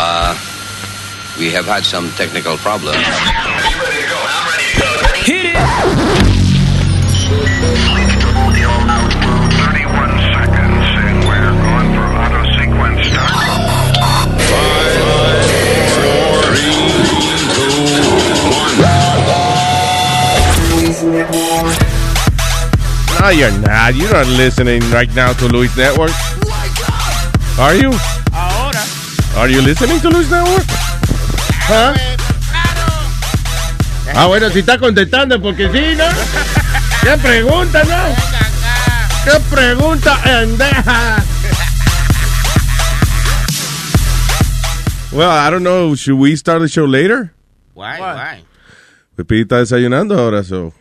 Uh, we have had some technical problems. Hit it! No, you're not. You're not listening right now to Luis Network. Are you? Ahora. Are you listening to Luis Network? ¿Ah? Ah, bueno, si está contestando, porque sí, ¿no? ¿Qué pregunta, no? ¿Qué pregunta, endeja? Well, I don't know. Should we start the show later? Why? What? Why? Pepe está desayunando ahora, so.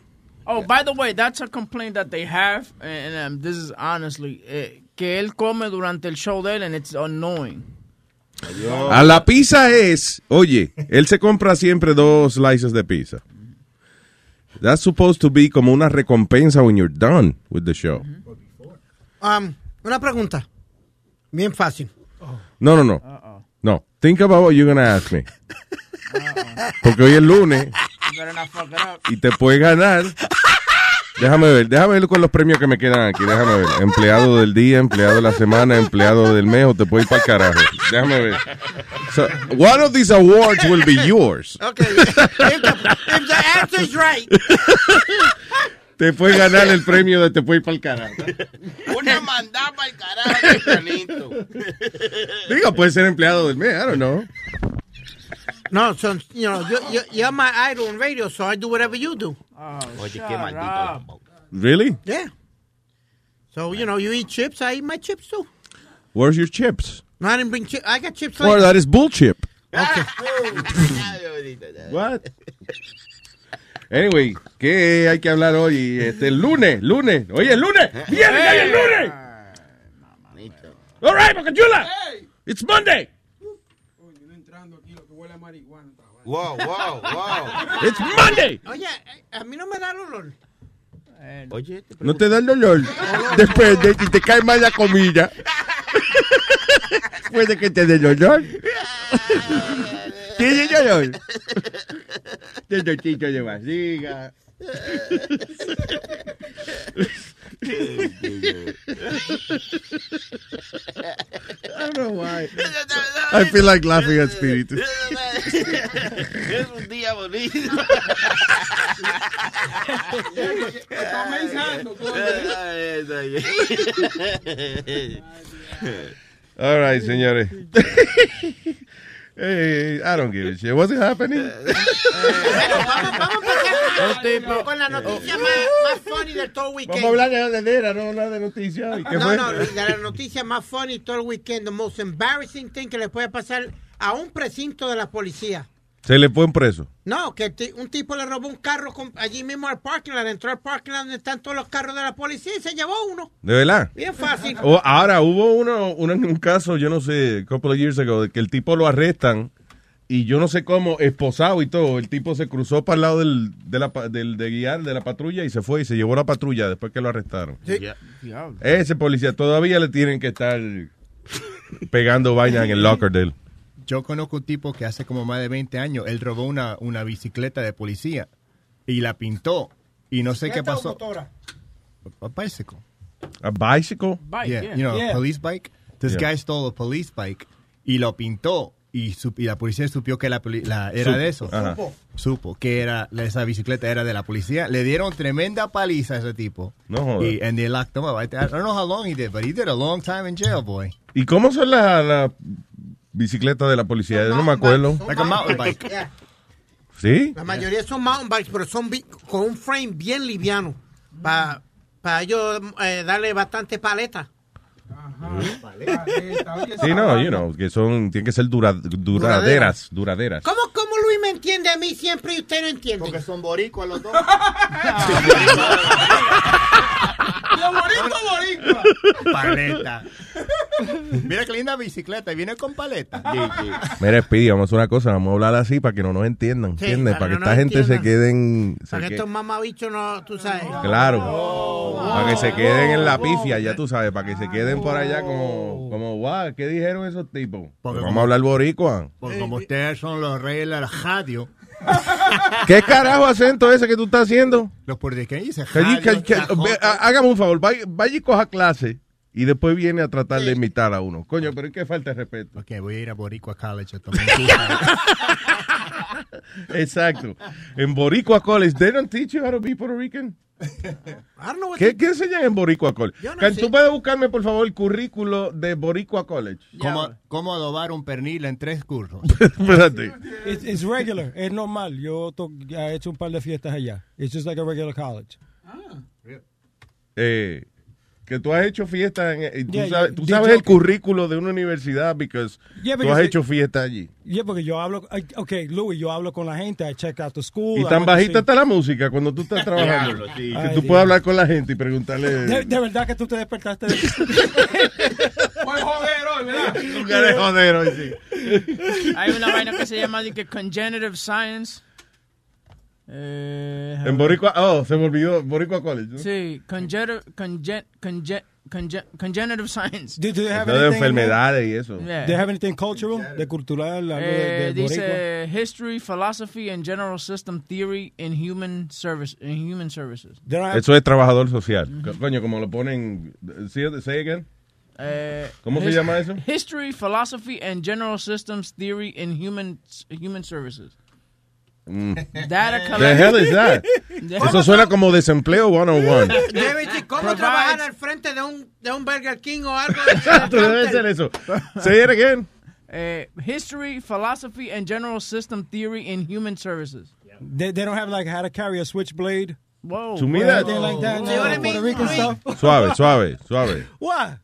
Oh, by the way, that's a complaint that they have, and um, this is honestly, eh, que él come durante el show de él, and it's annoying. A la pizza es, oye, él se compra siempre dos slices de pizza. That's supposed to be como una recompensa when you're done with the show. Um, una pregunta. Bien fácil. No, no, no. No. Think about what you're gonna ask me. Porque hoy es lunes y te puedes ganar. Déjame ver, déjame ver con los premios que me quedan aquí. Déjame ver. Empleado del día, empleado de la semana, empleado del mes, o te puedes ir para el carajo. Déjame ver. So, one of these awards will be yours. Okay. if, the, if the answer is right. Te puedes ganar el premio de te puedes ir para el carajo. Una mandada para el carajo. Digo, puede ser empleado del mes, I don't know. No, so, you know, you, you, you're my idol in radio, so I do whatever you do. Oh, Oye, Shut qué maldito. up. Really? Yeah. So, you know, you eat chips, I eat my chips too. Where's your chips? No, I didn't bring chips. I got chips Well, later. that is bullshit. Okay. What? Anyway, ¿qué hay que hablar hoy? Este, lunes, lunes. Oye, el lunes. ¡Viene ya el lunes! Ah, All right, Bocachula. It's Monday. Wow, wow, wow. It's Monday. Oye, eh, a mí no me da el olor. Oye, te No te da el dolor. Depende si te cae mal la comida. Puede que te dé dolor. ¿Tiene dolor? Dolorcito de barriga. I don't know why. I feel like laughing at Spirit. es un día bonito. All right, señores. hey, I don't give a shit. What's happening? Bueno, vamos, vamos a empezar con la noticia más, más funny de todo el weekend. Vamos a hablar de jodedera, no hablar de noticias. ¿Y qué No, no, de la noticia más funny todo el weekend, the most embarrassing thing que le puede pasar a un precinto de la policía. Se le fue preso. No, que un tipo le robó un carro con- allí mismo al parking lot, entró al parking lot donde están todos los carros de la policía y se llevó uno. ¿De verdad? Bien fácil. O- ahora, hubo uno, uno- un caso, yo no sé, a couple of years ago, de que el tipo lo arrestan y yo no sé cómo, esposado y todo, el tipo se cruzó para el lado del, de, la, del- de guiar de la patrulla y se fue y se llevó la patrulla después que lo arrestaron. Sí. Diablo. Ese policía todavía le tienen que estar pegando vaina en el locker de él. Yo conozco un tipo que hace como más de 20 años, él robó una, una bicicleta de policía y la pintó. Y no sé qué pasó. A bicycle. A bicycle? Bike, Yeah, yeah. you know, Yeah. a police bike. This Yeah. guy stole a police bike y lo pintó. Y, su- y la policía supió que la, era Supo, de eso. ajá. Supo. Que era esa bicicleta era de la policía. Le dieron tremenda paliza a ese tipo. No jodas. Y and they locked him up. I, I don't know how long he did, but he did a long time in jail, boy. ¿Y cómo son las la bicicletas de la policía? Yo no me acuerdo. Like a mountain bike. Yeah. ¿Sí? La mayoría son mountain bikes, pero son con un frame bien liviano. Para ellos eh, darle bastante paleta. Sí, no, you know, que son, tienen que ser dura- duraderas, duraderas. ¿Cómo, ¿Cómo Luis me entiende a mí siempre y usted no entiende? Porque son boricuas los dos. boricua, boricua. Paleta. Mira qué linda bicicleta, y viene con paleta. Mira, Speedy, vamos a hacer una cosa, vamos a hablar así para que no nos entiendan, Sí, ¿entiendes? para Para que esta gente se queden... se Para que que- estos mamabichos no, tú sabes. Claro, para que se queden en la pifia, ya tú sabes, para que se queden por allá como, como guau, ¿qué dijeron esos tipos? Porque vamos como- a hablar boricua. Porque como ustedes son los reyes de la radio, ¿Qué carajo acento ese que tú estás haciendo? los puertorriqueños hágame un favor, vaya, vaya y coja clase y después viene a tratar de imitar a uno. Coño, pero es que falta de respeto. Ok, voy a ir a Boricua College a tomar. Exacto. En Boricua College, they don't teach you how to be Puerto Rican. I don't know what ¿Qué, qué enseñan en Boricua College? No Can-. ¿Tú puedes buscarme, por favor, el currículo de Boricua College? ¿Cómo, cómo adobar un pernil en tres cursos. Espérate. It's, it's regular, es normal. Yo to- he hecho un par de fiestas allá. It's just like a regular college. Eh, que tú has hecho fiesta en, y tú Yeah, sabes, tú sabes el currículo de una universidad because Yeah, tú has it- hecho fiesta allí. Yeah, porque yo hablo, okay, Louis, yo hablo con la gente, I check out the school. Y tan bajita está la música cuando tú estás trabajando. Sí. Que Ay, tú Dios. puedes hablar con la gente y preguntarle. De, de verdad que tú te despertaste. de- Pues joder hoy, ¿verdad? Tú que eres joder hoy, sí. Hay una vaina que se llama que congenitive science. Eh, En Boricua, oh, se me olvidó, Boricua College. ¿no? Sí, congenitive, congen, congen, congen, congenitive science. Do, do they have de anything, enfermedades y eso. Yeah. Do they have anything cultural, de cultural, algo de, Eh, de boricua? dice history, philosophy, and general system theory in human service in human services. Eso es trabajador social. Co- Coño, como lo ponen. ¿Sí, say again? Eh, ¿Cómo se llama eso? History, philosophy, and general systems theory in human human services. Data The hell is that? Eso suena como desempleo 101. Debe decir, ¿cómo Provides- trabajar al frente de un, de un Burger King o algo? Exacto, debe ser eso. Say it again. Eh, history, philosophy, and general system theory in human services. they, they don't have like how to carry a switchblade. Whoa. To me, or that- anything like that. See what I No, mean? Puerto Rican Luis? stuff. Suave, suave, suave. What?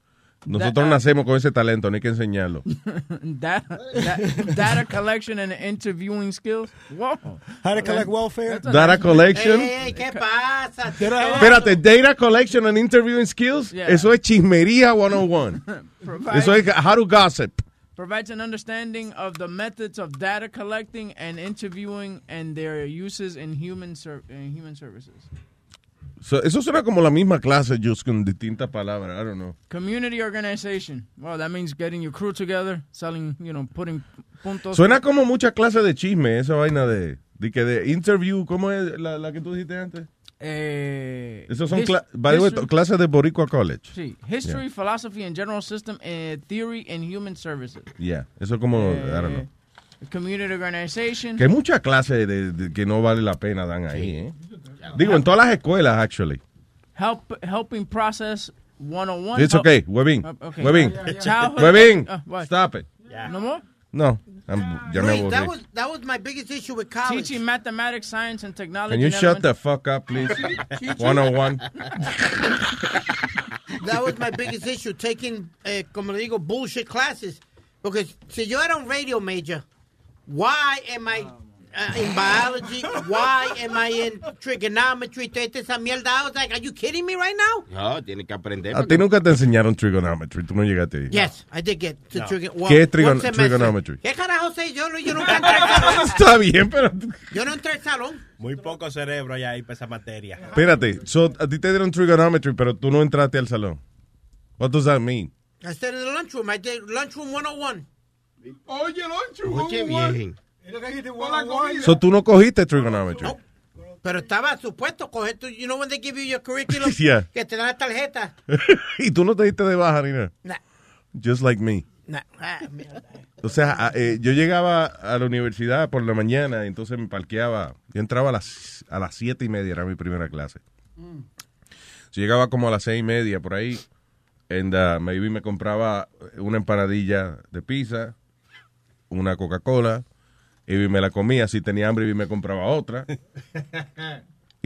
Nosotros nacemos con ese talento, no hay que enseñarlo. Data, da- data collection and interviewing skills. Whoa. How to collect welfare? Data collection. Ey, ey, ¿qué pasa? Espérate, data collection and interviewing skills. Yeah. Eso es chismería 101. Provides, Eso es how to gossip. provides an understanding of the methods of data collecting and interviewing and their uses in human ser- in human services. So, eso suena como la misma clase, just con distintas palabras. I don't know. Community organization. Well, that means getting your crew together, selling, you know, putting puntos. Suena como mucha clase de chisme, esa vaina de, de que de interview, ¿cómo es la, la que tú dijiste antes? Eh, Esos son cla- clases de Boricua College. Sí, history, philosophy, and general system and theory in human services. Yeah, eso como, I don't know. Eh, community organization. Que mucha clase de, de que no vale la pena dan ahí, ¿eh? Digo, en todas las escuelas, actually. Help, helping process 101. It's okay, Webin. Uh, okay. Webin. Webin, Uh, stop it. No more? No, I'm- ya me Luis, that was, that was my biggest issue with college. Teaching mathematics, science, and technology. Can you shut the fuck up, please? 101. That was my biggest issue, taking, eh, como le digo, bullshit classes. Porque si yo era un radio major, why am I uh, in biology? Why am I in trigonometry? Toda esa mierda. I was like, are you kidding me right now? No, tiene que aprender. A ti nunca te enseñaron trigonometry, tú no llegaste ahí. Yes, I did get to trigon- ¿Qué es trigon- trigonometry? ¿Qué carajo sé yo? Yo nunca entré al salón. Está bien, pero Yo no entré al salón. Muy poco cerebro ya ahí para esa materia. espérate. So, a ti te dieron trigonometry, pero tú no entraste al salón. What does that mean? I stayed in the lunchroom. I did lunchroom 101. Oye, bien. So, tú no cogiste trigonometry. No. Pero estaba supuesto coger tu, you know when they give you your curriculum, Yeah. que te dan la tarjeta. y tú no te diste de baja ni nada. Nah, Just like me. nah. Ah. O sea, a- eh, yo llegaba a la universidad por la mañana y entonces me parqueaba. Yo entraba a las, a las siete y media, era mi primera clase. Yo llegaba como a las seis y media por ahí. And uh, maybe me compraba una empanadilla de pizza, una Coca-Cola, y me la comía. Si tenía hambre, y me compraba otra.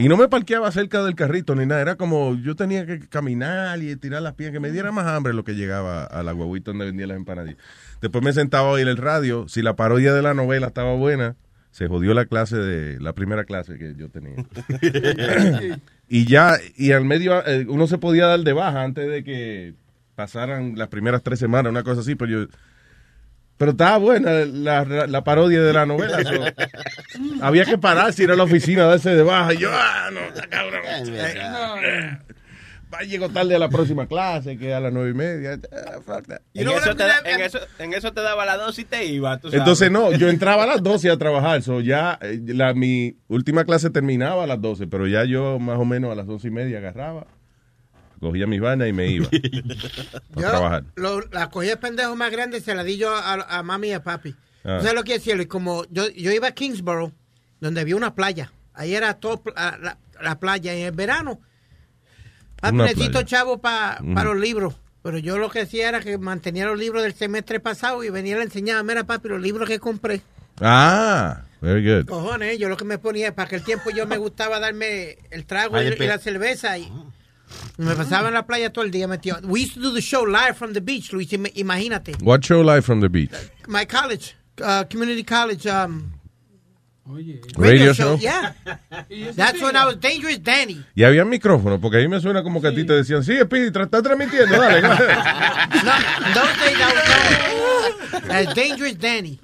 Y no me parqueaba cerca del carrito ni nada. Era como yo tenía que caminar y tirar las piernas, que me diera más hambre lo que llegaba a la guaguita donde vendía las empanadillas. Después me sentaba a oír el radio. Si la parodia de la novela estaba buena, se jodió la clase de la primera clase que yo tenía. y ya, y al medio, eh, uno se podía dar de baja antes de que pasaran las primeras tres semanas, una cosa así, pero yo... Pero estaba buena la, la parodia de la novela. so, había que pararse, ir a la oficina, darse de baja. Y yo, ah, no, está cabrón. Va, llego tarde a la próxima clase, que a las nueve y media. Ah. En eso, te, en, eso, en eso te daba la dos y te iba. tú sabes. Entonces, no, yo entraba a las 12 a trabajar. So, ya eh, la, mi última clase terminaba a las 12, pero ya yo más o menos a las 11 y media agarraba, cogía mis vainas y me iba a Yo trabajar. lo- la cogí de pendejo más grande se la di yo a, a mami y a papi. Ah. ¿Sabes lo que? Y como yo, yo iba a Kingsborough, donde había una playa. Ahí era todo ah, la, la playa. En el verano, papi, Una necesito playa. chavo para Ujú. los libros. Pero yo lo que hacía era que mantenía los libros del semestre pasado y venía y le enseñaba, mira papi, los libros que compré. Ah, very good. Cojones, yo lo que me ponía, para aquel tiempo yo me gustaba darme el trago Ay, y, y la cerveza y me pasaba en la playa todo el día metido. We used to do the show live from the beach, Luis, im- imagínate. What show live from the beach? My college, uh, community college, um, Radio show. Yeah. That's when I was dangerous Danny. Y había micrófono, porque ahí me suena como que a ti te decían, sí, Speedy, está transmitiendo, dale. No, those days I was as dangerous Danny.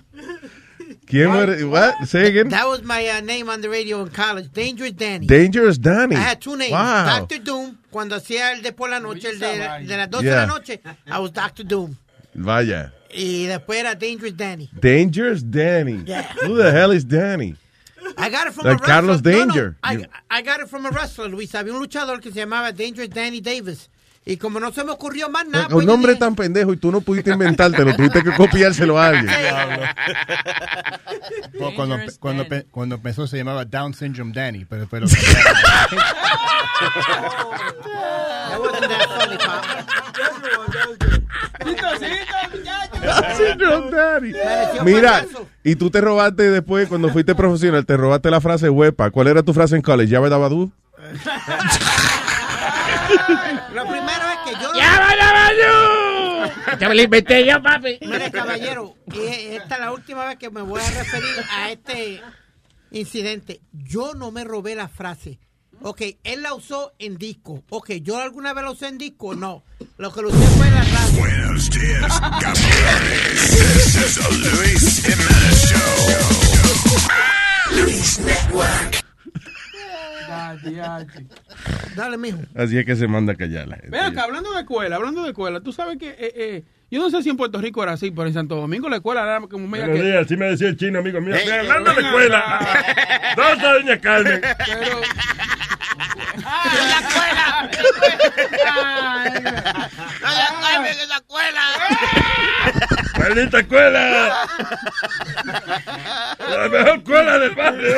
¿Quién era? What? Say again. That was my uh, name on the radio in college, dangerous Danny. Dangerous Danny. I had two names. Wow. Dr. Doom, cuando hacía el de por la noche, el de, de las 12 Yeah. de la noche, I was Dr. Doom. Vaya. Y después era Dangerous Danny. Dangerous Danny. Yeah. Who the hell is Danny? I got it from Like a wrestler. Carlos No, no, Danger. I, I got it from a wrestler, Luis. Había un luchador que se llamaba Dangerous Danny Davis. Y como no se me ocurrió más nada, pues un nombre dije, tan pendejo y tú no pudiste inventártelo, tuviste que copiárselo a alguien. Cu- Cuando, cuando, cuando empezó se llamaba Down Syndrome Danny, pero, pero Mira, y tú te robaste después, cuando fuiste profesional, te robaste la frase huepa. ¿Cuál era tu frase en college? ¿Ya daba tú? Lo primero es que yo... Ya me lo inventé yo, papi. Mire, caballero, esta es la última vez que me voy a referir a este incidente. Yo no me robé la frase. Ok, él la usó en disco. Ok, ¿yo alguna vez la usé en disco? No. Lo que lo usé fue en la radio. Buenos días, campeones. This is the Luis Jimenez Show. Luis Network. Dale, mijo. Así es que se manda a callar la gente. Ven acá, hablando de escuela, hablando de escuela, tú sabes que, eh, eh, yo no sé si en Puerto Rico era así, pero en Santo Domingo la escuela era como media Buenos que... días, así me decía el chino, amigo mío. Eh, hablando de la ven escuela. acá. ¿Dónde está doña Carmen? Pero... ¡No ya cambien esa escuela! ¡Maldita escuela! La mejor escuela del barrio.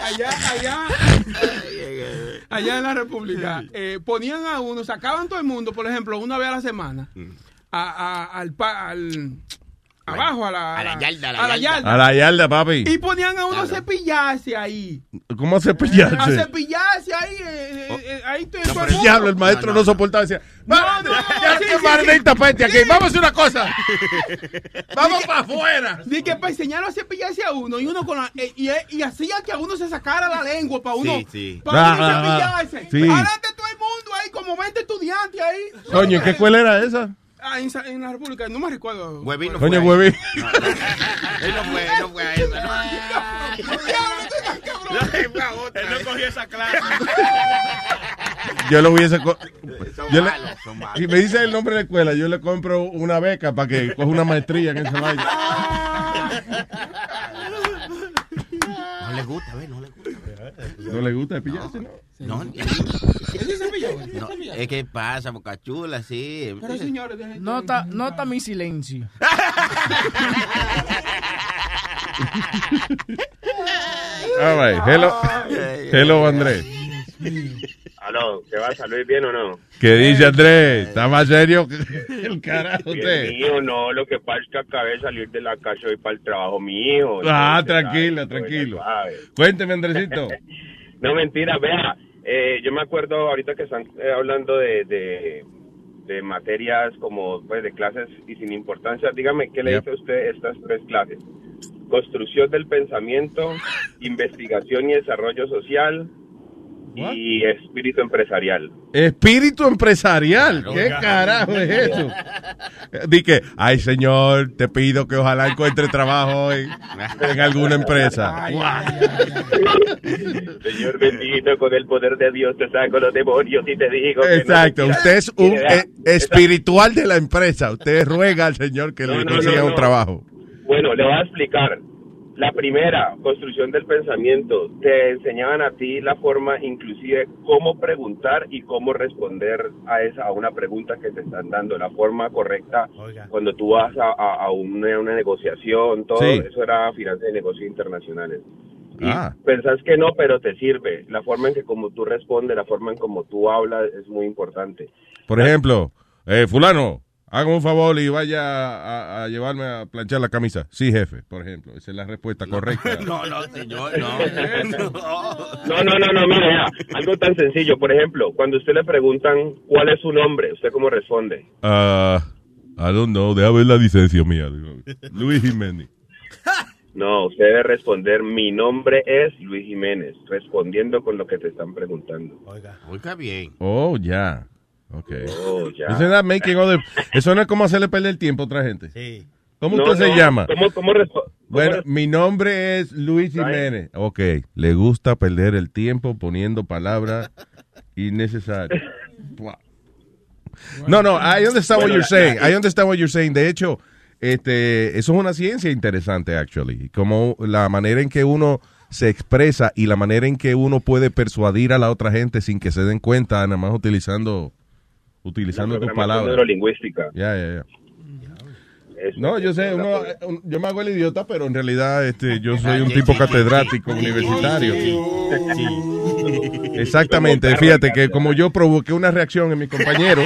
allá, allá, allá en la República, eh, ponían a uno, sacaban todo el mundo, por ejemplo, una vez a la semana, a, a- al, al- abajo, a la, A la yarda, a la a la yarda. A la yarda, papi. Y ponían a uno a cepillarse ahí. ¿Cómo A cepillarse? cepillarse ahí. eh, eh, eh, ahí todo, todo el diablo, maestro no, soportaba. Decía, No, "Va- no, ya sí, que sí, maldita sí. peste aquí. Sí. Vamos a hacer una cosa. Vamos para afuera. Di que para enseñarlo a cepillarse a uno y uno con la, eh, y, y hacía que a uno se sacara la lengua para uno, Sí, sí. para Ah, uno ah, ah. cepillarse. Sí. Adelante todo el mundo ahí, como 20 estudiantes ahí. Coño, ¿en qué escuela era esa? Ah, en, en la República, no me recuerdo. Huevín no Coño, fue ahí. huevín. Él no fue, él no fue a esa. ¿no? Él no cogió esa clase. Yo lo hubiese. Son Yo le- son malos. si me dice el nombre de la escuela, yo le compro una beca para que coja una maestría en esa vaina. No le gusta, ve, no le gusta. ¿No le gusta cepillarse, no? No, es que pasa, boca chula, sí. Pero señores, dejen- Nota, nota mi silencio. All right. Hello. Hello, Andrés. Aló, ¿qué va a salir bien o no? ¿Qué dice Andrés? ¿Está más serio que el carajo usted? mío, no, lo que pasa es que acabé de salir de la casa hoy para el trabajo, mi hijo. Ah, tranquilo, tranquilo. Cuénteme, Andresito. No, mentira, vea, eh, yo me acuerdo ahorita que están eh, hablando de, de, de materias como, pues, de clases y sin importancia. Dígame, ¿qué le dice a usted estas tres clases? Construcción del pensamiento, investigación y desarrollo social y espíritu empresarial. Espíritu empresarial. ¿Qué carajo es eso? Di que, ay señor, te pido que ojalá encuentre trabajo hoy en alguna empresa. Señor bendito, con el poder de Dios te saco los demonios y te digo. que no Exacto, te- usted es un eh, espiritual de la empresa. Usted ruega al señor que le No, consiga no, un no. trabajo. Bueno, le voy a explicar. La primera, construcción del pensamiento, te enseñaban a ti la forma, inclusive, cómo preguntar y cómo responder a esa a una pregunta que te están dando, la forma correcta cuando tú vas a, a- a una, una negociación, todo Sí. eso era finanzas y negocios internacionales. Y Ah. pensás que no, pero te sirve. La forma en que como tú respondes, la forma en como tú hablas es muy importante. Por ejemplo, eh, fulano, haga un favor y vaya a, a llevarme a planchar la camisa. Sí, jefe, por ejemplo. Esa es la respuesta correcta. No, no, señor, no. No, no, no, no, mire, vea, algo tan sencillo. Por ejemplo, cuando usted le preguntan cuál es su nombre, ¿usted cómo responde? Ah, I don't know, deja ver la licencia mía. Luis Jiménez. No, usted debe responder, mi nombre es Luis Jiménez, respondiendo con lo que te están preguntando. Oiga, oiga bien. Oh, ya. Ok. Oh, ya. Isn't that making other- Eso no es como hacerle perder el tiempo a otra gente. Sí. ¿Cómo No, usted se no, llama? ¿Cómo, cómo Bueno, cómo mi nombre es Luis Jiménez. Ok, le gusta perder el tiempo poniendo palabras innecesarias. No, no, I understand what Bueno, you're la- saying. I understand what you're saying. De hecho, este, eso es una ciencia interesante, actually. Como la manera en que uno se expresa y la manera en que uno puede persuadir a la otra gente sin que se den cuenta, nada más utilizando, utilizando tus palabras. neurolingüística. Ya, ya, ya. No, yo sé, uno- un- yo me hago el idiota, pero en realidad este, yo soy un tipo catedrático universitario. Exactamente, fíjate que como yo provoqué una reacción en mi compañero.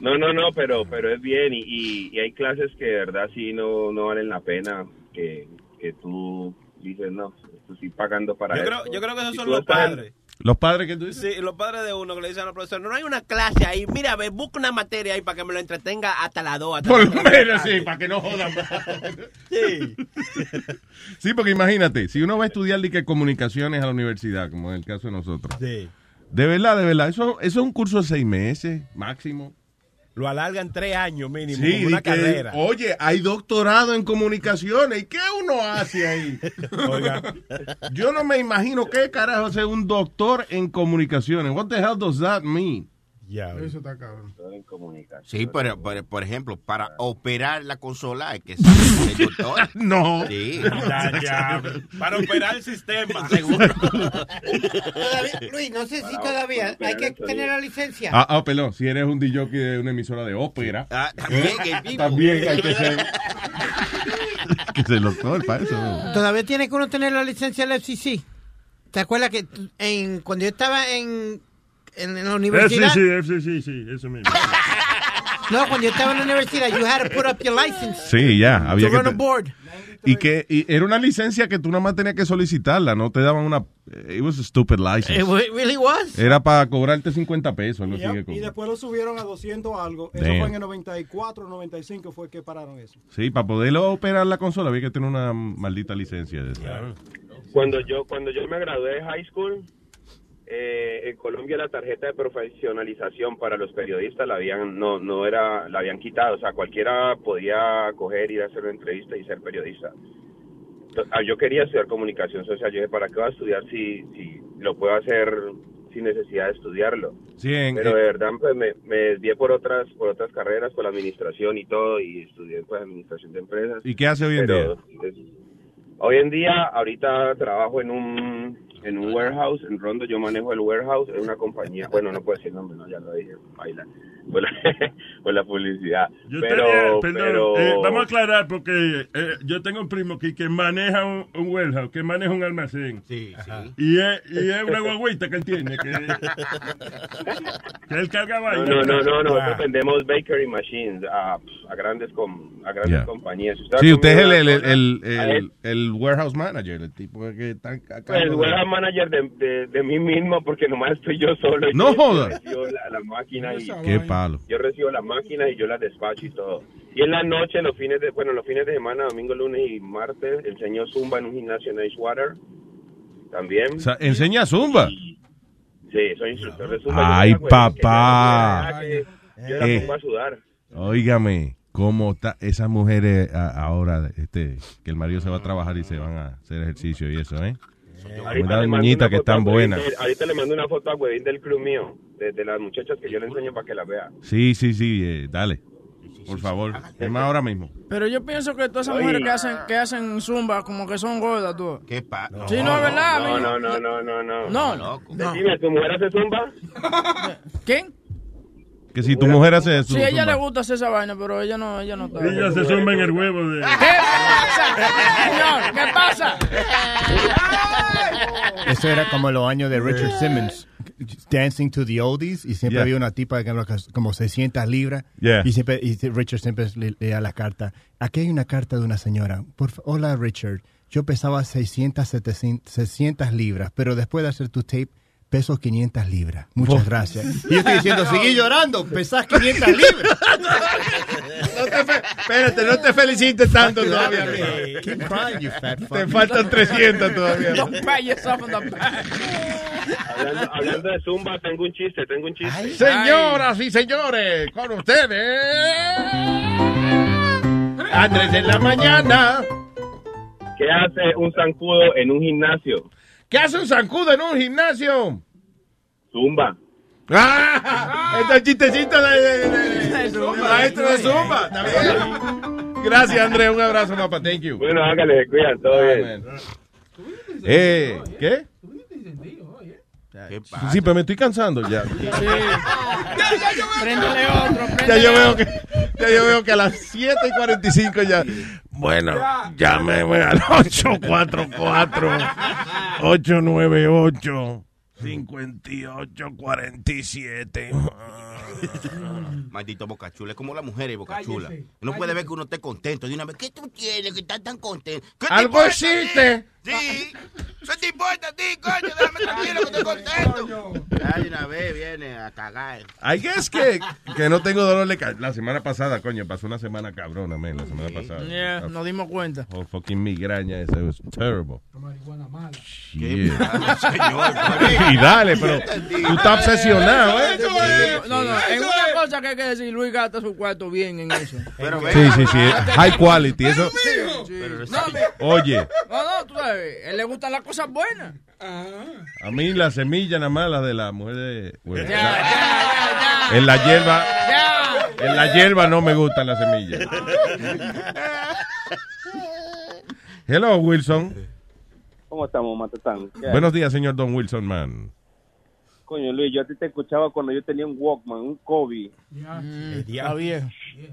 No, no, no, pero, pero es bien y, y, y hay clases que de verdad sí no, no valen la pena que, que tú dices, no, estoy pagando para Yo eso. creo, yo creo que esos Si son los padres. Los padres que tú dices. Sí, los padres de uno que le dicen al profesor, no hay una clase ahí, mira, ve, busca una materia ahí para que me lo entretenga hasta las 2. Hasta Por lo menos, tarde". sí, para que no jodan más. Sí. Sí, porque imagínate, si uno va a estudiar de que comunicaciones a la universidad, como en el caso de nosotros. Sí. De verdad, de verdad, eso, eso es un curso de seis meses, máximo. Lo alargan tres años mínimo, Sí, como una que, carrera. Oye, hay doctorado en comunicaciones. ¿Y qué uno hace ahí? Oiga. Yo no me imagino qué carajo hace un doctor en comunicaciones. What the hell does that mean? Ya, Eso está cabrón. Sí, pero, pero, por ejemplo, para operar la consola hay que ser ser doctor. No. Sí. Ya, ya. Para operar el sistema. Seguro. Todavía- Luis, no sé si todavía hay que tener la licencia. Ah, ah, perdón, si eres un DJ de una emisora de ópera, Ah, también, que eh, vivo. también hay que ser, que ser doctor para eso. Todavía tiene que uno tener la licencia del FCC. ¿Te acuerdas que en, cuando yo estaba en, en, en la universidad? sí, sí, sí, sí, eso mismo. No, cuando yo estaba en la universidad, you had to put up your license Sí, ya, había to que... run a te- board. Y que y era una licencia que tú nada más tenías que solicitarla, no te daban una... It was a stupid license. It really was. Era para cobrarte 50 pesos. algo así Yep, que Y después lo subieron a 200 algo. Eso Damn. fue en el 94, 95 fue que pararon eso. Sí, para poderlo operar la consola había que tener una maldita licencia de esa. Cuando yo, cuando yo me gradué de high school, eh, en Colombia la tarjeta de profesionalización para los periodistas la habían, no, no era, la habían quitado, o sea, cualquiera podía coger, ir a hacer una entrevista y ser periodista. Entonces, ah, Yo quería estudiar comunicación social, yo dije, ¿para qué voy a estudiar si, si lo puedo hacer sin necesidad de estudiarlo? Sí, en- Pero de verdad pues, me, me desvié por otras, por otras carreras, por la administración y todo, y estudié pues administración de empresas. ¿Y qué hace hoy en Pero, día? es- hoy en día, ahorita trabajo en un en un warehouse en Rondo. Yo manejo el warehouse. Es una compañía. Bueno, no puedo decir nombre, no, ya lo dije. Baila. Por la, por la publicidad. Yo pero, tenía- perdón, pero. eh, vamos a aclarar porque eh, yo tengo un primo que, que maneja un, un warehouse, que maneja un almacén. Sí, sí. Y es, y es una guagüita que él tiene, que, que él carga No, vaina. no, no, no, nosotros Ah. vendemos bakery machines a, a grandes com- a grandes Yeah. compañías. Si Sí, ha usted es el, el, el, warehouse manager, el tipo que está acá. El warehouse manager de, de, de mí mismo porque nomás estoy yo solo. y No yo- jodas. Yo recibo la, la máquina y Qué palo. yo recibo la máquina y yo la despacho y todo. Y en la noche, los fines de, bueno, los fines de semana, domingo, lunes y martes, enseño Zumba en un gimnasio en Edgewater. También. O sea, enseña zumba. Sí, soy instructor de Zumba. Ay, Yo papá. yo- que Yo la Eh. pongo a sudar. Óigame, cómo está esas mujeres a- ahora, este, que el marido se va a trabajar y se van a hacer ejercicio y eso, ¿eh? Le mando niñitas una que foto están a Huevín buenas. ahorita le mando una foto a Huevín del club mío, de, de las muchachas que yo le enseño para que la vea. Sí, sí, sí, eh, dale. Por favor. Es más ahora mismo. Pero yo pienso que todas esas Oye. mujeres que hacen, que hacen zumba como que son gordas, tú. ¿Qué pasa? Sí, no, es verdad. No, no, no, no, no, no. No, no. no. Dime, ¿tu mujer hace zumba? ¿Quién? Que si tu mujer hace su Sí, a ella le gusta hacer esa vaina, pero ella no, ella no está. Ella se zumba en el huevo de... ¿Qué pasa? Señor, ¿qué pasa? Eso era como los años de Richard Simmons, Dancing to the Oldies, y siempre Yeah. había una tipa que como 600 libras, Yeah. y siempre y Richard siempre le- leía la carta. Aquí hay una carta de una señora. Por Hola, Richard. Yo pesaba 600, 700, 600 libras, pero después de hacer tu tape, peso 500 libras. Muchas gracias. Y yo estoy diciendo, seguí llorando, pesás 500 libras. No te fe- espérate, no te felicites tanto todavía. Keep crying, you fat fuck. Te faltan 300 todavía. Don't pat yourself on the back. Hablando, hablando de zumba, tengo un chiste, tengo un chiste. Señoras y señores, con ustedes. Andrés en la mañana. ¿Qué hace un zancudo en un gimnasio? ¿Qué hace un zancudo en un gimnasio? Zumba. ¡Ah! Este chistecito de, de- de- de- maestro de Zumba. Está bien. Gracias, Andrés. Un abrazo, papá. Thank you. Bueno, hágale, cuidan, todo bien. Eh, ¿Qué? ¿Qué Sí? Sí, pero me estoy cansando ya. Préndele otro, Ya préndele yo veo otro. que, ya yo veo que a las 7 y 45 ya. Bueno, llámeme al 844 898 5847. Maldito Bocachula, es como la mujer de Bocachula. Uno puede ver que uno esté contento de una vez. ¿Qué tú tienes que estás tan contento? ¿Qué te Algo existe. Sí. ¿Qué te importa a ti, coño? Déjame tranquilo que estoy contento. Ya de una vez viene a cagar. I guess que, que no tengo dolor de cabeza. La semana pasada, coño, pasó una semana cabrona, man, la semana pasada. Yeah, nos dimos cuenta. Oh, fucking migraña, ese was terrible. ¿Qué Shit. pasa, señor? Y dale, pero tú estás obsesionado, ¿eh? No, no, en una cosa que hay que decir, Luis gasta su cuarto bien en eso. Pero Sí, sí, sí. High quality, eso. No, Oye, no, no, tú sabes, a él le gustan las cosas buenas. a mí la semilla nada más, la de la mujer de... bueno, Ya, ya, ya, ya. En la hierba, Ya. en la hierba no me gustan las semillas. Hello, Wilson. ¿Cómo estamos, Matatán? Buenos días, señor Don Wilson, man. Coño, Luis, yo a ti te escuchaba cuando yo tenía un Walkman, un Kobe. Mm, viejo.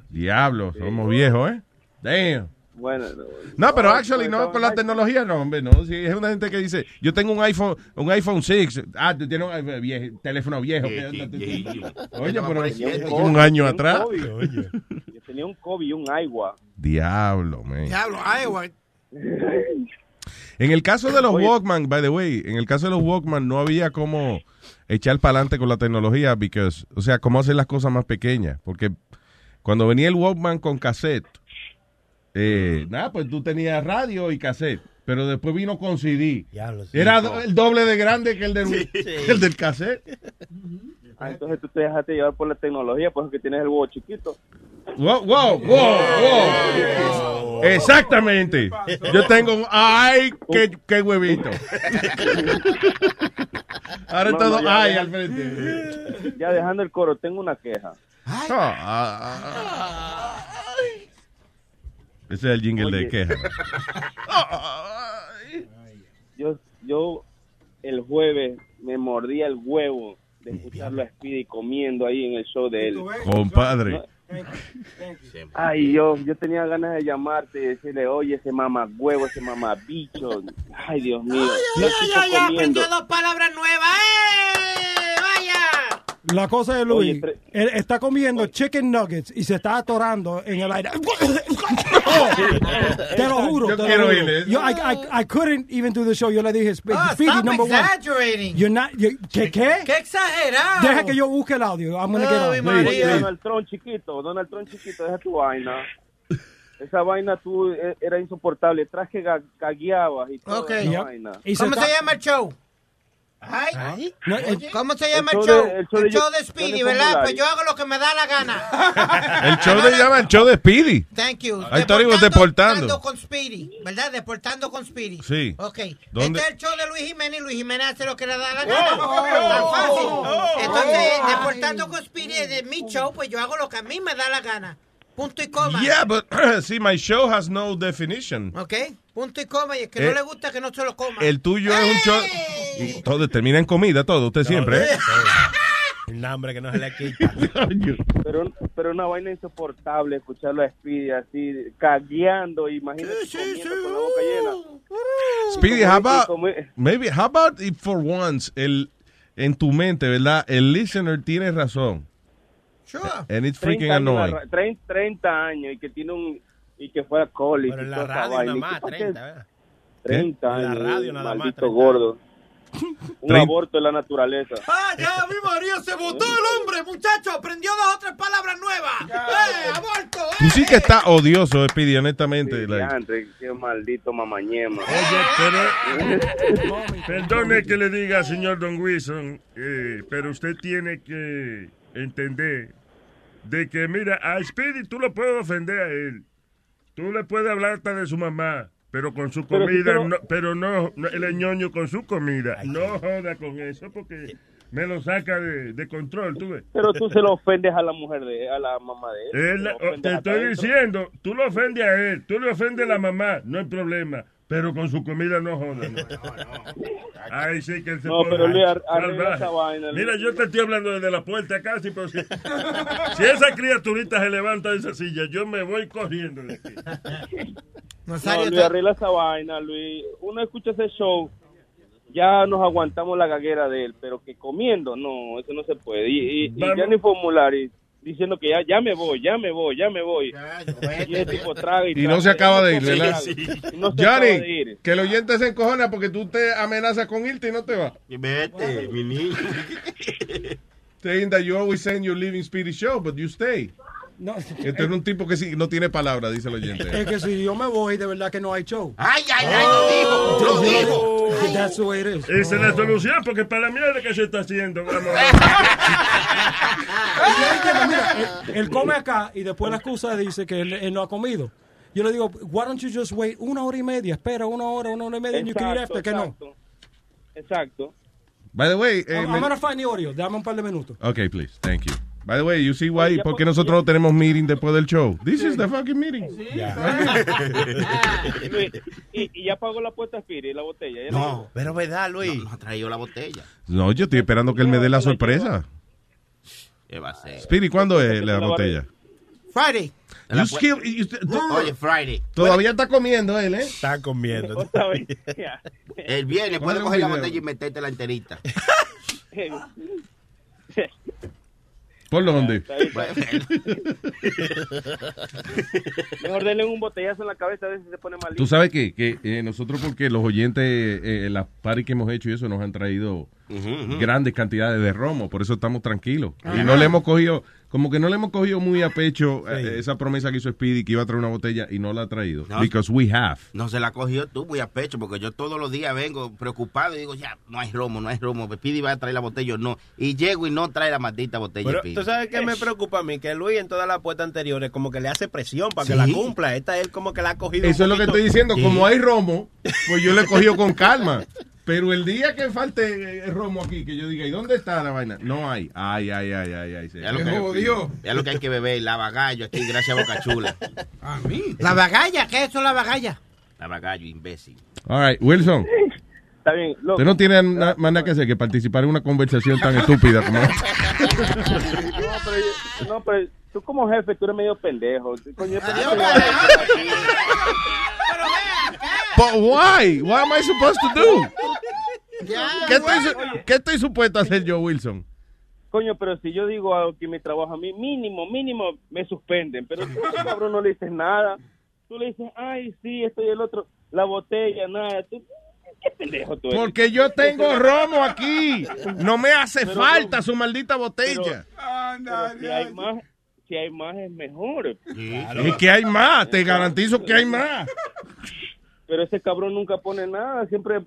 Diablo, somos viejos, ¿eh? Damn. Bueno, No, pero actually, no con la tecnología, no, hombre, no. Si es una gente que dice, yo tengo un iPhone, un iPhone 6. Ah, tú tienes un iPhone viejo- teléfono viejo. Sí, ¿qué sí, onda? viejísimo. Oye, pero un año atrás. Yo tenía un Kobe y un Aiwa. Diablo, man. Diablo, Iowa. En el caso de los Oye. Walkman, by the way, en el caso de los Walkman no había como echar para adelante con la tecnología, because, o sea, cómo hacer las cosas más pequeñas. Porque cuando venía el Walkman con cassette, eh, nada, pues tú tenías radio y cassette. Pero después vino con CD. Sí. Era do- el doble de grande que el del, que el del cassette. Ah, entonces tú te dejaste llevar por la tecnología, pues que tienes el huevo chiquito. Wow, wow, wow, wow. Exactamente. Yo tengo un ay, qué, qué huevito. Ahora No, todo no, ya, ay ya. al frente. Ya dejando el coro, tengo una queja. Ah, ah, ah. Ese es el jingle de queja. Yo, yo el jueves me mordía el huevo de escucharlo a Speedy comiendo ahí en el show de él. Compadre. Ay, yo, yo tenía ganas de llamarte y decirle, oye, ese mamá huevo, ese mamá bicho. Ay, Dios mío. Ya, ya, comiendo. aprendió dos palabras nuevas. ¡Eh! La cosa es, Luis, Oye, él está comiendo chicken nuggets y se está atorando en el aire. te lo juro. Yo te lo quiero juro. oírle eso. Yo, I, I, I couldn't even do the show. Yo le dije, Ah, Speedy, stop number one. exaggerating. You're not, you- ¿Qué? ¿Qué? ¡Qué exagerado! Deja que yo busque el audio. I'm gonna get. María. Donald Trump chiquito, Donald Trump chiquito, deja tu vaina. Esa vaina tú eh, era insoportable, tras que ga- cagueabas y toda Ok. esa Yep. vaina. Y ¿Cómo se llama el show? Ay, No, eh, ¿Cómo se llama El el show de- el El show show de- de, Speedy, ¿verdad? Pues yo hago lo que me da la gana. El show se llama el show de Speedy. Thank you. Ahí está, digo, deportando. con Speedy, ¿verdad? Deportando con Speedy. Sí. Ok. ¿Dónde? Este es el show de Luis Jiménez y Luis Jiménez hace lo que le da la gana. Tan fácil. Entonces, deportando con Speedy es de mi show, pues yo hago lo que a mí me da la gana. Punto y coma. Yeah, but see, my show has no definition. Ok. Punto y coma. Y el que Eh, no le gusta, que no se lo coma. El tuyo es un show. Y todo termina en comida, todo, usted siempre. ¿eh? El hambre que no se le quita. Pero, pero una vaina insoportable escucharlo a Speedy así, cagueando, imagínate comiendo con la boca llena. Speedy, Como- how about, maybe, how about if for once, el, en tu mente, ¿verdad? El listener tiene razón. Sure. And it's 30 freaking annoying. la ra- 30, 30 años y que tiene un y que fuera college Pero en la radio nada ¿Y más, qué pa' qué? 30, ¿verdad? 30 En la años, radio nada más, maldito 30 gordo. Un aborto de la naturaleza. ¡Ah, ya, mi María! ¡Se votó el hombre, muchacho! ¡Aprendió dos o tres palabras nuevas! ¡Eh, aborto! ¡Eh! Tú sí que está odioso, Speedy, honestamente. Sí, like. diantre, qué maldito mamañema. Oye, pero perdone que le diga, señor Don Wilson, eh, pero usted tiene que entender de que, mira, a Speedy tú lo puedes ofender a él. Tú le puedes hablar hasta de su mamá, pero con su Pero si comida, no- pero no, es ñoño con su comida. No joda con eso porque me lo saca de, de control, tú ves. Pero tú se lo ofendes a la mujer de a la mamá de él. Te estoy diciendo, tú lo ofendes a él, tú le ofendes a la mamá, no hay problema. Pero con su comida no joda. No, Ay, sí que él se No, pone pero Luis, ar- salvaje. arregla esa vaina, Luis. Mira, yo te estoy hablando desde la puerta casi, pero si, si esa criaturita se levanta de esa silla, yo me voy corriendo de aquí. No, Luis, arregla esa vaina, Luis. Uno escucha ese show, ya nos aguantamos la gaguera de él, pero que comiendo, no, eso no se puede. Y, y, y ya ni formulario diciendo que ya, ya me voy, ya me voy, ya me voy. Y el tipo traga y Y no se acaba de ir, no se ¿verdad? traga. Y no se acaba de Johnny, ir. que el oyente se encojona porque tú te amenazas con irte y no te vas. Vete, mi niño. Saying that you always saying you're leaving Speedy Show, but you stay. No, Este es un tipo que sí, no tiene palabra, dice el oyente. es que si yo me voy, de verdad que no hay show. Ay, ay, ay, lo dijo, lo dijo. That's the way it is. Esa es la solución, porque para la mierda que se está haciendo, vamos. Y mira, él, él come acá y después la excusa dice que él, él no ha comido. Yo le digo, why don't you just wait una hora y media? Espera una hora, una hora y media, and you can eat Exacto, after, que no. exacto. Exacto. By the way, eh, I'm, me- I'm gonna find the audio. Dame un par de minutos. Okay, please. Thank you. By the way, you see why, ¿por qué nosotros no tenemos meeting después del show? This is the fucking meeting. Luis, y, y ya pagó la apuesta Spiri, la botella. ¿ya la No, Pero verdad, Luis. no ha traído la botella. No, yo estoy esperando que él me dé la sorpresa. ¿Qué va a ser? Speedy, ¿cuándo es la botella? Friday. You still- you still- Oye, Friday. todavía está comiendo él, ¿eh? Está comiendo. El viernes Ponle un coger la botella y meterte la enterita. ¿Por dónde? Mejor denle un botellazo en la cabeza, a veces se pone malito. Tú sabes que, que eh, nosotros, porque los oyentes, eh, las paris que hemos hecho y eso, nos han traído grandes cantidades de romo, por eso estamos tranquilos. Y no le hemos cogido, como que no le hemos cogido muy a pecho eh, esa promesa que hizo Speedy que iba a traer una botella y no la ha traído. No. Because we have. No se la cogió tú muy a pecho, porque yo todos los días vengo preocupado y digo, ya, no hay romo, no hay romo. Pidi va a traer la botella o no. Y llego y no trae la maldita botella. Pero Speedy. tú sabes que me preocupa a mí, que Luis en todas las apuestas anteriores como que le hace presión para que la cumpla. Esta él como que la ha cogido. Eso es lo que estoy diciendo. Sí. Como hay romo, pues yo le he cogido con calma. Pero el día que falte eh, romo aquí, que yo diga, ¿y dónde está la vaina? No hay. Ay, ay, ay, ay, ay. Ya lo, que, ya lo que hay que beber, lava gallo aquí, gracias a Boca Chula. A mí. La bagalla, ¿qué es eso la bagalla? Lava gallo, imbécil. All right, Wilson. Está bien. Loco. Usted no tiene na- más nada que hacer que participar en una conversación tan estúpida como esta. No, pero, no, pero tú como jefe, tú eres medio pendejo. Coño, But why? What am I supposed to do? ¿Qué estoy, qué estoy supuesto a hacer yo, Wilson? coño, pero si yo digo algo que mi trabajo a mí, mínimo, mínimo, me suspenden. Pero tú, cabrón, no le dices nada. Tú le dices, ay, sí, esto y el otro, la botella, nada. Tú, ¿Qué pendejo tú eres? Porque yo tengo romo aquí. No me hace Pero, falta su maldita botella. Pero si hay más, si hay más es mejor. Es que hay más, te garantizo que hay más. Pero ese cabrón nunca pone nada, siempre...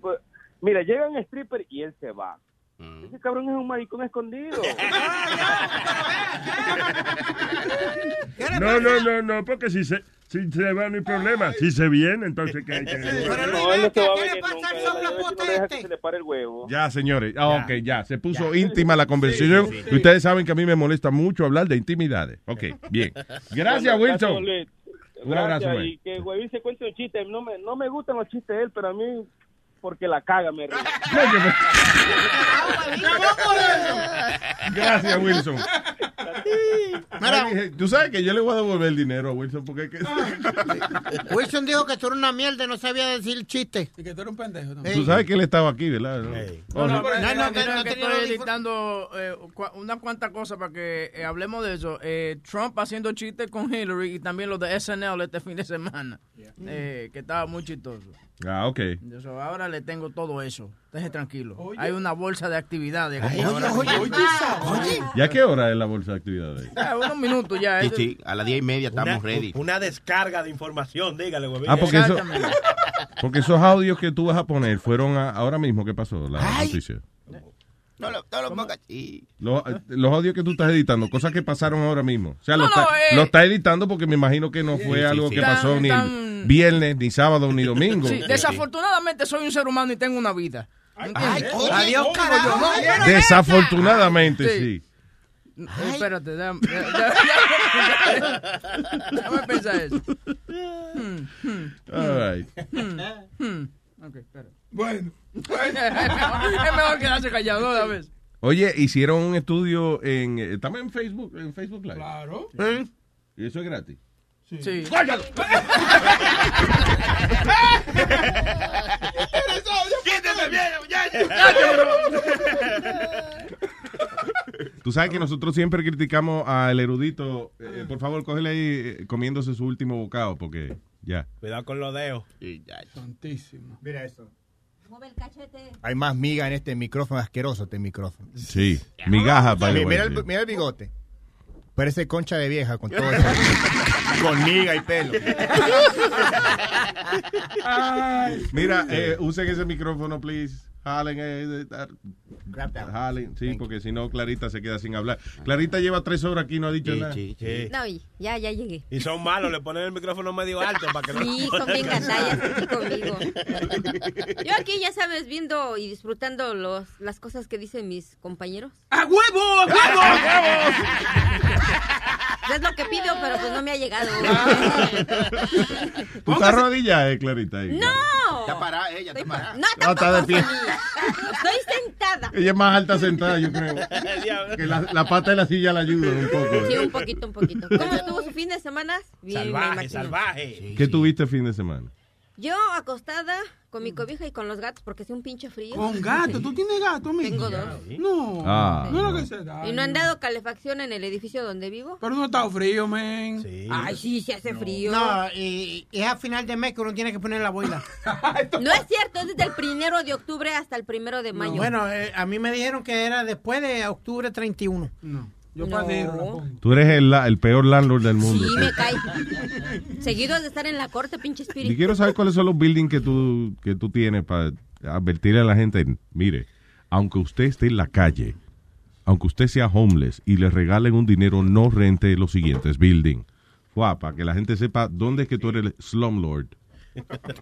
Mira, llega un stripper y él se va. Ese cabrón es un maricón escondido. No, no, no, no, porque si se, si se va no hay problema. Si se viene, entonces ¿qué hay que no, él no se va a venir nunca. él- él no deja que se le pare el huevo. Ya, señores. Ah, ok, ya. Se puso íntima la conversación. Sí, sí, sí. Ustedes saben que a mí me molesta mucho hablar de intimidades. Ok, bien. Gracias, Bueno, Wilson. Un abrazo. Y que Huevín se cuente un chiste. No me, no me gustan los chistes de él, pero a mí, porque la caga, me río. Gracias, Wilson. Dije, Tú sabes que yo le voy a devolver el dinero a Wilson porque es que... Wilson dijo que tú eras una mierda y no sabía decir chiste. Y que tú eres un pendejo. ¿no? Tú sabes que él estaba aquí, ¿verdad? ¿No? No, ¿O no, no? pero No, no, no, que, no, no, que estoy editando eh, cua- unas cuantas cosas para que eh, hablemos de eso. Eh, Trump haciendo chistes con Hillary y también los de SNL este fin de semana, eh, que estaba muy chistoso. Ah, ok. Eso, ahora le tengo todo eso. Deje tranquilo. Hay una bolsa de actividades. Ay, oye, oye, oye. ¿Y a qué hora es la bolsa de actividades? Ah, unos minutos ya. Sí, sí, a las diez y media estamos Una, ready. una descarga de información, dígale, güey. Ah, porque eso, porque esos audios que tú vas a poner fueron a- ahora mismo que pasó la noticia. No lo, no lo pongas así. Los, los audios que tú estás editando, cosas que pasaron ahora mismo. O sea, lo, No, no, está, eh. lo está editando porque me imagino que no fue Sí, sí, algo sí. que Tan- pasó ni tan- el viernes, ni sábado, ni domingo. Sí, desafortunadamente soy un ser humano y tengo una vida. ¿Entiendes? oye, Adiós, oye, carajo. No, Ay, Desafortunadamente, sí. Eh, Espérate, déjame, déjame- pensar eso. Hmm, hmm, All right. hmm, hmm. Ok, espera. Bueno. es mejor quedarse callado. Oye, hicieron un estudio en. eh, Estamos en Facebook, en Facebook Live. Claro. Y eso es gratis. Sí. Tú sabes que nosotros siempre criticamos al erudito. eh, por favor, cógele ahí eh, comiéndose su último bocado, porque ya. Cuidado con los dedos. Santísimo. Mira eso. Mueve el cachete. Hay más miga en este micrófono asqueroso, este micrófono. Sí, migajas, by the Mi- way, mira, el, mira el bigote. Parece concha de vieja con todo eso. con miga y pelo. Mira, eh, usen ese micrófono, please. Jalen, eh, eh, jalen. Sí, porque si no, Clarita se queda sin hablar. Clarita lleva tres horas aquí y no ha dicho Sí, nada. sí, sí. No, y ya, ya llegué. Y son malos, le ponen el micrófono medio alto para que no. Sí, son bien gandallas aquí conmigo. Yo aquí, ya sabes, viendo y disfrutando los, las cosas que dicen mis compañeros. ¡A huevo! ¡A huevo! ¡A huevo! Es lo que pido, pero pues no me ha llegado. ¿Tú estás arrodillada, eh, Clarita? ahí? ¡No! Está parada ella, está parada. No, No, está de pie. Estoy sentada. Ella es más alta sentada, yo creo. Que la, la pata de la silla la ayuda un poco. Sí, eh. un poquito, un poquito. ¿Cómo estuvo su fin de semana? Bien, Salvaje, salvaje. ¿Qué tuviste fin de semana? Yo acostada con mi cobija y con los gatos porque hace un pinche frío. Con gato. ¿Tú tienes gato, amigo? Tengo dos. No. Ah, no, no. lo que se da. Y no han dado calefacción en el edificio donde vivo. Pero no está frío, men. Ay, sí, se hace frío. No, y, y es a final de mes que uno tiene que poner la boila. No es cierto, es desde el primero de octubre hasta el primero de mayo. Bueno, eh, a mí me dijeron que era después de octubre 31. No, yo No. Tú eres el, peor landlord del mundo. Sí, me cae. Seguido de estar en la corte, pinche Y espíritu. quiero saber cuáles son los buildings que tú, que tú tienes para advertirle a la gente. Mire, aunque usted esté en la calle, aunque usted sea homeless y le regalen un dinero, no rente los siguientes buildings. Fua, para que la gente sepa dónde es que tú eres el slumlord.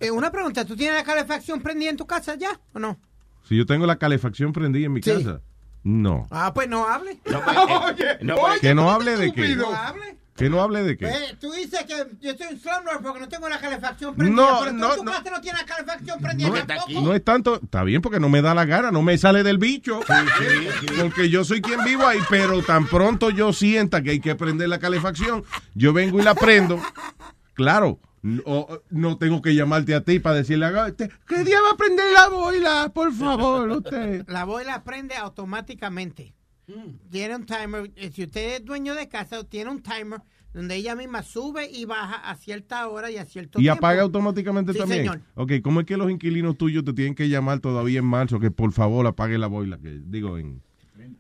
Eh, una pregunta, ¿tú tienes la calefacción prendida en tu casa ya o no? Si yo tengo la calefacción prendida en mi Sí. casa, no. Ah, pues no hable. Oye, No, oye, ¿Que no ¿tú hable de qué? No hable. ¿Que no hable de qué? Eh, tú dices que yo soy un slumlord porque no tengo la calefacción prendida. No, pero tú no, en tu no. casa no tienes la calefacción prendida No, tampoco. no es tanto, está bien porque no me da la gana, no me sale del bicho. Porque yo soy quien vivo ahí, pero tan pronto yo sienta que hay que prender la calefacción, yo vengo y la prendo. Claro, no, no tengo que llamarte a ti para decirle, "Haga usted, ¿qué día va a prender la boila? Por favor, usted. La boila prende automáticamente. tiene un timer. eh, Si usted es dueño de casa, tiene un timer donde ella misma sube y baja a cierta hora y a cierto Y tiempo. apaga automáticamente Sí, también. señor. Ok, ¿cómo es que los inquilinos tuyos te tienen que llamar todavía en marzo que por favor apague la boila? Que digo, en.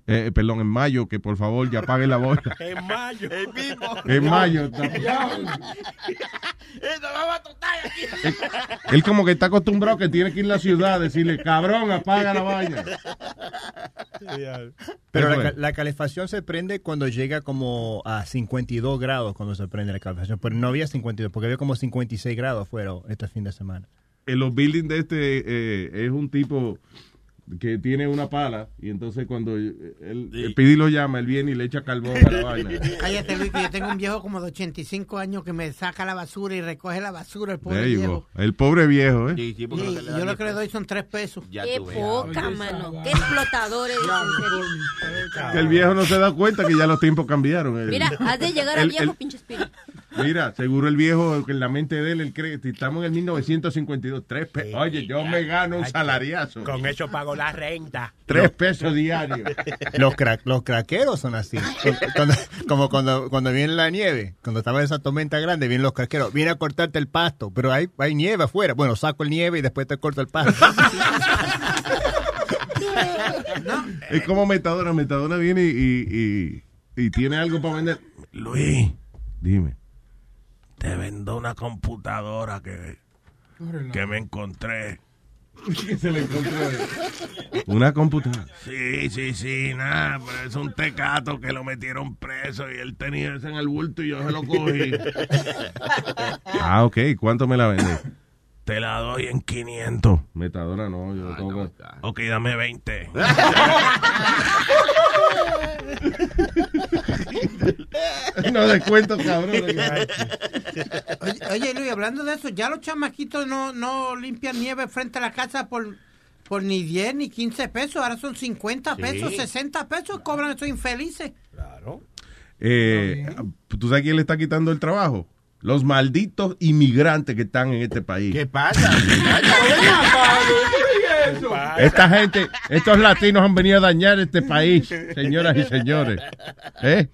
Eh, perdón, en mayo, que por favor ya apague la boila. En mayo. El mismo. En mayo. aquí. Él como que está acostumbrado que tiene que ir a la ciudad a decirle, cabrón, apaga la vaina. Pero ¿Qué la, calefacción se prende cuando llega como a 52 grados cuando se prende la calefacción. Pero no había 52, porque había como 56 grados afuera este fin de semana. En los buildings de este eh, es un tipo que tiene una pala y entonces cuando él, el Pidi lo llama, él viene y le echa carbón a la vaina. Cállate, Luis, que yo tengo un viejo como de 85 años que me saca la basura y recoge la basura, el pobre There viejo. El pobre viejo, ¿eh? Sí, y yo lo que le doy son tres pesos. Qué poca, mano. Qué explotadores. en serio. Que el viejo no se da cuenta que ya los tiempos cambiaron. El- Mira, has de llegar al viejo, el- pinche espíritu. Mira, seguro el viejo, que en la mente de él, él cree estamos en el 1952. Tres pe- Oye, yo me gano un salariazo. Con eso pago la renta. Tres pesos diarios. Los, cra- los craqueros son así. Cuando- como cuando, cuando viene la nieve, cuando estaba esa tormenta grande, vienen los craqueros. Viene a cortarte el pasto, pero hay, hay nieve afuera. Bueno, saco el nieve y después te corto el pasto. Es como Metadona. Metadona viene y, y, y- y tiene algo para vender. Luis, dime. Te vendo una computadora que, que me encontré. ¿Qué se le encontró? Una computadora. Sí, sí, sí, nada, pero es un tecato que lo metieron preso y él tenía ese en el bulto y yo se lo cogí. Ah, ok. ¿Cuánto me la vende? Te la doy en 500. Metadona no, yo Ah, tengo Ok, dame 20. No descuento, cabrón. Oye, oye, Luis, hablando de eso, ya los chamaquitos no, no limpian nieve frente a la casa por, por ni 10 ni 15 pesos. Ahora son 50 Sí. pesos, 60 pesos cobran esos infelices. Eh, ¿Tú sabes quién le está quitando el trabajo? Los malditos inmigrantes que están en este país. ¿Qué pasa? Esta gente, estos latinos han venido a dañar este país, señoras y señores. ¿Eh?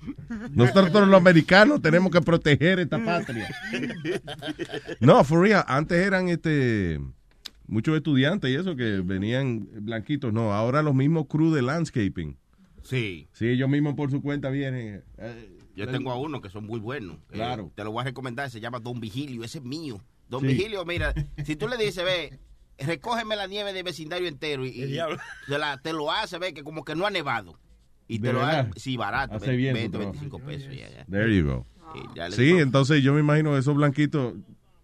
Nosotros los americanos tenemos que proteger esta patria. No, for real, antes eran este muchos estudiantes y eso que venían blanquitos. No, ahora los mismos crew de landscaping. Sí. Sí, ellos mismos por su cuenta vienen. eh, Yo tengo a uno que son muy buenos. Eh, Claro. te lo voy a recomendar, se llama Don Vigilio, ese es mío. Don Sí. Vigilio, mira, si tú le dices, ve, recógeme la nieve del vecindario entero y, y te, la- te lo hace, ve, que como que no ha nevado. Y ¿De te lo verdad? hace, sí, barato, Hace ve- bien su 20, trabajo. 25 pesos. ya, ya. There you go. Y Sí, digo, entonces yo me imagino esos blanquitos,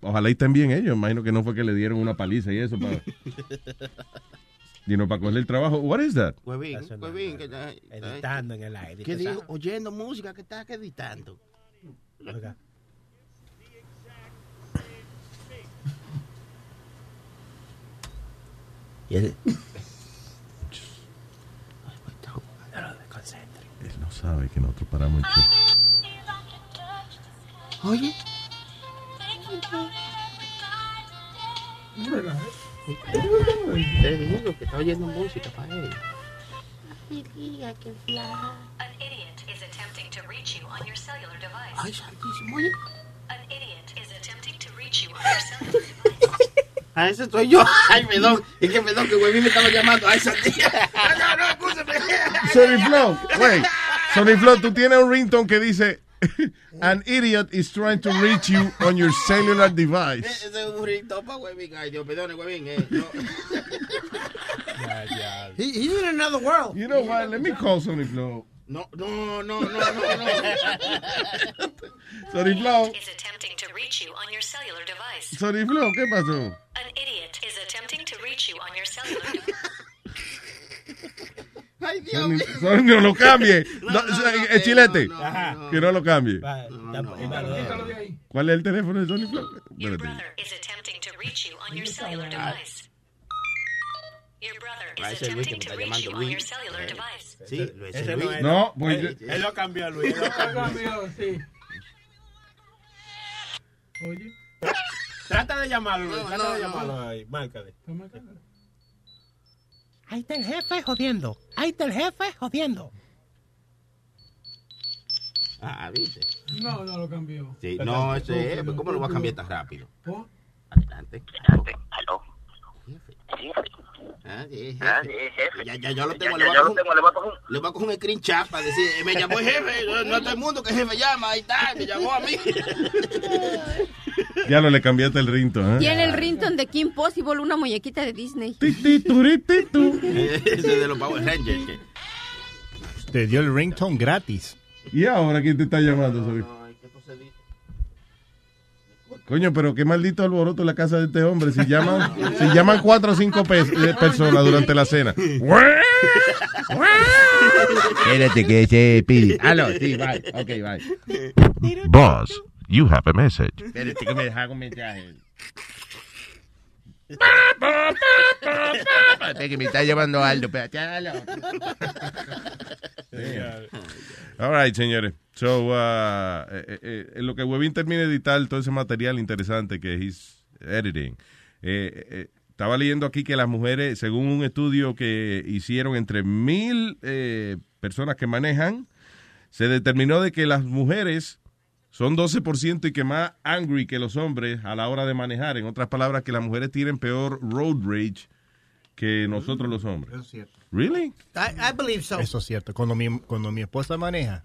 ojalá y estén bien ellos. Imagino que no fue que le dieron una paliza y eso para, sino para cogerle el trabajo. What is that? Huevín, huevín, que está- Editando en el aire. ¿Qué ¿tú digo? Oyendo música, que está editando? Oiga. Y él... Él no sabe que nosotros paramos el. Oye. Te digo que está oyendo música para él. An idiot is attempting to reach you on your cellular device. Ay, santísimo, oye. An idiot is attempting to reach you on your cellular device. Ah, ese soy yo. Ay, perdón. Es que perdón, que Huevín me estaba llamando. Ay, santísimo. No, no, no, escúchame. Sony Flow, wait. Sony Flow, tú tienes un ringtone que dice An idiot is trying to reach you on your cellular device. Ese es un rito para Huevín. Ay, Dios, perdone, Huevín. Eh. He's in another world. You know what? Let me call Sony Flow. No, no, no, no, no, no. Sony Flow, Is attempting to reach you on your cellular device. Sony Flow, ¿qué pasó? An idiot is attempting to reach you on your cellular device. Ay, Dios mío. No lo cambie. No, No, no, so- no, eh, chilete. no, no, Que no lo cambie. no. ¿Cuál es el teléfono de Sony Flow? Your Espérate. brother is attempting to reach you on your cellular device. Your brother Ah, es Luis que me to está reach you llamando on your Luis. cellular device. Sí, Luis, Ese Luis. no es. No, pues él, yo- él lo cambió, Luis. Él lo cambió. sí. Oye. Trata de llamarlo, Luis. No, Trata no, de no. llamarlo ahí. Márcale. Ahí está el jefe jodiendo. Ahí está el jefe jodiendo. Ah, ¿viste? No, no lo cambió. Sí, no, ese es. ¿Cómo lo va a cambiar tan rápido? ¿Por? Adelante. Aló. Ah, sí, jefe. Ya, ya, ya lo tengo. Le voy a coger un- le voy a coger un screenshot para decir, eh, me llamó el jefe. No, no todo el mundo que jefe llama. Ahí está, me llamó a mí. Ya lo le cambiaste el rinto, ¿eh? Tiene el rington de Kim Possible, una muñequita de Disney. Ese de los Power Rangers. Te dio el ringtone gratis. ¿Y ahora quién te está llamando? Sobi? Coño, pero qué maldito alboroto en la casa de este hombre. Si llaman, si llaman cuatro o cinco pe- eh, personas durante la cena. Espérate que se pide. Aló, sí, bye. Ok, bye. Boss, you have a message. Espérate que me dejan un mensaje. Espérate que me está llamando Aldo. Espérate, aló. All right, señores. So, uh, eh, eh, eh, en lo que Webin termine de editar todo ese material interesante que he's editing, eh, eh, estaba leyendo aquí que las mujeres, según un estudio que hicieron entre mil eh, personas que manejan, se determinó de que las mujeres son 12% y que más angry que los hombres a la hora de manejar. En otras palabras, que las mujeres tienen peor road rage que nosotros los hombres. Eso es cierto. ¿Really? I, I believe so. Eso es cierto. Cuando mi, cuando mi esposa maneja.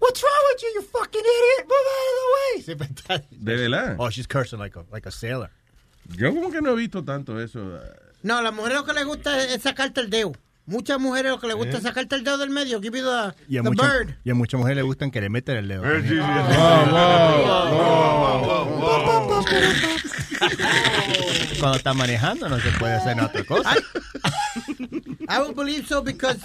What's wrong with you, you fucking idiot? Move out of the way. ¿De verdad? Oh, she's cursing like a, like a sailor. Yo como que no he visto tanto eso. No, a las mujeres lo que les gusta es sacarte el dedo. Muchas mujeres lo que les gusta ¿Eh? es sacarte el dedo del medio. Give the, Y a, the mucha- bird. y a muchas mujeres les gustan que le metan el dedo. Eh. Cuando está manejando no se puede hacer otra cosa. I would believe so because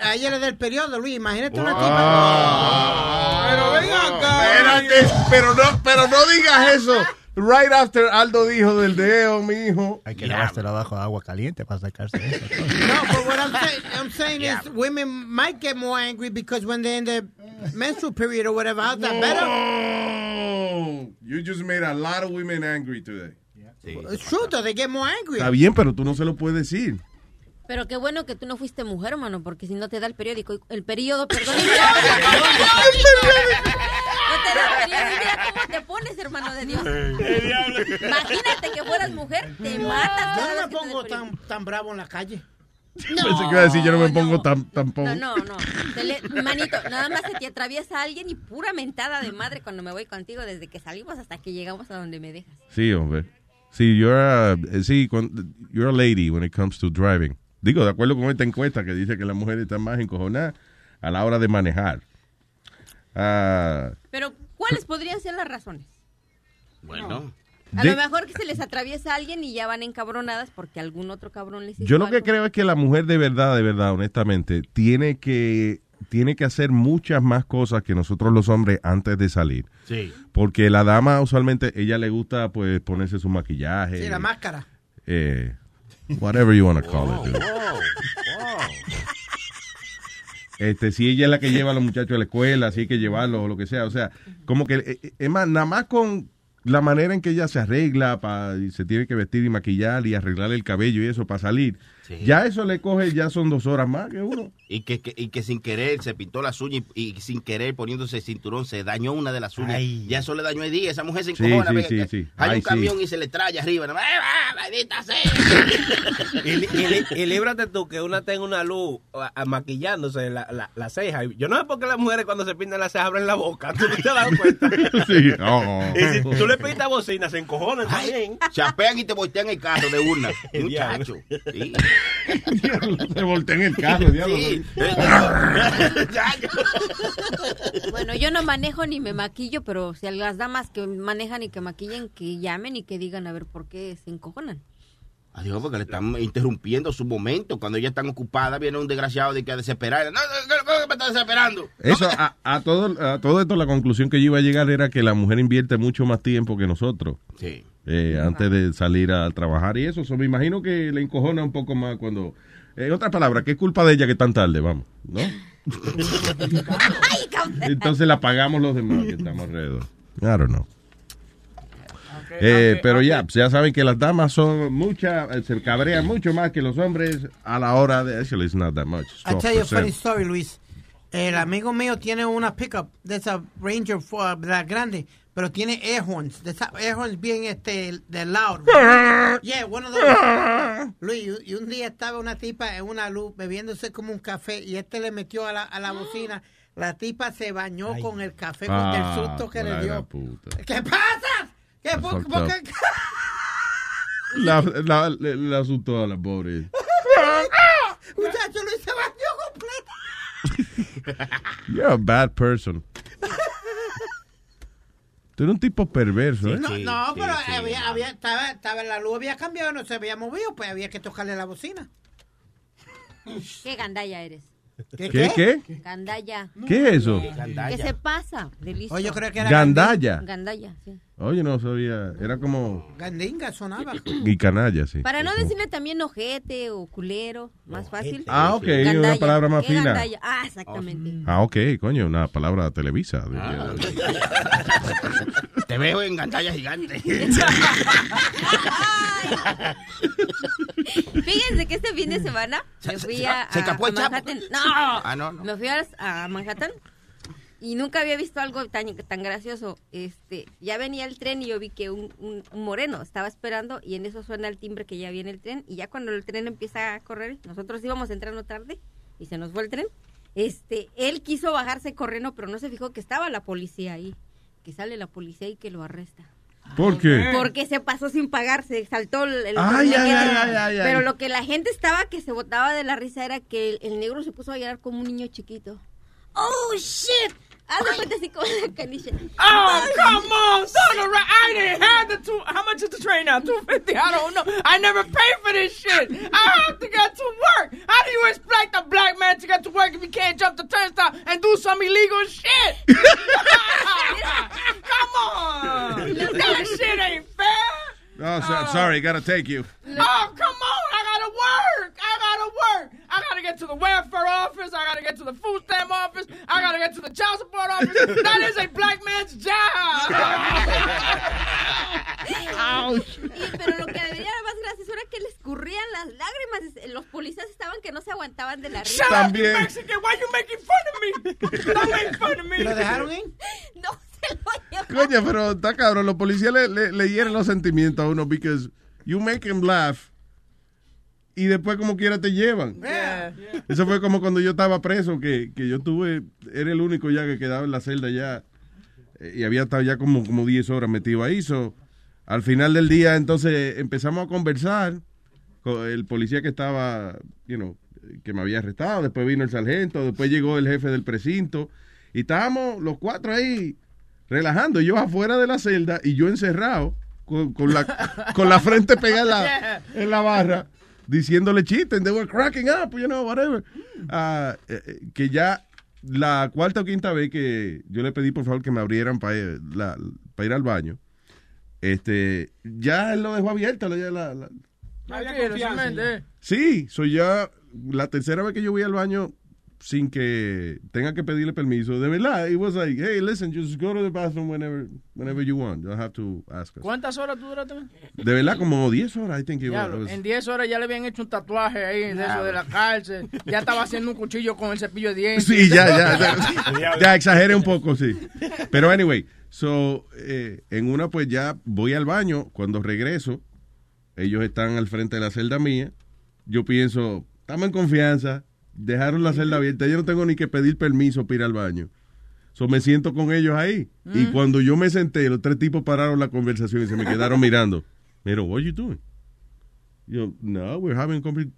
a ella le da el periodo, Luis. Imagínate una Ah. Pero ven acá. Espérate, pero no, pero no digas eso. Right after Aldo dijo del dedo, mi hijo. Hay que lavárselo abajo de agua caliente para sacarse eso. No, but what I'm saying, I'm saying is women might get more angry because when they're in the menstrual period or whatever, how's that better? Oh, you just made a lot of women angry today. It's true, though. They get more angry. Está bien, pero tú no se lo puedes decir. Pero qué bueno que tú no fuiste mujer, hermano, porque si no te da el periódico, el periodo, perdón. No te da el periodo, mira cómo te pones, hermano de Dios. Imagínate que fueras mujer, te matas. Yo no me pongo tan, tan bravo en la calle. Pensé que iba a decir, yo no me pongo tan, tampoco. No, no, no. Le- manito, nada más se te atraviesa alguien y pura mentada de madre cuando me voy contigo desde que salimos hasta que llegamos a donde me dejas. Sí, hombre. Sí, you're a, eh, sí, you're a lady when it comes to driving. Digo, de acuerdo con esta encuesta que dice que las mujeres están más encojonadas a la hora de manejar. Ah, Pero, ¿cuáles podrían ser las razones? Bueno. A De- lo mejor que se les atraviesa alguien y ya van encabronadas porque algún otro cabrón les hizo yo lo que algo. creo es que la mujer de verdad, de verdad, honestamente, tiene que, tiene que hacer muchas más cosas que nosotros los hombres antes de salir. Sí. Porque la dama usualmente, ella le gusta pues ponerse su maquillaje. Sí, la máscara. eh, whatever you want to call it. dude. Este, si ella es la que lleva a los muchachos a la escuela, si hay que llevarlos o lo que sea. O sea, como que, eh, eh, es nada más con la manera en que ella se arregla, pa, y se tiene que vestir y maquillar y arreglar el cabello y eso para salir. Sí. Ya eso le coge, ya son dos horas más que uno. Y que, que- y que sin querer se pintó las uñas y, y sin querer poniéndose el cinturón se dañó una de las uñas. Ya eso le dañó el día. Esa mujer se encojona. sí, sí, sí. Hay Ay, un sí. camión y se le trae arriba. más, ¡Eh, va, maldita sea! Y, y y líbrate tú que una tenga una luz a- a- maquillándose la, la, la ceja. Yo no sé por qué las mujeres cuando se pintan las cejas abren la boca. ¿Tú no te has dado cuenta? Sí. Oh. Y si tú le pintas bocina, se encojonan también. Chapean y te voltean el carro de una. Muchacho. Sí. Se voltea en el carro, diablo. Sí. Bueno, yo no manejo ni me maquillo, pero si a las damas que manejan y que maquillen, que llamen y que digan a ver por qué se encojonan. Adiós, porque le están interrumpiendo su momento. Cuando ellas están ocupadas, viene un desgraciado de que a desesperar. No, no, no, no, me está desesperando. Eso, a, a todo, a todo esto, la conclusión que yo iba a llegar era que la mujer invierte mucho más tiempo que nosotros. Sí. Eh, antes de salir a trabajar y eso. So, me imagino que le encojona un poco más cuando... En otras palabras, ¿qué es culpa de ella que tan tarde? Vamos, ¿no? Entonces la pagamos los demás que estamos alrededor. I don't know. Eh, pero ya, ya saben que las damas son muchas, eh, se cabrean mucho más que los hombres a la hora de... Actually, it's not that much. I'll tell you a funny 12%. story, Luis. El amigo mío tiene una pickup de esa Ranger uh, la grande, pero tiene air horns, de esa air horns bien este de loud. yeah, one of those. Luis, y- un día estaba una tipa en una luz bebiéndose como un café y este le metió a la, a la bocina. La tipa se bañó con el café con el Ah, susto que le la dio. puta. ¿Qué pasa? ¿Qué por, qué? La, la, le, le asustó a la pobre. Muchacho, Luis se bañó completa. You're a bad person. Tú eres un tipo perverso, ¿eh? No, no, pero había, había, estaba, estaba la luz había cambiado, no se había movido, pues había que tocarle la bocina. Qué gandalla eres. ¿Qué, qué? Gandalla. ¿Qué es eso? ¿Qué se pasa? De listo. Oye, yo creo que era Gandalla. Gandalla, sí. Oye, no sabía. Era como. Gandinga sonaba. Y canalla, sí. Para no decirle también ojete o culero, más fácil. Ah, ok, una palabra más ¿Qué fina. gandalla? Ah, exactamente. Ah, ok, coño, una palabra televisa. Te veo en pantalla gigante. Fíjense que este fin de semana me fui a, se a el Chapo. Manhattan. No, Ah, no, no. me fui a, a Manhattan y nunca había visto algo tan, tan gracioso. Este, ya venía el tren y yo vi que un, un- un moreno estaba esperando y en eso suena el timbre que ya viene el tren y ya cuando el tren empieza a correr, nosotros íbamos entrando tarde y se nos fue el tren. Este, él quiso bajarse corriendo, pero no se fijó que estaba la policía ahí, que sale la policía y que lo arresta. ¿Por qué? Porque se pasó sin pagar, se saltó el... el- Ay, ay, ay, ay, ay, Pero lo que la gente estaba que se botaba de la risa era que el, el negro se puso a llorar como un niño chiquito. ¡Oh, shit! Haz de cuenta así como la caniche. Oh, come on, son of I didn't have the two. How much is the train now? Two fifty. I don't know. I never paid for this shit. I have to get to work. How do you expect a black man to get to work if he can't jump the turnstile and do some illegal shit? come on, that shit ain't fair. Oh, so- sorry, gotta take you. Oh, come on. I gotta work. I gotta work. I gotta get to the welfare office. I gotta get to the food stamp office. I gotta get to the child support office. That is a black man's job. Y- pero lo que debería ser más gracioso era que le escurrían las lágrimas. Los policías estaban que no se aguantaban de la risa. Shut up, you Mexican. Why you making fun of me? Don't make fun of me. ¿Lo dejaron ir? No, se lo llevaron. Coño, pero está cabrón. Los policías le, le, le hieren los sentimientos a uno because you make him laugh y después como quiera te llevan. Eso fue como cuando yo estaba preso, que, que yo tuve, era el único ya que quedaba en la celda ya eh, y había estado ya como, como 10 horas metido ahí. So, al final del día entonces empezamos a conversar con el policía que estaba, you know, que me había arrestado, después vino el sargento, después llegó el jefe del precinto y estábamos los cuatro ahí relajando, yo afuera de la celda y yo encerrado con, con la, con la frente pegada en la, en la barra diciéndole chistes, they were cracking up, you know, whatever. Ah, eh, eh, que ya la cuarta o quinta vez que yo le pedí por favor que me abrieran para ir, la- pa' ir al baño, este, ya él lo dejó abierto, ya la- la, simplemente. Sí, soy ya la tercera vez que yo voy al baño sin que tenga que pedirle permiso. De verdad, it was like, hey, listen, just go to the bathroom whenever, whenever you want. You don't have to ask us. ¿Cuántas horas tú duraste? De verdad, como 10 horas, I think it was. Diablo, en 10 horas ya le habían hecho un tatuaje ahí de eso de la cárcel. Ya estaba haciendo un cuchillo con el cepillo de dientes. Sí, ya, ya, ya, ya exageré un poco, sí. Pero anyway, so, eh, en una pues ya voy al baño, cuando regreso, ellos están al frente de la celda mía, yo pienso, estamos en confianza, dejaron la celda abierta, yo no tengo ni que pedir permiso para ir al baño. So me siento con ellos ahí. Y Mm. cuando yo me senté, los tres tipos pararon la conversación y se me quedaron mirando. Mira, what are you doing? Yo, no, we're having a conversation.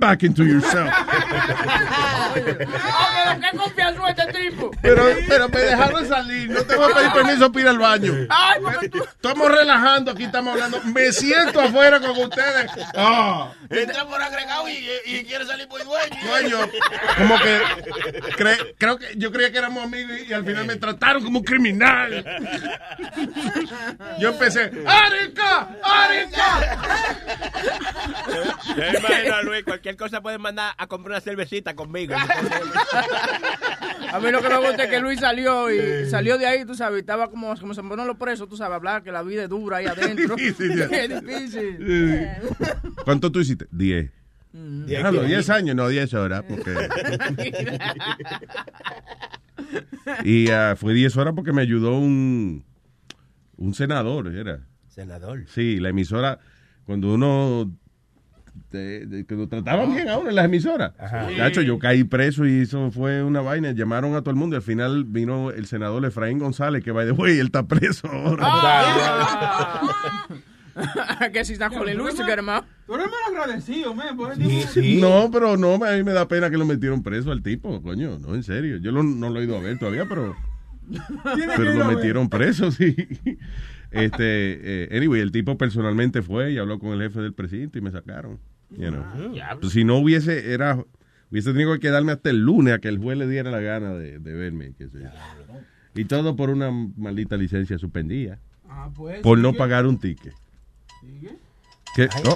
Back into yourself. Ah, pero qué confianza este tipo. Pero, pero me dejaron salir, no tengo que pedir permiso para ir al baño. Ay, porque tú. Estamos relajando, aquí estamos hablando. Me siento afuera con ustedes. Ah, Entra por agregado y, y quiere salir por dueño. coño. Como que cre- creo que yo creía que éramos amigos y, al final me trataron como un criminal. Yo empecé, ¡Arica! ¡Arica! Imagino a Luis, cualquier cosa pueden mandar a comprar una cervecita conmigo. A mí lo que me gusta es que Luis salió y salió de ahí, tú sabes, y estaba como, como se ponen los presos, tú sabes, hablar que la vida es dura ahí adentro. Difícil, ya. es difícil. ¿Cuánto tú hiciste? Diez. Diablo, 10 años, no 10 horas, porque... Y ah, fue 10 horas porque me ayudó un, un senador, era. Senador. Sí, la emisora, cuando uno... te- de- que lo trataban bien a uno en las emisoras. Ajá. Cacho, yo caí preso y eso fue una vaina. Llamaron a todo el mundo y al final vino el senador Efraín González, que by the way, él está preso ahora. Ah. I guess he's not calling Luis to get him out. Tú eres mal agradecido, man. Por el tipo- No, pero no, a mí me da pena que lo metieron preso al tipo, coño, no, en serio. Yo lo- no lo he ido a ver todavía, pero, que pero lo metieron preso, sí. Este, eh, anyway, el tipo personalmente fue y habló con el jefe del presidente y me sacaron. You know. Pues si no hubiese, era, hubiese tenido que quedarme hasta el lunes a que el juez le diera la gana de, de verme. Y todo por una maldita licencia suspendida. Ah, pues, por no sigue. pagar un ticket. ¿Qué? Oh.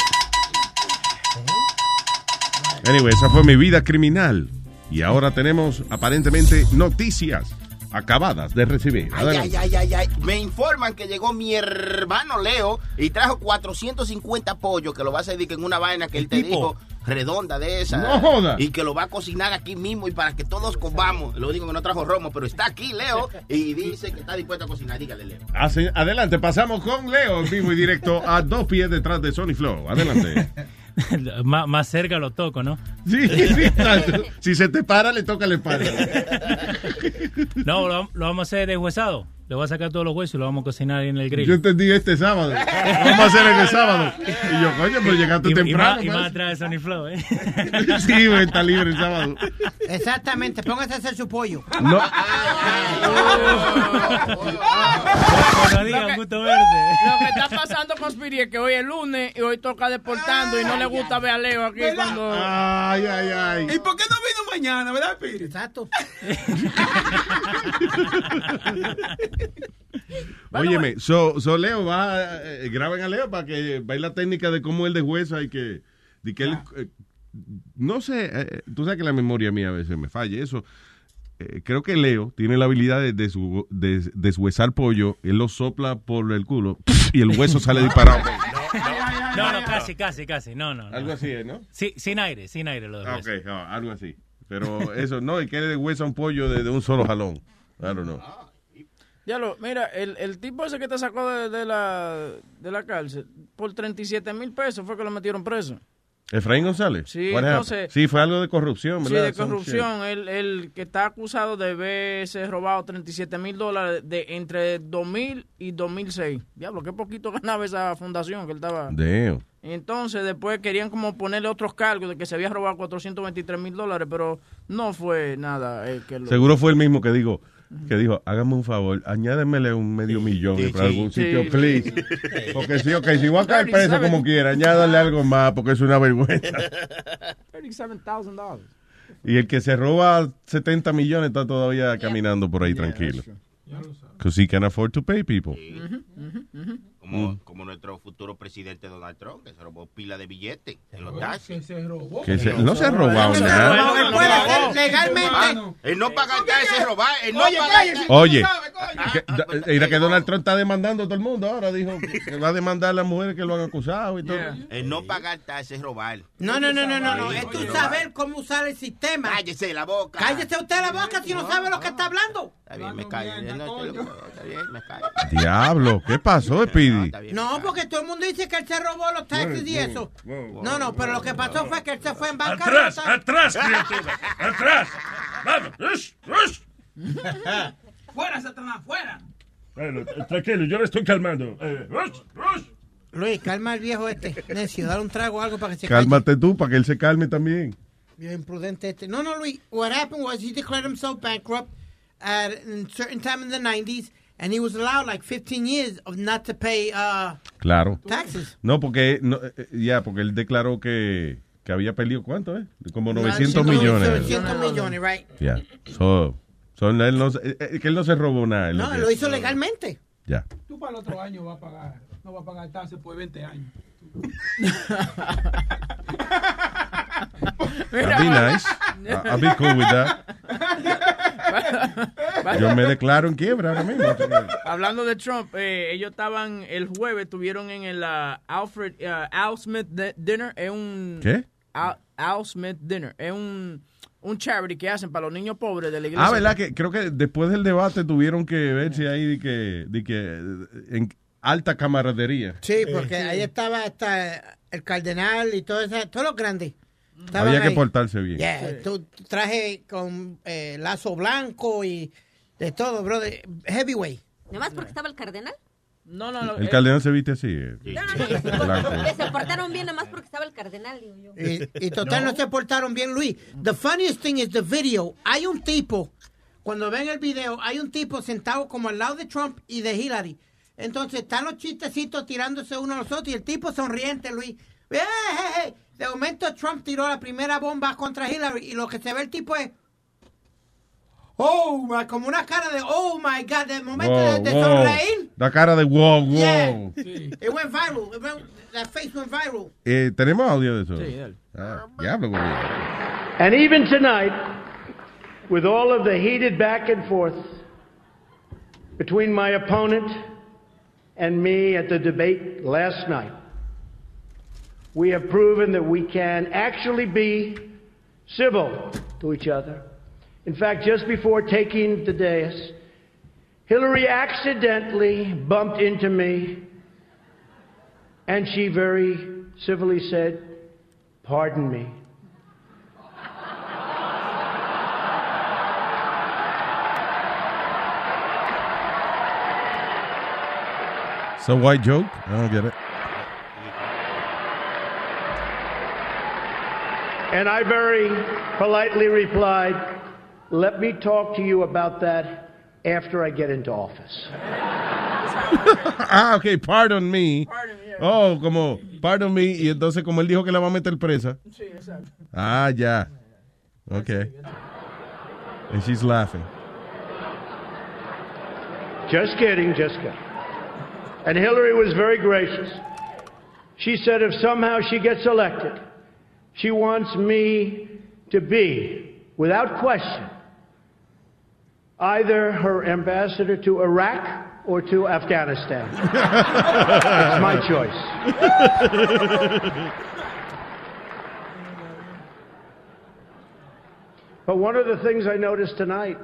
Anyway, esa fue mi vida criminal. Y ahora tenemos aparentemente noticias acabadas de recibir. Ay, ay, ay, ay, ay. Me informan que llegó mi hermano Leo y trajo 450 pollos que lo va a hacer en una vaina que él te dijo redonda de esa. No joda. Y que lo va a cocinar aquí mismo y para que todos comamos. Lo digo que no trajo romo, pero está aquí Leo y dice que está dispuesto a cocinar. Dígale, Leo. Hace- Adelante, pasamos con Leo en vivo y directo a dos pies detrás de Sony Flow. Adelante. más, más cerca lo toco, ¿no? Sí, sí, tanto. Si se te para, le toca la espalda. No, lo, lo vamos a hacer deshuesado. Le voy a sacar todos los huesos y lo vamos a cocinar en el grill. Yo entendí este sábado. Vamos a hacer este sábado. Y yo, coño, pero llegaste Y- y temprano. más- y más parece. atrás de Sony Flow, ¿eh? Sí, está libre el sábado. Exactamente, póngase a hacer su pollo. No. Gusto verde. Lo que está pasando con Spiri es que hoy es lunes y hoy toca deportando y no le gusta ver a Leo aquí cuando... Ay, ay, ay. ¿Y por qué no vino mañana, verdad, Piri? Exacto. Óyeme, so, so Leo va, eh, graben a Leo para que vaya la técnica de cómo él de jueza y que, de que él, eh, no sé, eh, tú sabes que la memoria mía a veces me falla, eso. Eh, creo que Leo tiene la habilidad de, desu- de deshuesar pollo, él lo sopla por el culo y el hueso sale disparado. No, no, casi, casi, casi. No, no. no. Algo así, ¿no? Sí, sin aire, sin aire lo Ah, dejo. Ok, ah, algo así. Pero eso, no, y que él deshuesa un pollo de, de un solo jalón. I don't know. Ya lo, mira, el, el tipo ese que te sacó de, de la, de la cárcel, por 37 mil pesos fue que lo metieron preso. Efraín González. Sí, entonces- sí, fue algo de corrupción, Sí, ¿verdad? de Some corrupción. El, el que está acusado de haberse robado 37 mil dólares de entre 2000 y 2006. Diablo, qué poquito ganaba esa fundación que él estaba. Damn. Entonces después querían como ponerle otros cargos de que se había robado 423 mil dólares, pero no fue nada. eh, que lo- Seguro fue el mismo que digo, que dijo, hágame un favor, añádemele un medio millón Sí, para sí. algún Sí. sitio, please. Porque sí, ok, si voy a caer preso 37. como quiera, añádale algo más, porque es una vergüenza. $37,000. Y el que se roba 70 millones está todavía caminando por ahí tranquilo. Because he can afford to pay people. Como, Mm. como nuestro futuro presidente Donald Trump, que se robó pila de billetes en los taxis. Que se robó. Que se- no se ha robado nada. Él puede hacer legalmente. El no pagar taxes es robar. El no taxes- Oye, mira que Donald Trump está demandando a todo el mundo ahora, dijo que va a demandar a las mujeres que lo han acusado y todo. El no pagar taxes es robar. No, no, no, no, no, Es tú saber cómo usar el sistema. Cállese la boca. Cállese usted la boca si no sabe lo que está hablando. Está bien, me callo. Está bien, me callo. Diablo, ¿qué pasó, Speedy? No, porque todo el mundo dice que él se robó los taxis y eso. No, no, pero lo que pasó fue que él se fue en bancarrota. Atrás, atrás, criatura. Atrás. Vamos. Ush, ush. Fuera, Satanás, fuera. Bueno, tranquilo, yo le estoy calmando. Eh, ush, ush. Luis, calma al viejo este. Necio, dale un trago o algo para que se calme. Cálmate tú, para que él se calme también. Bien imprudente este. No, no, Luis. What happened was he declared himself bankrupt at a certain time in the 90s, and he was allowed like 15 years of not to pay uh, Claro. taxes. No, porque no, eh, eh, ya, porque él declaró que, que había perdido cuánto, ¿eh? Como 900 900 millones. 900 millones, right? Ya. So, so, él no, se- eh, que él no se robó nada. No, que- lo hizo legalmente. Ya. Tú para el otro año vas a pagar. No vas a pagar taxes por 20 años. That'd be nice. I'll be cool with that. Yo me declaro en quiebra ahora mismo. Hablando de Trump, eh, ellos estaban el jueves, estuvieron en el ah, Alfred ah, Al Smith di- Dinner, es un ¿Qué? Al, Al Smith Dinner. Es un, un charity que hacen para los niños pobres de la iglesia. Ah, ¿verdad? Que creo que después del debate tuvieron que ver si ahí de que, de que en alta camaradería. Sí, porque ahí estaba hasta el cardenal y todo eso, todos los grandes. Estaban Había que ahí. portarse bien. Yeah, tu traje con eh, lazo blanco y de todo, brother. Heavyweight. Nomás porque estaba el cardenal. No, no, no. El cardenal se viste así. eh, No, no, que se, blanco. que se portaron bien nomás porque estaba el cardenal, digo yo. Y, y total no. se portaron bien, Luis. The funniest thing is the video. Hay un tipo, cuando ven el video, hay un tipo sentado como al lado de Trump y de Hillary. Entonces están los chistecitos tirándose uno a los otros y el tipo sonriente, Luis. ¡Eh, eh, eh! De momento Trump tiró la primera bomba contra Hillary y lo que se ve el tipo es... Oh, my, como una cara de, oh my God, de momento de, de wow. sonreír. La cara de wow, wow. Yeah. It went viral. It went- that face went viral. Eh, ¿Tenemos audio de eso? Sí, dale. Ah, diablo. And even tonight, with all of the heated back and forth between my opponent and me at the debate last night, we have proven that we can actually be civil to each other. In fact, just before taking the dais, Hillary accidentally bumped into me, and she very civilly said, Pardon me. So white joke? I don't get it. And I very politely replied, Let me talk to you about that after I get into office. ah, ok, pardon me. Oh, como, pardon me. Y entonces, como él dijo que la va a meter presa. Sí, exacto. Ah, ya. Ok. And she's laughing. Just kidding, just kidding. And Hillary was very gracious. She said if somehow she gets elected, she wants me to be, without question, either her ambassador to Iraq or to Afghanistan. it's my choice. But one of the things I noticed tonight,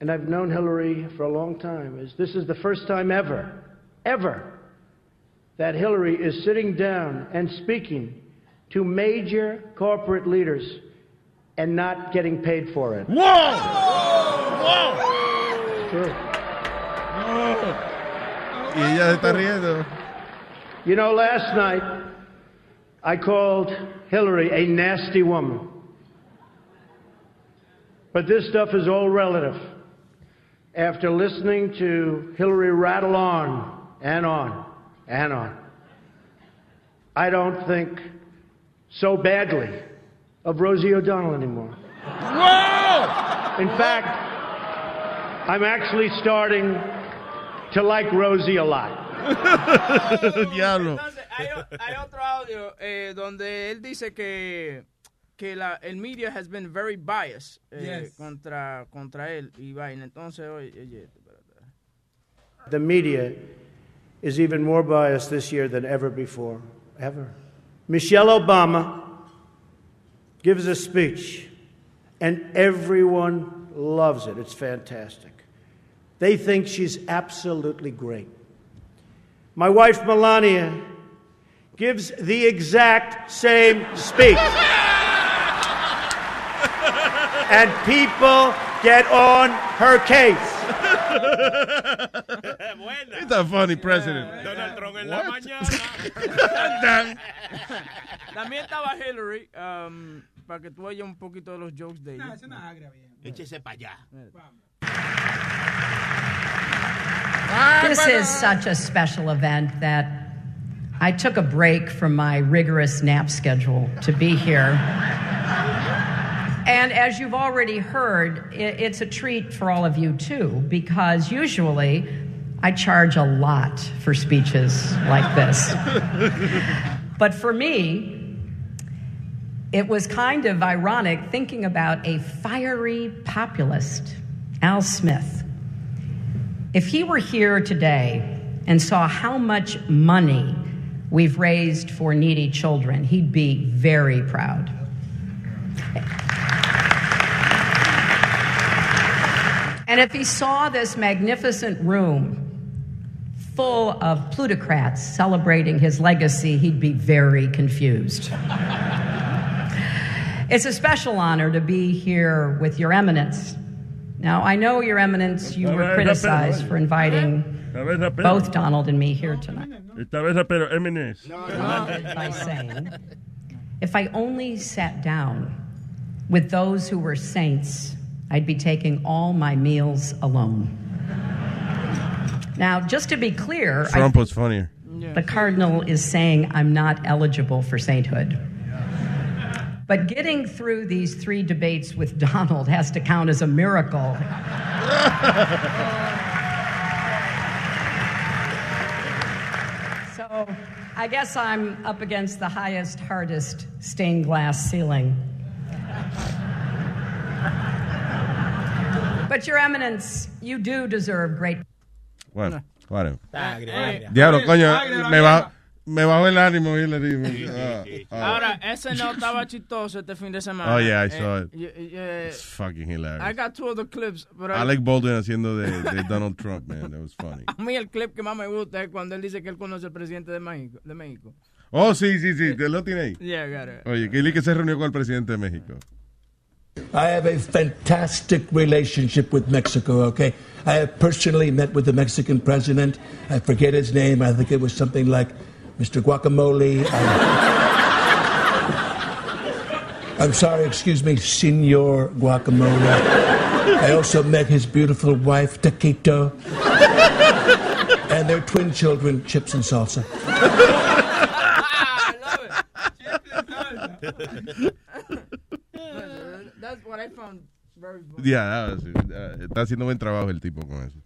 and I've known Hillary for a long time, is this is the first time ever, ever, that Hillary is sitting down and speaking to major corporate leaders and not getting paid for it. Whoa! Whoa! It's true. Y ella está riendo. You know, last night I called Hillary a nasty woman. But this stuff is all relative. After listening to Hillary rattle on and on and on, I don't think so badly of Rosie O'Donnell anymore. Whoa! In fact, I'm actually starting to like Rosie a lot. Diablo. Entonces, hay, hay otro audio eh, donde él dice que, que la, el media has been very biased eh, Yes. contra, contra él y vaina. Entonces, oye, oye, The media is even more biased this year than ever before. Ever. Michelle Obama gives a speech, and everyone loves it. It's fantastic. They think she's absolutely great. My wife, Melania, gives the exact same speech. and people get on her case. He's a funny president. Donald Trump en la mañana. También estaba Hillary, um, para que tú oyas un poquito de los jokes de ella. Échese para allá. This is such a special event that I took a break from my rigorous nap schedule to be here. And as you've already heard, it's a treat for all of you too, because usually I charge a lot for speeches like this. But for me, it was kind of ironic thinking about a fiery populist, Al Smith. If he were here today and saw how much money we've raised for needy children. He'd be very proud. And if he saw this magnificent room full of plutocrats celebrating his legacy, he'd be very confused. it's a special honor to be here with Your Eminence. Now, I know, Your Eminence, you were criticized for inviting A ver, rapero. both Donald and me here tonight. Esta vez, pero Eminence. by saying, if I only sat down with those who were saints, I'd be taking all my meals alone. Now, just to be clear, I- Trump was funnier. the cardinal is saying I'm not eligible for sainthood. But getting through these three debates with Donald has to count as a miracle. So I guess I'm up against the highest, hardest stained glass ceiling. But, Your Eminence, you do deserve great. Bueno, whatever. Eh, Diablo, coño, me, ba- me bajó el ánimo y le digo. ah, ah. Ahora, ese no estaba chistoso este fin de semana. Oh, yeah, I Eh, saw it. eh, It's fucking hilarious. I got two of the clips. But I- Alec Baldwin haciendo de, de Donald Trump, man. That was funny. A mí el clip que más me gusta es cuando él dice que él conoce al presidente de México. De México. Oh, sí, sí, sí. ¿Te lo tiene ahí? Yeah, I got it. Oye, que que se reunió con el presidente de México. I have a fantastic relationship with Mexico, okay? I have personally met with the Mexican president. I forget his name. I think it was something like Mr. Guacamole. I- I'm sorry, excuse me, Senor Guacamole. I also met his beautiful wife, Taquito, and their twin children, Chips and Salsa. That's what I found very funny. Ya, ah, sí, ah, está haciendo buen trabajo el tipo con eso.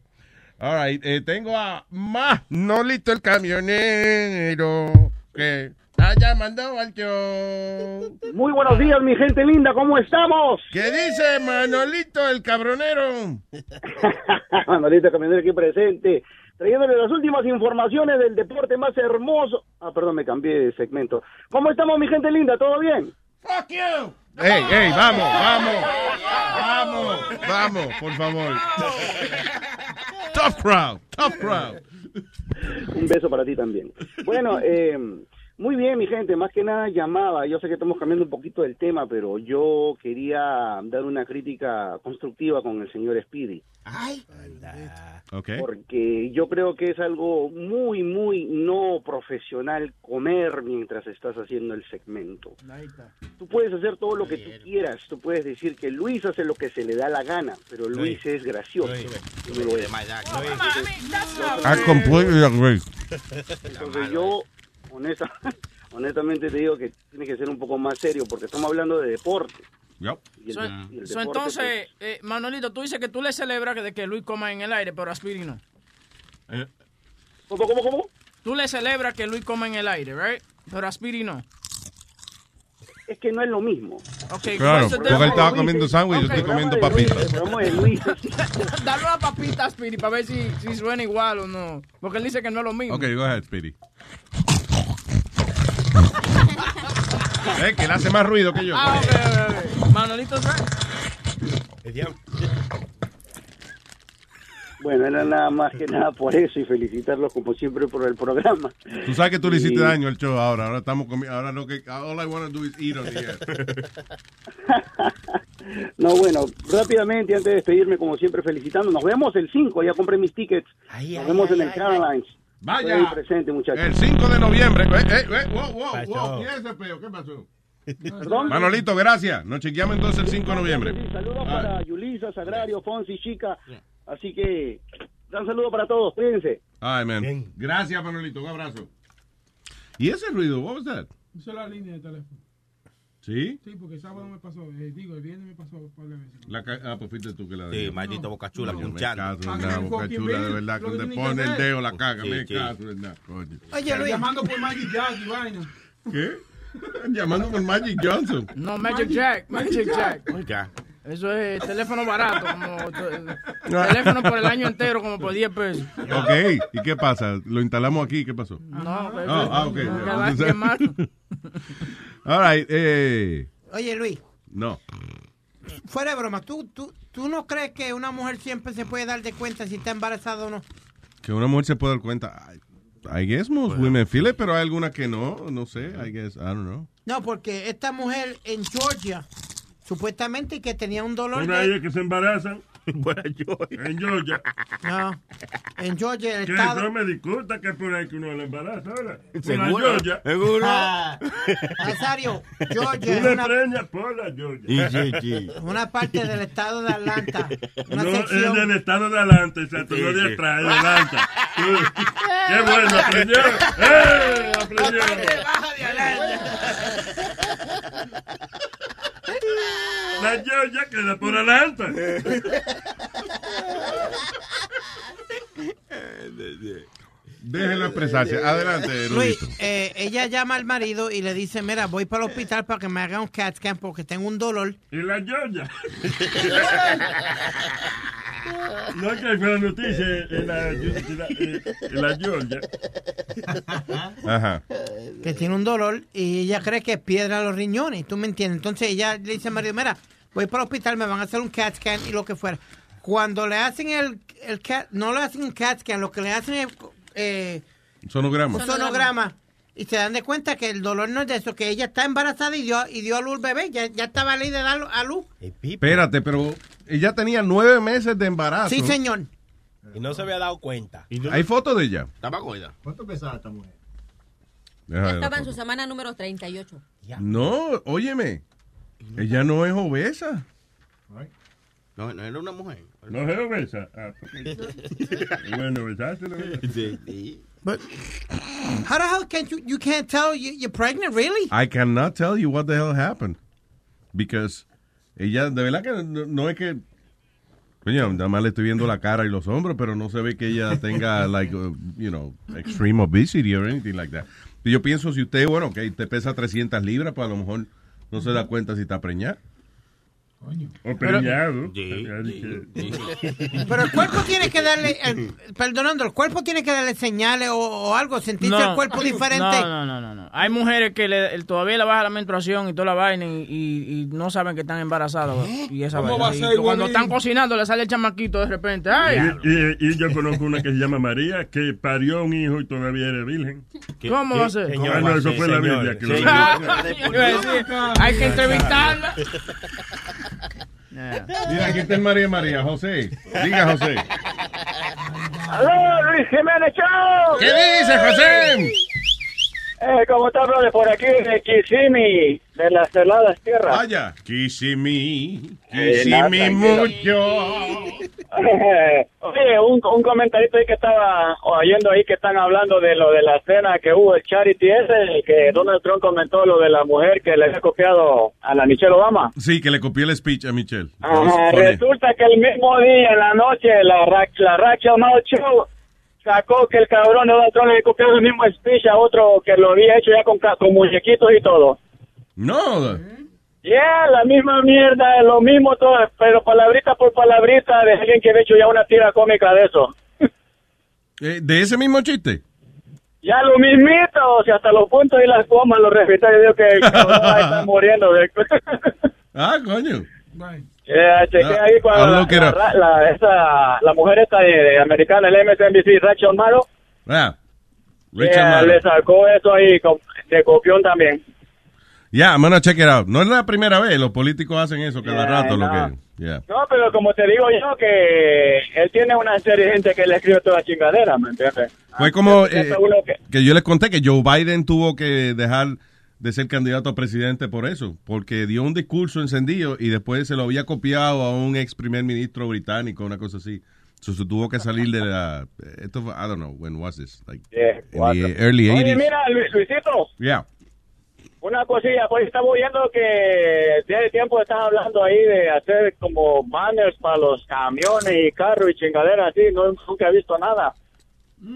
All right, eh, tengo a Manolito el camionero que está llamando al show. Muy buenos días, mi gente linda, ¿cómo estamos? ¿Qué dice Manolito el cabronero? Manolito Camionero aquí presente, trayéndole las últimas informaciones del deporte más hermoso. Ah, perdón, me cambié de segmento. ¿Cómo estamos, mi gente linda? ¿Todo bien? Fuck you. Ey, ey, vamos, vamos, vamos, vamos, por favor. Tough crowd, tough crowd. Un beso para ti también. Bueno, eh, muy bien, mi gente. Más que nada llamaba. Yo sé que estamos cambiando un poquito del tema, pero yo quería dar una crítica constructiva con el señor Speedy. Okay. Porque yo creo que es algo muy, muy no profesional comer mientras estás haciendo el segmento. Tú puedes hacer todo lo que tú quieras. Tú puedes decir que Luis hace lo que se le da la gana, pero Luis es gracioso. Lo es. I completely agree. Entonces yo, honesta, honestamente te digo que tiene que ser un poco más serio porque estamos hablando de deporte. Y el So, de- y el so, deporte, entonces, eh, Manolito, tú dices que tú le celebras que, de que Luis coma en el aire, pero Aspiri no. ¿Cómo, cómo, cómo? Tú le celebras que Luis coma en el aire, right? Pero Aspiri no. Es que no es lo mismo. Okay, Claro, porque él estaba comiendo sándwich y yo estoy comiendo papitas. Dale una papita a Aspiri para ver si, si suena igual o no. Porque él dice que no es lo mismo. Ok, go ahead, Speedy. Eh, que él hace más ruido que yo. Ah, ok, ok, ok. Manolito. Bueno, era nada más que nada por eso y felicitarlos como siempre por el programa. Tú sabes que tú le hiciste Y- daño al show ahora. Ahora estamos comiendo. Ahora lo que. All I want to do is eat on the air. No, bueno, rápidamente, antes de despedirme, como siempre, felicitando. Nos vemos el 5, ya compré mis tickets. Nos vemos en el Carolines. Vaya. Estoy ahí presente, muchachos. El 5 de noviembre. Eh, eh, eh, wow, wow, wow. ¿Quién es ese peo? ¿Qué pasó? ¿Perdón? Manolito, gracias. Nos chequeamos entonces el 5 de noviembre. Saludos para Yulisa, Sagrario, Fonsi, Chica. Así que, un saludo para todos. Cuídense. Ay, man. Gracias, Manolito. Un abrazo. ¿Y ese ruido? What was that? Esa es la línea de teléfono. ¿Sí? Sí, porque el sábado me pasó. eh, digo, el viernes me pasó un par de veces. La ca- ah, pues fuiste tú que la Sí, dejó. maldito Boca Chula, Coño, me punchando. caso Ah, la que boca fucking chula, de verdad. que tiene pone que el dedo la caga, Sí, me sí. caso la coño. Oye, Luis. Llamando por Magic Jack y vaina. ¿Qué? Llamando por Magic Johnson. No, Magic Jack. Magic Jack. Oiga. Eso es teléfono barato, como te- teléfono por el año entero, como por 10 pesos. Ok, ¿y qué pasa? ¿Lo instalamos aquí? ¿Qué pasó? No, Ah, ah, ok. All right, eh, Oye, Luis, no. fuera de broma, ¿tú, tú, ¿tú no crees que una mujer siempre se puede dar de cuenta si está embarazada o no? Que una mujer se puede dar cuenta. I, guess most women feel it, pero hay algunas que no, no sé, I guess, I don't know. No, porque esta mujer en Georgia, supuestamente que tenía un dolor Una de... ellas que se embarazan. En Georgia. No, en Georgia, el Que estado... no me discuta que es por ahí que uno le embaraza ahora. Seguro, Georgia. seguro. Ah, Nazario, Georgia es Una una, preña por la Georgia. Y sí, sí. una parte del estado de Atlanta. Una No, es sección... del estado de adelante, exacto, Sí, no de sí. atrás, de adelante. Qué bueno, aprendió. ¡Eh! Aprendió. La Georgia queda por adelante. Déjenlo expresarse. Adelante, Luis, eh, ella llama al marido y le dice, mira, voy para el hospital para que me haga un CAT scan porque tengo un dolor. Y la Georgia. No que fue la noticia en la, en la, en la Georgia. Ajá. que tiene un dolor y ella cree que es piedra a los riñones, ¿tú me entiendes? Entonces ella le dice al marido, mira, voy para el hospital, me van a hacer un CAT scan y lo que fuera. Cuando le hacen el, el CAT, no le hacen un CAT scan, lo que le hacen es eh, Sonograma. un sonograma y se dan de cuenta que el dolor no es de eso, que ella está embarazada y dio, y dio a luz al bebé, ya, ya estaba ley de dar a luz. Espérate, pero ella tenía nueve meses de embarazo. Sí, señor. Y no se había dado cuenta. ¿Hay fotos de ella? Estaba goida. ¿Cuánto pesaba esta mujer? Deja la Estaba en foto. su semana número 38. No, óyeme. Ella no es obesa. No, no era una mujer. No es obesa. Ah, bueno, besaste. sí. But how the hell can't you, you can't tell you, you're pregnant, really? I cannot tell you what the hell happened. Because ella, de verdad que no, no es que. Coño, nada más le estoy viendo la cara y los hombros, pero no se ve que ella tenga, like, uh, you know, extreme obesity or anything like that. Y yo pienso, si usted, bueno, que te pesa 300 libras, pues a lo mejor no se da cuenta si está preñada. O preñado. Pero el cuerpo tiene que darle, el- perdonando, el cuerpo tiene que darle señales o, o algo, sentirse el cuerpo diferente. No, no, no, no, no. Hay mujeres que le, el- todavía le baja la menstruación y toda la vaina y, y- y no saben que están embarazadas. Y esa ¿Cómo vaina. va a Y ser, que cuando están cocinando le sale el chamaquito de repente. ¡Ay! Y, y- y yo conozco una que se llama María, que parió un hijo y todavía era virgen. ¿Cómo va a ser? Ah, no, eso fue la Biblia. Que lo hay que entrevistarla. Mira, aquí está el María María, José. Diga, José. ¡Aló, Luis Jiménez, chao! ¿Qué dice, José? Eh, ¿Cómo está, brother? Por aquí, de Kissimmee, de las heladas tierras. Vaya. Eh, nada, kissimi tranquilo. mucho. Oye, un, un comentarito ahí que estaba oyendo ahí que están hablando de lo de la cena que hubo, el charity ese, que Donald Trump comentó lo de la mujer que le había copiado a la Michelle Obama. Sí, que le copié el speech a Michelle. Ajá, resulta que el mismo día, en la noche, la, la Rachel Show sacó que el cabrón de Donald Trump le copiado el mismo speech a otro que lo había hecho ya con, con muñequitos y todo. No. Ya, la misma mierda, lo mismo todo, pero palabrita por palabrita de alguien que había hecho ya una tira cómica de eso. Eh, ¿De ese mismo chiste? Ya lo mismito, o sea, hasta los puntos y las comas los repito, yo digo que estar muriendo. Ah, coño. Ya, chequé Ah, ahí cuando la, la, esa, la mujer esta de, de americana, el MSNBC, Rachel Maddow, Ah, Maddow. le sacó eso ahí de copión también. Yeah, I'm gonna check it out. No es la primera vez, los políticos hacen eso cada Yeah, rato. Lo no. que, yeah. No, pero como te digo yo, que él tiene una serie de gente que le escribe toda chingadera, ¿me entiendes? Fue como Ese eh, que- que yo les conté que Joe Biden tuvo que dejar de ser candidato a presidente por eso, porque dio un discurso encendido y después se lo había copiado a un ex primer ministro británico, una cosa así. So, se tuvo que salir de la... Esto fue, I don't know, when was this? Like, Yeah, in the early Oye, 80s. mira, Luis- Luisito, Yeah. Una cosilla, pues estamos viendo que tiene tiempo están hablando ahí de hacer como banners para los camiones y carros y chingaderas así, no, nunca he visto nada.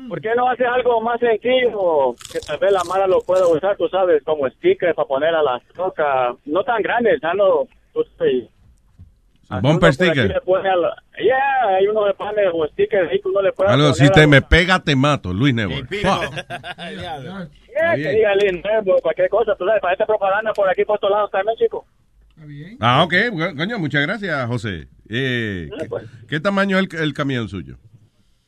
¿Por qué no hace algo más sencillo que tal vez la mala lo pueda usar, tú sabes, como stickers para poner a las trocas, no tan grandes, ya no, tú Bumper Uno por aquí sticker. le pone a la- Yeah, hay unos de panes o stickers ahí que uno le puede Algo, si te me pega, te mato, Luis Network. Yeah, que diga Lin, eh, por cualquier cosa, tú sabes, para esta propaganda por aquí por estos lados también, chico. Ah, ok, coño, muchas gracias, José. Eh, ¿qué, qué tamaño es el, el camión suyo?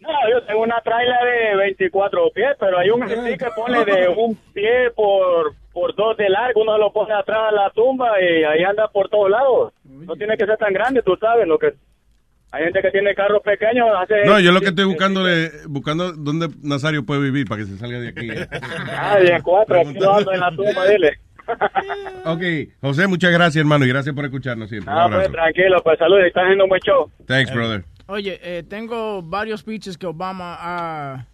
No, yo tengo una traila de 24 pies, pero hay un sticker pone de un pie por, por dos de largo, uno lo pone atrás de la tumba y ahí anda por todos lados. No tiene que ser tan grande, tú sabes, lo que hay gente que tiene carros pequeños, hace... No, yo lo que estoy buscando es buscando dónde Nazario puede vivir para que se salga de aquí. Ah, de cuatro, aquí lo ando en la tumba, dile. Ok, José, muchas gracias, hermano, y gracias por escucharnos siempre. Ah, pues tranquilo, pues saludos, estás haciendo un buen show. Thanks, brother. Oye, eh, tengo varios speeches que Obama ha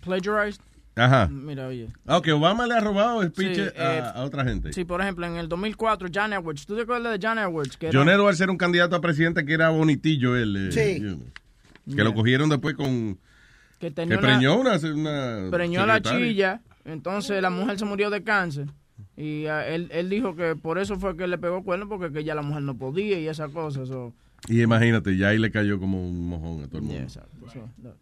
plagiarized. Ajá. Mira, oye. Ah, Ok, Obama le ha robado speech Sí, a, eh, a otra gente. Sí, por ejemplo, en el 2004, John Edwards. ¿Tú te acuerdas de John Edwards? Que era- John Edwards era un candidato a presidente que era bonitillo él. eh, Sí. you know, que lo cogieron después con... que tenía una- preñó una... una preñó a la chilla, entonces la mujer se murió de cáncer. Y ah, él, él dijo que por eso fue que le pegó cuerno, porque que ya la mujer no podía y esas cosas. so- Y imagínate, ya ahí le cayó como un mojón a todo el mundo. so, no.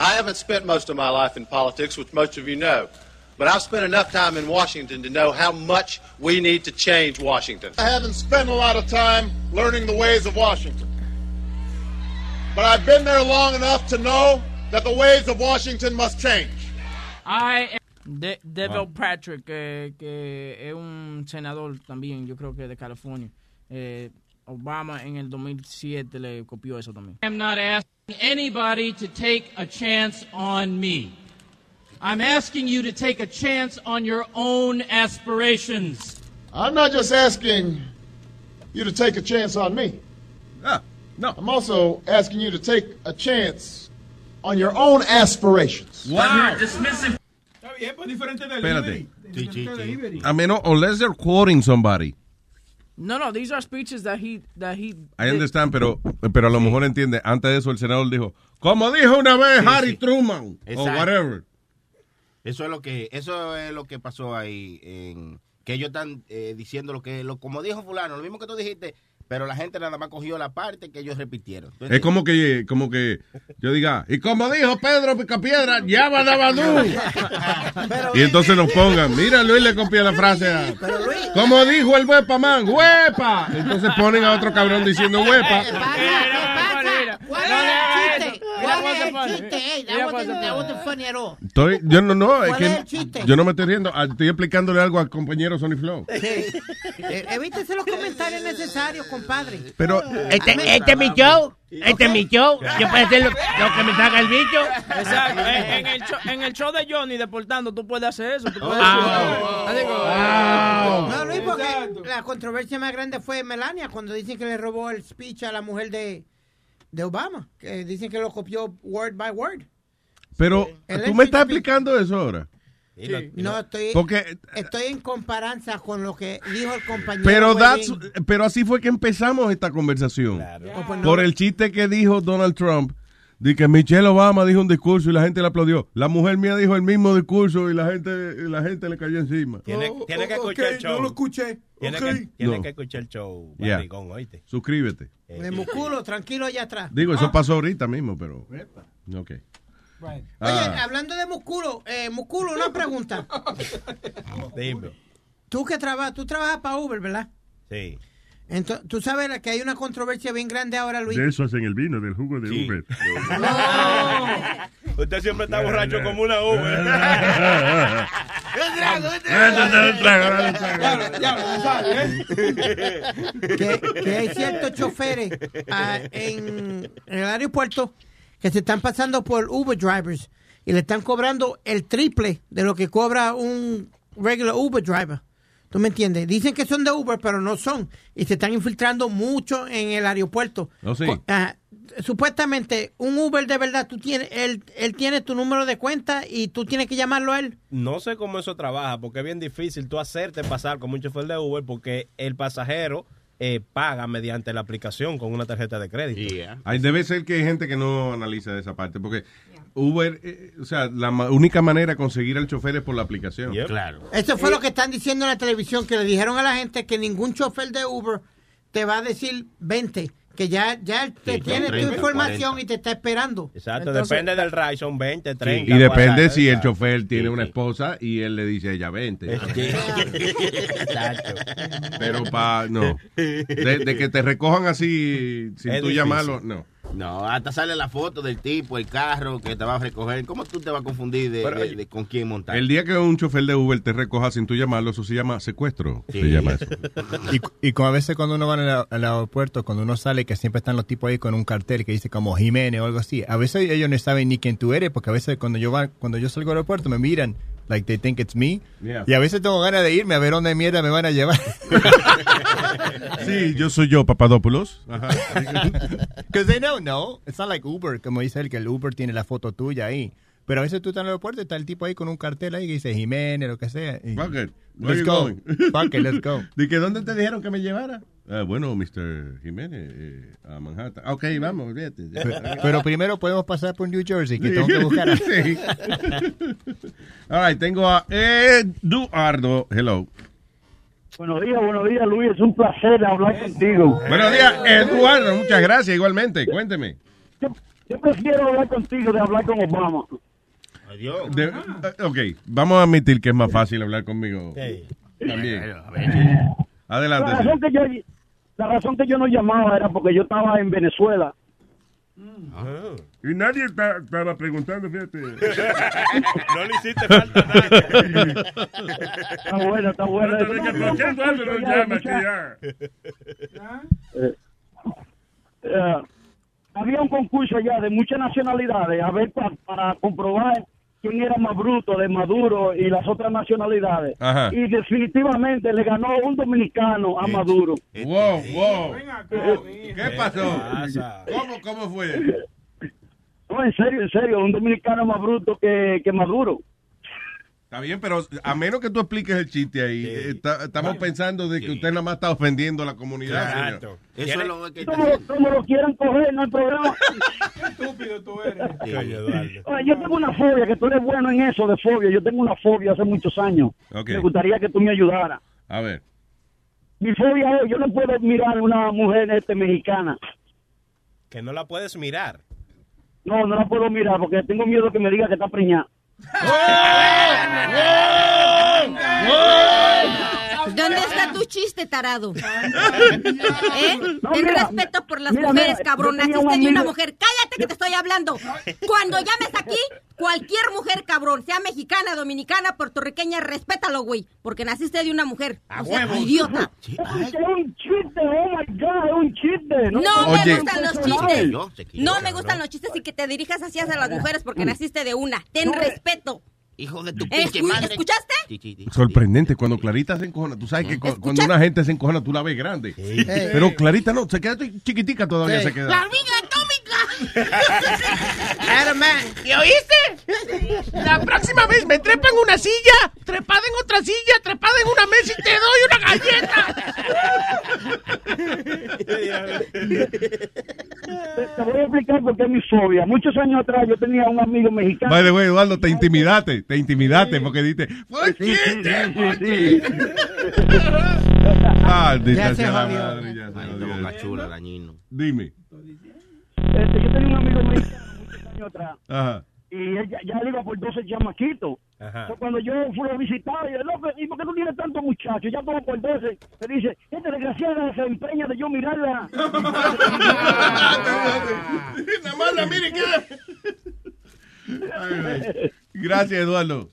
I haven't spent most of my life in politics, which most of you know. But I've spent enough time in Washington to know how much we need to change Washington. I haven't spent a lot of time learning the ways of Washington. But I've been there long enough to know that the ways of Washington must change. I De Devil Wow. Patrick, que, que es un senador también, yo creo que de California. Eh, Obama en el 2007 le copió eso también. I'm not asking anybody to take a chance on me. I'm asking you to take a chance on your own aspirations. I'm not just asking you to take a chance on me. no. no. I'm also asking you to take a chance on your own aspirations. Wow. dismissing. Está bien, pues diferente del Espérate. Diferente delivery. A menos, unless they're quoting somebody. No, no, these are speeches that he, that he I understand, pero, pero a lo mejor entiende. Antes de eso, el senador dijo, como dijo una vez Sí, Harry sí. Truman, o whatever. Eso es lo que eso es lo que pasó ahí en que ellos están eh, diciendo lo que lo como dijo fulano, lo mismo que tú dijiste, pero la gente nada más cogió la parte que ellos repitieron. ¿Tú Es como que, como que yo diga, y como dijo Pedro Picapiedra, ya va Y entonces nos pongan, mira, Luis le copia la frase a... Como dijo el huepa man, huepa. Entonces ponen a otro cabrón diciendo huepa. Estoy, yo no, no, es ¿Cuál es el que chiste? yo no me estoy riendo, ah, estoy explicándole algo al compañero Sony Flow. Sí. Eh, Evítese los comentarios necesarios, compadre. Pero Este- este es mi show. Este es mi show. Yo puedo hacer lo, lo que me salga el bicho. Exacto. En, en el show, en el show de Johnny deportando, tú puedes hacer eso. Tú puedes Ah. Así como- No, Luis, porque la controversia más grande fue Melania cuando dicen que le robó el speech a la mujer de, de Obama. Que dicen que lo copió word by word. Pero, El ¿tú me estás explicando eso ahora? No, estoy, Porque- estoy en comparanza con lo que dijo el compañero. Pero, that's, pero así fue que empezamos esta conversación. Oh, pues. Por el chiste que dijo Donald Trump, de que Michelle Obama dijo un discurso y la gente le aplaudió. La mujer mía dijo el mismo discurso y la gente, y la gente le cayó encima. Tiene, tiene que ok, escuchar el show. no lo escuché. Tiene, Ok. que, tiene No. que escuchar el show, Ya. barrigón, oíste. Suscríbete. De Musculo, tranquilo allá atrás. Digo, eso pasó ahorita mismo, pero... Ok. Oye, Ah. hablando de Musculo, eh, Musculo, una pregunta. Dime. Tú que trabajas, tú trabajas para Uber, ¿verdad? Sí. Entonces, tú sabes que hay una controversia bien grande ahora, Luis. De eso hacen el vino, del jugo de Uber. Usted siempre está borracho como una Uber. que, que hay ciertos choferes ah, en, en el aeropuerto que se están pasando por Uber drivers y le están cobrando el triple de lo que cobra un regular Uber driver. ¿Tú me entiendes? Dicen que son de Uber, pero no son. Y se están infiltrando mucho en el aeropuerto. ¿Oh, sí? Co- ah, supuestamente, un Uber de verdad, tú tienes, él, él tiene tu número de cuenta y tú tienes que llamarlo a él. No sé cómo eso trabaja, porque es bien difícil tú hacerte pasar como un chofer de Uber, porque el pasajero eh, paga mediante la aplicación con una tarjeta de crédito. Ay, debe ser que hay gente que no analiza esa parte, porque Uber, eh, o sea, la ma- única manera de conseguir al chofer es por la aplicación. Claro. Eso fue lo que están diciendo en la televisión, que le dijeron a la gente que ningún chofer de Uber te va a decir 20, que ya, ya te Sí, tiene tu 30, información 40. y te está esperando. Exacto, Entonces- depende del ride, son 20, 30. Y depende 40, si el chofer tiene Sí, una sí. esposa y él le dice a ella, vente. Exacto. Pero para, no. De, de que te recojan así sin Es tú difícil. llamarlo, no. No, hasta sale la foto del tipo, el carro que te va a recoger. ¿Cómo tú te vas a confundir de, de- de con quién montar? El día que un chofer de Uber te recoja sin tú llamarlo, eso se llama secuestro. Se llama eso. Y, y como a veces cuando uno va al, al aeropuerto, cuando uno sale, que siempre están los tipos ahí con un cartel que dice como Jiménez o algo así, a veces ellos no saben ni quién tú eres, porque a veces cuando yo va, cuando yo salgo al aeropuerto me miran, like they think it's me, Yeah. y a veces tengo ganas de irme a ver dónde mierda me van a llevar. Sí, yo soy yo, Papadopoulos. Because they don't know. It's not like Uber, como dice él, que el Uber tiene la foto tuya ahí. Pero a veces tú estás en el aeropuerto y está el tipo ahí con un cartel ahí que dice Jiménez, lo que sea. y- Fuck it. Where Let's go. going? Fuck it, let's go. ¿De que dónde te dijeron que me llevara? Ah, bueno, Mr. Jiménez, eh, a Manhattan. Ah, Ok, vamos, olvídate. Pero primero podemos pasar por New Jersey, que tengo que buscar a... Sí. All right, tengo a Eduardo. Hello. Buenos días, buenos días, Luis. Es un placer hablar contigo. Buenos días, Eduardo. Muchas gracias, igualmente. Cuénteme. Yo prefiero hablar contigo de hablar con Obama. De- eh, ok, vamos a admitir que es más fácil hablar conmigo. También. Adelante. La señor. razón, que yo, la razón que yo no llamaba era porque yo estaba en Venezuela. Y nadie ta- estaba preguntando, fíjate. No le hiciste falta nada. Está bueno, está bueno. No, no, ¿Por no llama aquí ya? Eh, eh, había un concurso allá de muchas nacionalidades a ver pa- para comprobar quién era más bruto de Maduro y las otras nacionalidades. Ajá. Y definitivamente le ganó un dominicano a Maduro. Wow, wow. ¿Qué pasó? ¿Cómo, cómo fue? No, en serio, en serio, un dominicano más bruto que, que Maduro. Está bien, pero a menos que tú expliques el chiste ahí, eh, está- estamos pensando de que usted nada más está ofendiendo a la comunidad. señor. Eso es lo que... Como, como lo quieran coger, no hay problema. estúpido tú eres. Oye, yo tengo una fobia, que tú eres bueno en eso de fobia. Yo tengo una fobia hace muchos años. Ok. Me gustaría que tú me ayudaras. A ver. Mi fobia es, yo no puedo mirar a una mujer este, mexicana. Que no la puedes mirar. No, no la puedo mirar porque tengo miedo que me diga que está preñada. ¡Oh! ¿Dónde está tu chiste, tarado? ¿Eh? No, Ten mira, respeto por las mira, mujeres, mira, cabrón. Naciste de una mujer. Cállate que te estoy hablando. Cuando llames aquí, cualquier mujer, cabrón, sea mexicana, dominicana, puertorriqueña, respétalo, güey. Porque naciste de una mujer. O sea, idiota. Es un chiste, oh my God, es un chiste. No me gustan los chistes. No me gustan los chistes y que te dirijas así hacia las mujeres porque naciste de una. Ten respeto. Hijo de tu pinche madre. ¿Escuchaste? Sorprendente, cuando Clarita se encojona, tú sabes que cu- cuando una gente se encojona tú la ves grande. Pero Clarita no, se queda chiquitica todavía, Sí. se queda. ¡La hormiga atómica! Adam, man. ¿Y oíste? La próxima vez me trepan una silla, trepada en otra silla, trepada en una mesa y te doy una galleta. Te, te voy a explicar por qué es mi fobia. Muchos años atrás yo tenía un amigo mexicano. By the way, Eduardo, te intimidaste, te intimidaste porque diste. ¡Fue Sí, sí, sí, sí! Ah, Ya se jodió. madre, ya se jodió. chula, dañino. Dime. Este, yo tenía un amigo mexicano muchos años atrás. Ajá. Y él ya, ya le iba por 12 chamaquitos. Entonces, cuando yo fui a visitar, y yo, loco, ¿y por qué tú tienes tantos muchachos? Ya como por 12. Me dice, esta desgraciada se empeña de yo mirarla. Nada más la mire Gracias, Eduardo.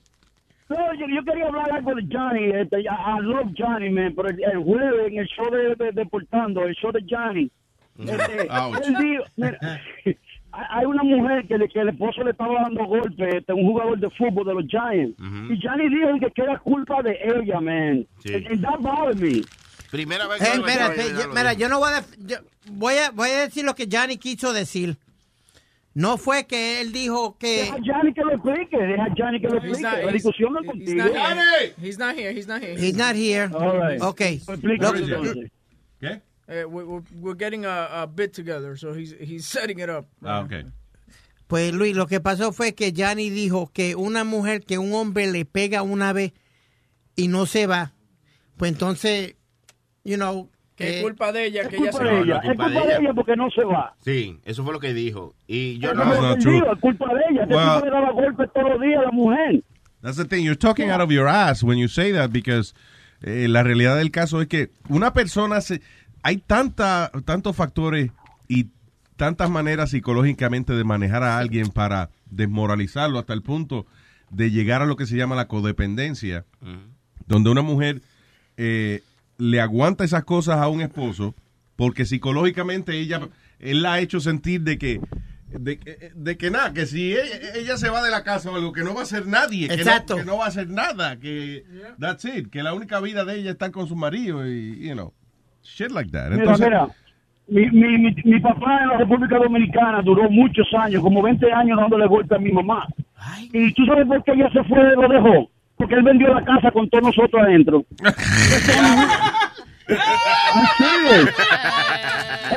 No, yo, yo quería hablar algo de Johnny. Este, I, I love Johnny, man. Pero el, el jueves en el show de, de, de Portando, el show de Johnny. Este, él dijo, mira, hay una mujer que, le- que el esposo le estaba dando golpes, este, un jugador de fútbol de los Giants. Y Johnny dijo que, que era culpa de ella, man. Sí. And, and that bothered me. Primera vez Eh, que espérate, oigo, yo- lo mira, yo no voy a, yo voy a voy a decir lo que Johnny quiso decir. No fue que él dijo que Deja a Johnny que lo explique, deja a Johnny que lo He's explique. not- La discusión no es he's contigo. not here. He's not here. He's not here. he's not here. All right. Okay. ¿Qué? We, we're, we're getting a, a bit together, so he's he's setting it up. Ah, ok. Pues Luis, lo que pasó fue que Johnny dijo que una mujer que un hombre le pega una vez y no se va, pues entonces, you know, Que es culpa de ella, que ella culpa se de va. ella, es culpa de ella porque no se va. Sí, eso fue lo que dijo. Y yo no... no es culpa de ella. Este Well- tipo le daba golpes todos los días a la mujer. That's the thing. You're talking out of your ass when you say that because eh, la realidad del caso es que una persona se hay tanta tantos factores y tantas maneras psicológicamente de manejar a alguien para desmoralizarlo hasta el punto de llegar a lo que se llama la codependencia, donde una mujer eh, le aguanta esas cosas a un esposo porque psicológicamente ella él la ha hecho sentir de que de, que- de que nada, que si ella, ella se va de la casa o algo, que no va a ser nadie, que no, que no va a hacer nada, que that's it, que la única vida de ella está con su marido y, you know, shit like that. Mira, Entonces, mira, mi, mi, mi, mi papá en la República Dominicana duró muchos años, como 20 años dándole golpe a mi mamá. Y tú sabes por qué ella se fue y lo dejó. Porque él vendió la casa con todos nosotros adentro. Él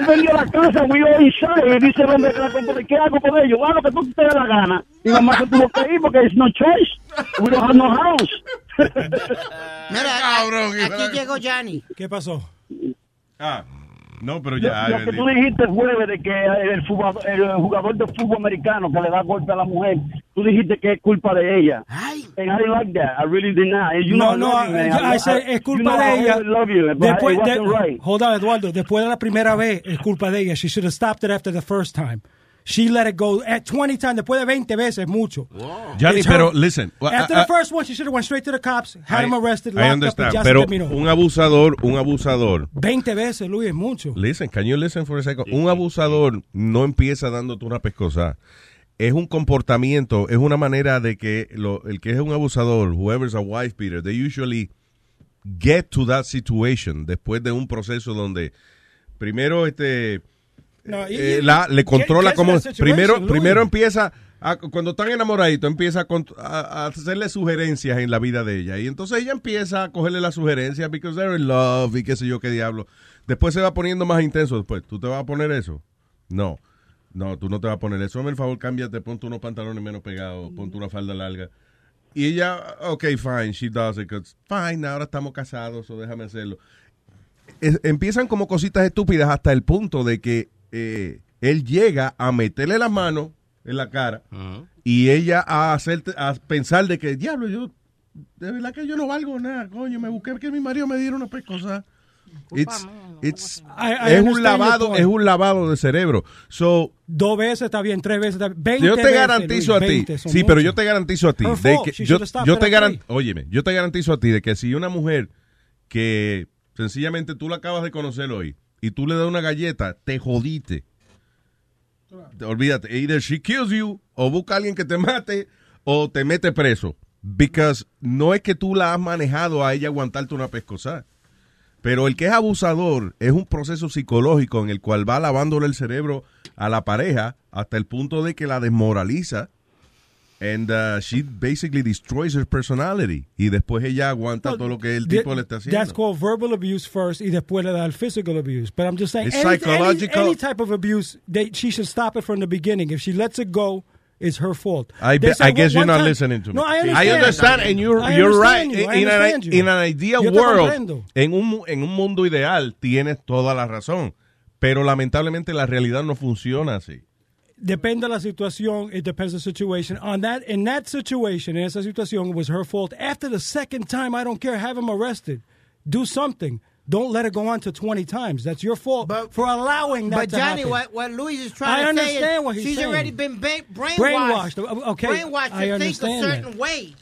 vendió la casa, we all inside, y dice, ¿dónde la compré? ¿Qué hago con ellos? Lo que tú te dé la gana. Mi mamá se tuvo que ir porque es no choice. We don't have no house. Mira, Cabrón, aquí llegó Johnny. ¿Qué pasó? Ah, no, pero Lo, ya, lo ay, que tú dijiste fue de que el jugador, el jugador de fútbol americano que le da golpe a la mujer, tú dijiste que es culpa de ella. And I didn't like that. I really did not. You no, know no, I. I I- I- es culpa you know de ella. you, Después de, right. Hold on, Eduardo. Después de la primera vez, es culpa de ella. She should have stopped it after the first time. She let it go at 20 times. Después de 20 veces, mucho. Johnny, pero listen, well, After I- I- the first one, she should have went straight to the cops, had him arrested, I locked up, understand, se pero terminó. un abusador, un abusador 20 veces, Luis, es mucho. Listen, can you listen for a second? Un abusador no empieza dándote una pescosa. Es un comportamiento, es una manera de que lo- el que es un abusador, whoever's a wife beater, they usually get to that situation después de un proceso donde primero este No, y- eh, la, le controla como primero Luis. primero empieza a- cuando están enamoraditos empieza a, hacerle sugerencias en la vida de ella. Y entonces ella empieza a cogerle las sugerencias because they're in love y qué sé yo qué diablo. Después se va poniendo más intenso después. Tú te vas a poner eso no. No tú no te vas a poner eso. Hazme el favor cámbiate ponte unos pantalones menos pegados ponte una falda larga. Y ella ok fine she does it fine ahora estamos casados o déjame hacerlo. Es- empiezan como cositas estúpidas hasta el punto de que eh, él llega a meterle la mano en la cara y ella a hacer a pensar de que diablo yo de verdad que yo no valgo nada coño me busqué que mi marido me diera una pescosa It's, it's- I- I es un lavado es un lavado de cerebro. So Dos veces está bien, tres veces está bien. 20 yo te veces, garantizo Luis, a ti 20 son sí pero yo te garantizo a ti de que yo, te garan, óyeme yo te garantizo a ti de que si una mujer que sencillamente tú la acabas de conocer hoy y tú le das una galleta te jodiste. Te- olvídate. Either she kills you o busca a alguien que te mate o te mete preso. Because no es que tú la has manejado a ella aguantarte una pescosa pero el que es abusador es un proceso psicológico en el cual va lavándole el cerebro a la pareja hasta el punto de que la desmoraliza and uh, she basically destroys her personality y después ella aguanta todo lo que el tipo le está haciendo. That's called verbal abuse first y después le da el physical abuse. But I'm just saying, any, psychological. Any, any type of abuse, they, she should stop it from the beginning. If she lets it go, it's her fault. I, be- say I guess you're not time- listening to me. No, I I understand. understand, and you're, I you're right. understand you. I In, an, understand you. in an ideal world, en un, en un mundo ideal, tienes toda la razón. Pero lamentablemente la realidad no funciona así. Depende de la situación. It depends on the situation. On that, in that situation, en esa situación, it was her fault. After the second time, I don't care. Have him arrested. Do something. Don't let it go on to 20 times. That's your fault but, for allowing that But to Johnny, happen. what, what Luis is trying I to say understand is what he's she's saying. already been ba- brainwashed. Brainwashed, okay, Brainwashed I to think a certain that. way.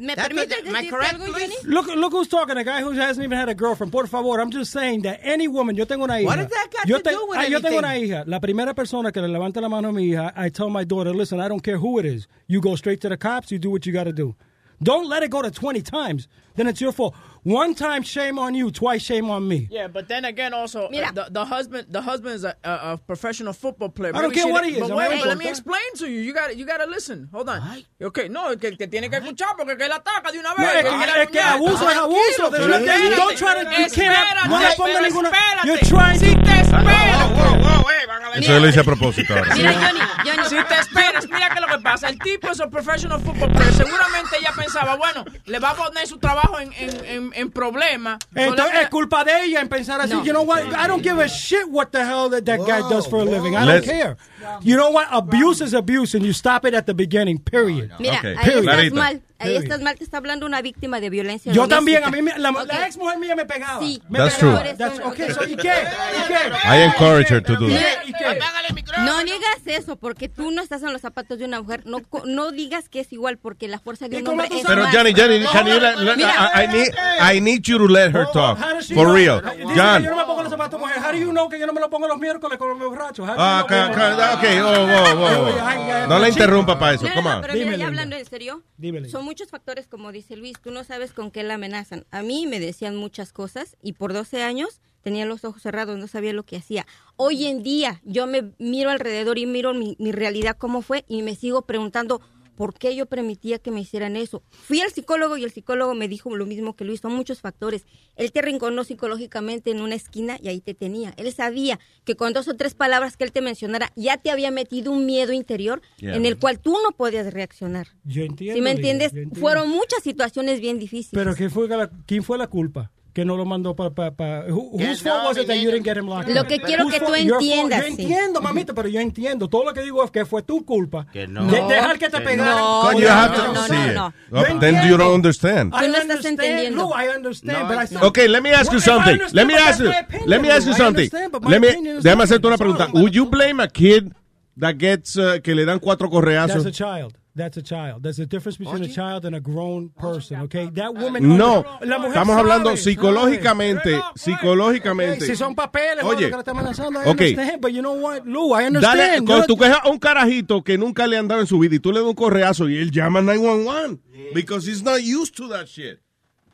¿Me That's permite what- am I decirte correct, algo, Luis? Johnny? Look, look who's talking. A guy who hasn't even had a girlfriend. Por favor, I'm just saying that any woman. Yo tengo una hija. What does that got yo to do with ah, Yo tengo una hija. La primera persona que le levanta la mano a mi hija, I tell my daughter, listen, I don't care who it is. You go straight to the cops. You do what you got to do. Don't let it go to 20 times. Then it's your fault. One time, shame on you. Twice, shame on me. Yeah, but then again, also uh, the, the husband, the husband is a, a, a professional football player. I don't Maybe care what he is, But a wait, but let me explain to you. You got you got to listen. Hold on. Okay, no, que, que tiene que escuchar porque que él ataca de una vez. No, es, que que- quiere es que puñar. abuso es abuso. There's Tranquilo, nothing- espérate, Don't try to. You can't. No le espérate, ponga pero ninguna. You're trying to. Espérate. Eso lo hice a propósito ahora. Mira, Johnny, Johnny, si te esperas, mira que lo que pasa. El tipo es un professional football player. Seguramente ella pensaba, bueno, le va a poner su trabajo en, en, en, en problema. Entonces es culpa de ella en pensar así. No. You know what? I don't give a shit what the hell that, that guy does for a living. I Let's- don't care. You know what? Abuse is abuse, and you stop it at the beginning. Period. Mira, Okay. ahí estás mal. Ahí estás mal, te está hablando una víctima de violencia Yo doméstica. también, a mí me- la, la ex mujer mía me pegaba. Sí. Me That's pegaba. true. That's- okay, so, ¿y qué? ¿Y qué? I encourage her to do that. ¿Y qué? No digas eso, porque tú no estás en los zapatos de una mujer. No, co- no digas que es igual, porque la fuerza de un hombre es Pero. Johnny, Johnny, can you let, let- Mira. I, I need, I need you to let her talk. For real. John. yo no me pongo los zapatos de mujer. How do you know que yo no me lo pongo los miércoles con los borrachos? Ah, ok, oh. Ay, ay, No la interrumpa para eso. No, no, Come on. pero mira, ya hablando en serio, son muchos factores, como dice Luis. Tú no sabes con qué la amenazan. A mí me decían muchas cosas y por 12 años tenía los ojos cerrados, no sabía lo que hacía. Hoy en día yo me miro alrededor y miro mi, mi realidad cómo fue y me sigo preguntando por qué yo permitía que me hicieran eso. Fui al psicólogo y el psicólogo me dijo lo mismo que Luis, son muchos factores. Él te rinconó psicológicamente en una esquina y ahí te tenía. Él sabía que con dos o tres palabras que él te mencionara ya te había metido un miedo interior Yeah. en el cual tú no podías reaccionar. Yo entiendo. Si me entiendes, entiendo. fueron muchas situaciones bien difíciles. Pero ¿quién fue la, quién fue la culpa? Que no lo mandó para... Pa, pa, who- whose fault was it that you didn't get him locked Lo up? que quiero que tú entiendas, Yo sí. entiendo, mamita, pero yo entiendo. Todo lo que digo es que fue tu culpa. Que no. De- dejar que te Que pegaran. no. No, no, no, no. Then you don't understand. Tú no I estás understand, entendiendo. Lou, I understand, No, but I not. Okay, let me ask you something. Let me ask that's you. Let me ask you something. Let me. Déjame hacerte una pregunta. Would you blame a kid that gets uh, que le dan cuatro That's correazos? a child. That's a child. There's a difference between a child and a grown person, okay? That woman... No, La mujer estamos sabe, hablando sabe. psicológicamente, psicológicamente. Si son papeles, Oye, Oye, que le están amenazando, I understand, but you know what, Lou, I Dale, understand. cuando Yo- tú coges a un carajito que nunca le han dado en su vida y tú le das un correazo y él llama 911 because he's not used to that shit.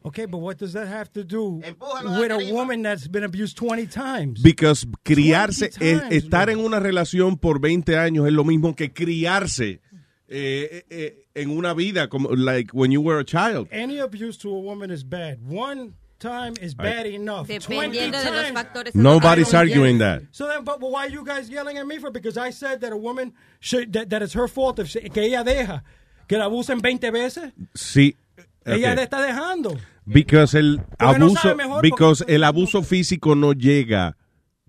Okay, but what does that have to do with a woman that's been abused 20 times? Because criarse, 20 es- times, estar en una relación por 20 años es lo mismo que criarse eh, eh, eh, en una vida como like when you were a child. Any abuse to a woman is bad. One time is bad enough. 20 Dependiendo de los times- factores. Nobody's I arguing that. So then, but, why are you guys yelling at me for? Because I said that a woman should, that, that it's her fault if she- que ella deja que la abusen 20 veces. Sí. Ella okay. le está dejando. Because el Porque no abuso, mejor, because el abuso físico no llega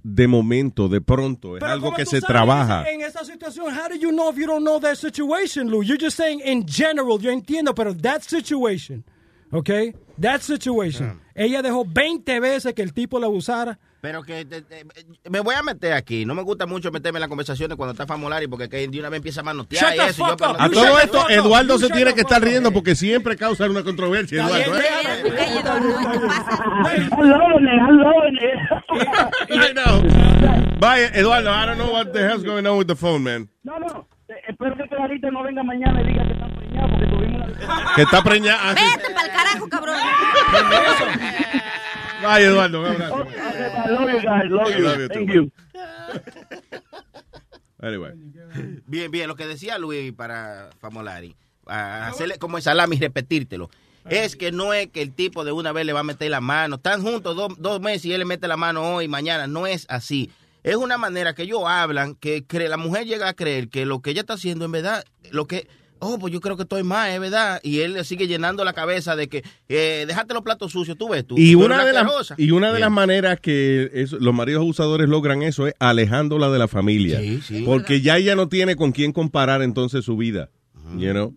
de momento, de pronto, es Pero algo ¿cómo que se trabaja. En esa situación, how do you know if you don't know that situation, Lou? You're just saying in general, yo entiendo, pero that situation, okay? That situation. Ella dejó 20 veces que el tipo la abusara. Pero que te- te- me voy a meter aquí. No me gusta mucho meterme en las conversaciones cuando está Famolari porque que de una vez empieza a manotear Shut y eso. y yo, fuck pero- up. A todo esto. Eduardo se tiene que estar riendo porque siempre causa una controversia, Eduardo. ¿eh? Vaya, Eduardo, I don't know what the hell's going on with the phone, man. No, no. eh, Espero que Clarita no venga mañana y diga que está preñada porque tuvimos una... Que está preñada. ah. Vete pa'l carajo, cabrón. Vaya, Eduardo, un abrazo. I love you guys. Love you. love you Thank you. Anyway. Bien, bien, lo que decía Luis para Famolari, a hacerle como el salami y repetírtelo, es que no es que el tipo de una vez le va a meter la mano, están juntos dos, dos meses y él le mete la mano hoy, mañana, no es así. Es una manera que ellos hablan, que cre- la mujer llega a creer que lo que ella está haciendo en verdad, lo que, oh, pues yo creo que estoy mal, es verdad, y él le sigue llenando la cabeza de que, eh, déjate los platos sucios, tú ves tú. Y tú una, de las, asquerosa. y una de las maneras que eso- los maridos abusadores logran eso es alejándola de la familia. Sí, sí. Porque ya ella no tiene con quién comparar entonces su vida. You know?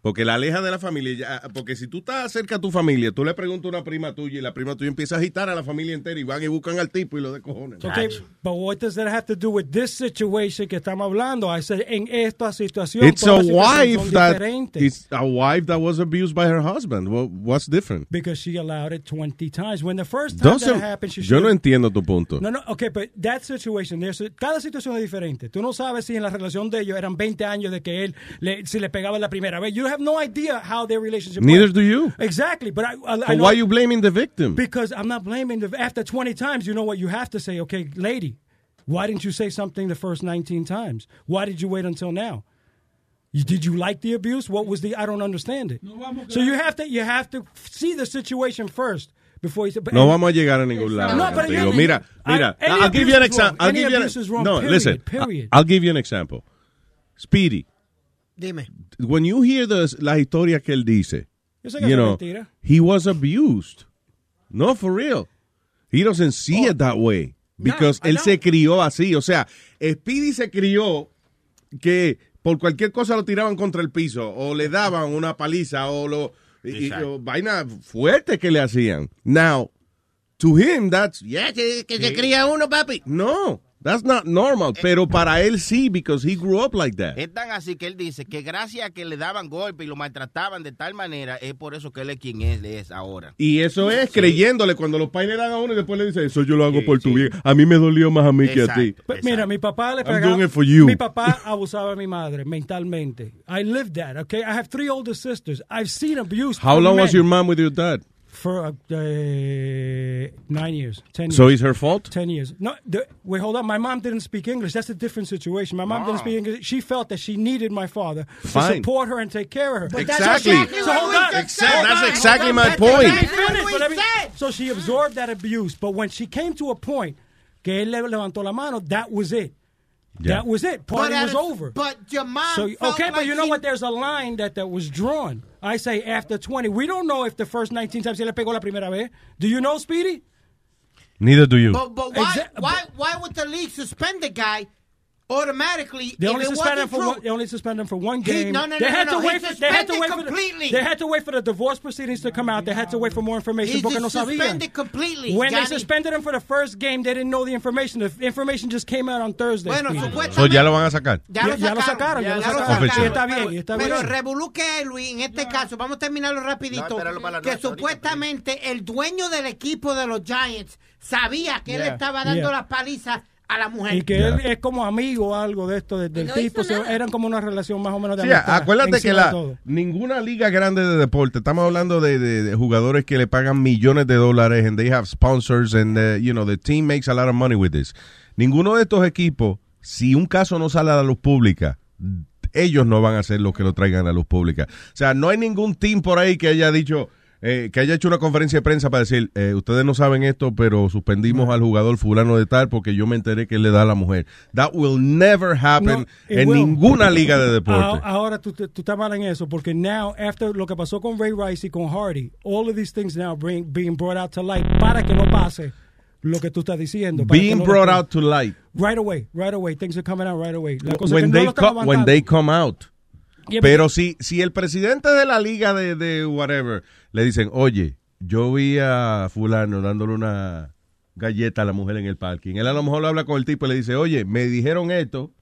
Porque la aleja de la familia. ya- porque si tú estás cerca a tu familia, tú le preguntas a una prima tuya y la prima tuya empieza a agitar a la familia entera y van y buscan al tipo y lo de cojones. Okay, but what does that have to do with this situation que estamos hablando? I said, en esta situación, It's a wife that diferentes. it's a wife that was abused by her husband. What, what's different? Because she allowed it 20 times. When the first time Doesn't- that happened, she yo no entiendo tu punto. No, no, ok, but that situation, there's a- cada situación es diferente. Tú no sabes si en la relación de ellos eran 20 años de que él le, si le pegaba la primera vez. You have no idea how their relationship Neither was. do you. Exactly, but I, I, I know- why are you blaming the victim? Because I'm not blaming the. After 20 times, you know what you have to say. Okay, lady, why didn't you say something the first 19 times? Why did you wait until now? You, did you like the abuse? What was the? I don't understand it. So you have to you have to see the situation first before he said. but- No vamos a llegar a ningún lado. No, but contigo. any- Mira, mira, I, I'll give you an abuse is wrong. example. I'll Any give you an- abuse is wrong, No, period, listen. period. I'll give you an example. Speedy, Dime. when you hear the, las historias que él dice, Yo sé que you know, mentira. he was abused. No, for real. He doesn't see it that way. Because él se crió así. O sea, Speedy se crió que por cualquier cosa lo tiraban contra el piso o le daban una paliza o lo y- o vaina fuerte que le hacían. Now, to him that's yeah, que, que se cría uno, papi. No, that's not normal, pero para él sí because he grew up like that. Es tan así que él dice que gracias a que le daban golpe y lo maltrataban de tal manera, es por eso que él es quien él es ahora. Y eso es creyéndole cuando los pais le dan a uno y después le dice, eso yo lo hago por tu bien. A mí me dolió más a mí que a ti. But mira, mi papá le I'm pegaba. doing it for you. Mi papá abusaba de mi madre mentalmente. I lived that, okay? I have three older sisters. I've seen abuse. How long was men your mom with your dad? For uh, uh, nine years, ten years. So it's her fault? Ten years. No, the, wait, hold on. My mom didn't speak English. That's a different situation. My mom didn't Ah. speak English. She felt that she needed my father to support her and take care of her. But that's Exactly. exactly So hold on. just said. Hold That's exactly my point. me That's finish, what let we me- So she absorbed that abuse. But when she came to a point que él levantó la mano, that was it. Yeah. That was it. Party But was at a- over. But your mom. So felt okay, but like you know she- what? There's a line that that was drawn. I say after 20. We don't know if the first 19 times se le pegó la primera vez. Do you know, Speedy? Neither do you. But, but why, Exa- why, why would the league suspend the guy automatically? They only suspended him for true? one, they only suspended him for one He- game. no, no, they no, had no, to no. wait for they had to wait for completely. the, they had to wait for the divorce proceedings to come out. They had to wait for more information He's no sabían. suspended completely, When Johnny. they suspended him for the first game, they didn't know the information. The information just came out on Thursday. Bueno, supuestamente- So ya lo van a sacar. Ya, lo Ya lo sacaron, ya lo sacaron. Está bien, está Pero bien. el revolú que hay, Luis, en este caso, vamos a terminarlo rapidito, que supuestamente el dueño del equipo de los Giants sabía que él Yeah, estaba dando yeah. las palizas a la mujer. Y que él es como amigo o algo de esto de- del no tipo. eran como una relación más o menos de Sí, amistad. acuérdate que la, ninguna liga grande de deporte, estamos hablando de, de- de jugadores que le pagan millones de dólares and they have sponsors and uh, you know the team makes a lot of money with this. Ninguno de estos equipos, si un caso no sale a la luz pública, ellos no van a ser los que lo traigan a la luz pública. O sea, no hay ningún team por ahí que haya dicho, eh, que haya hecho una conferencia de prensa para decir, eh, ustedes no saben esto, pero suspendimos al jugador fulano de tal porque yo me enteré que él le da a la mujer. That will never happen No, en will. ninguna liga de deporte. Ah- Ahora tú, tú estás mal en eso, porque now, after lo que pasó con Ray Rice y con Hardy, all of these things now bring, being brought out to light para que no pase lo que tú estás diciendo. Being no brought out to light. Right away, right away. Things are coming out right away. La cosa when que no they, co- when they come out. Yeah, Pero si, si el presidente de la liga de, de whatever le dicen, oye, yo vi a fulano dándole una galleta a la mujer en el parking. Él a lo mejor habla con el tipo y le dice, oye, me dijeron esto,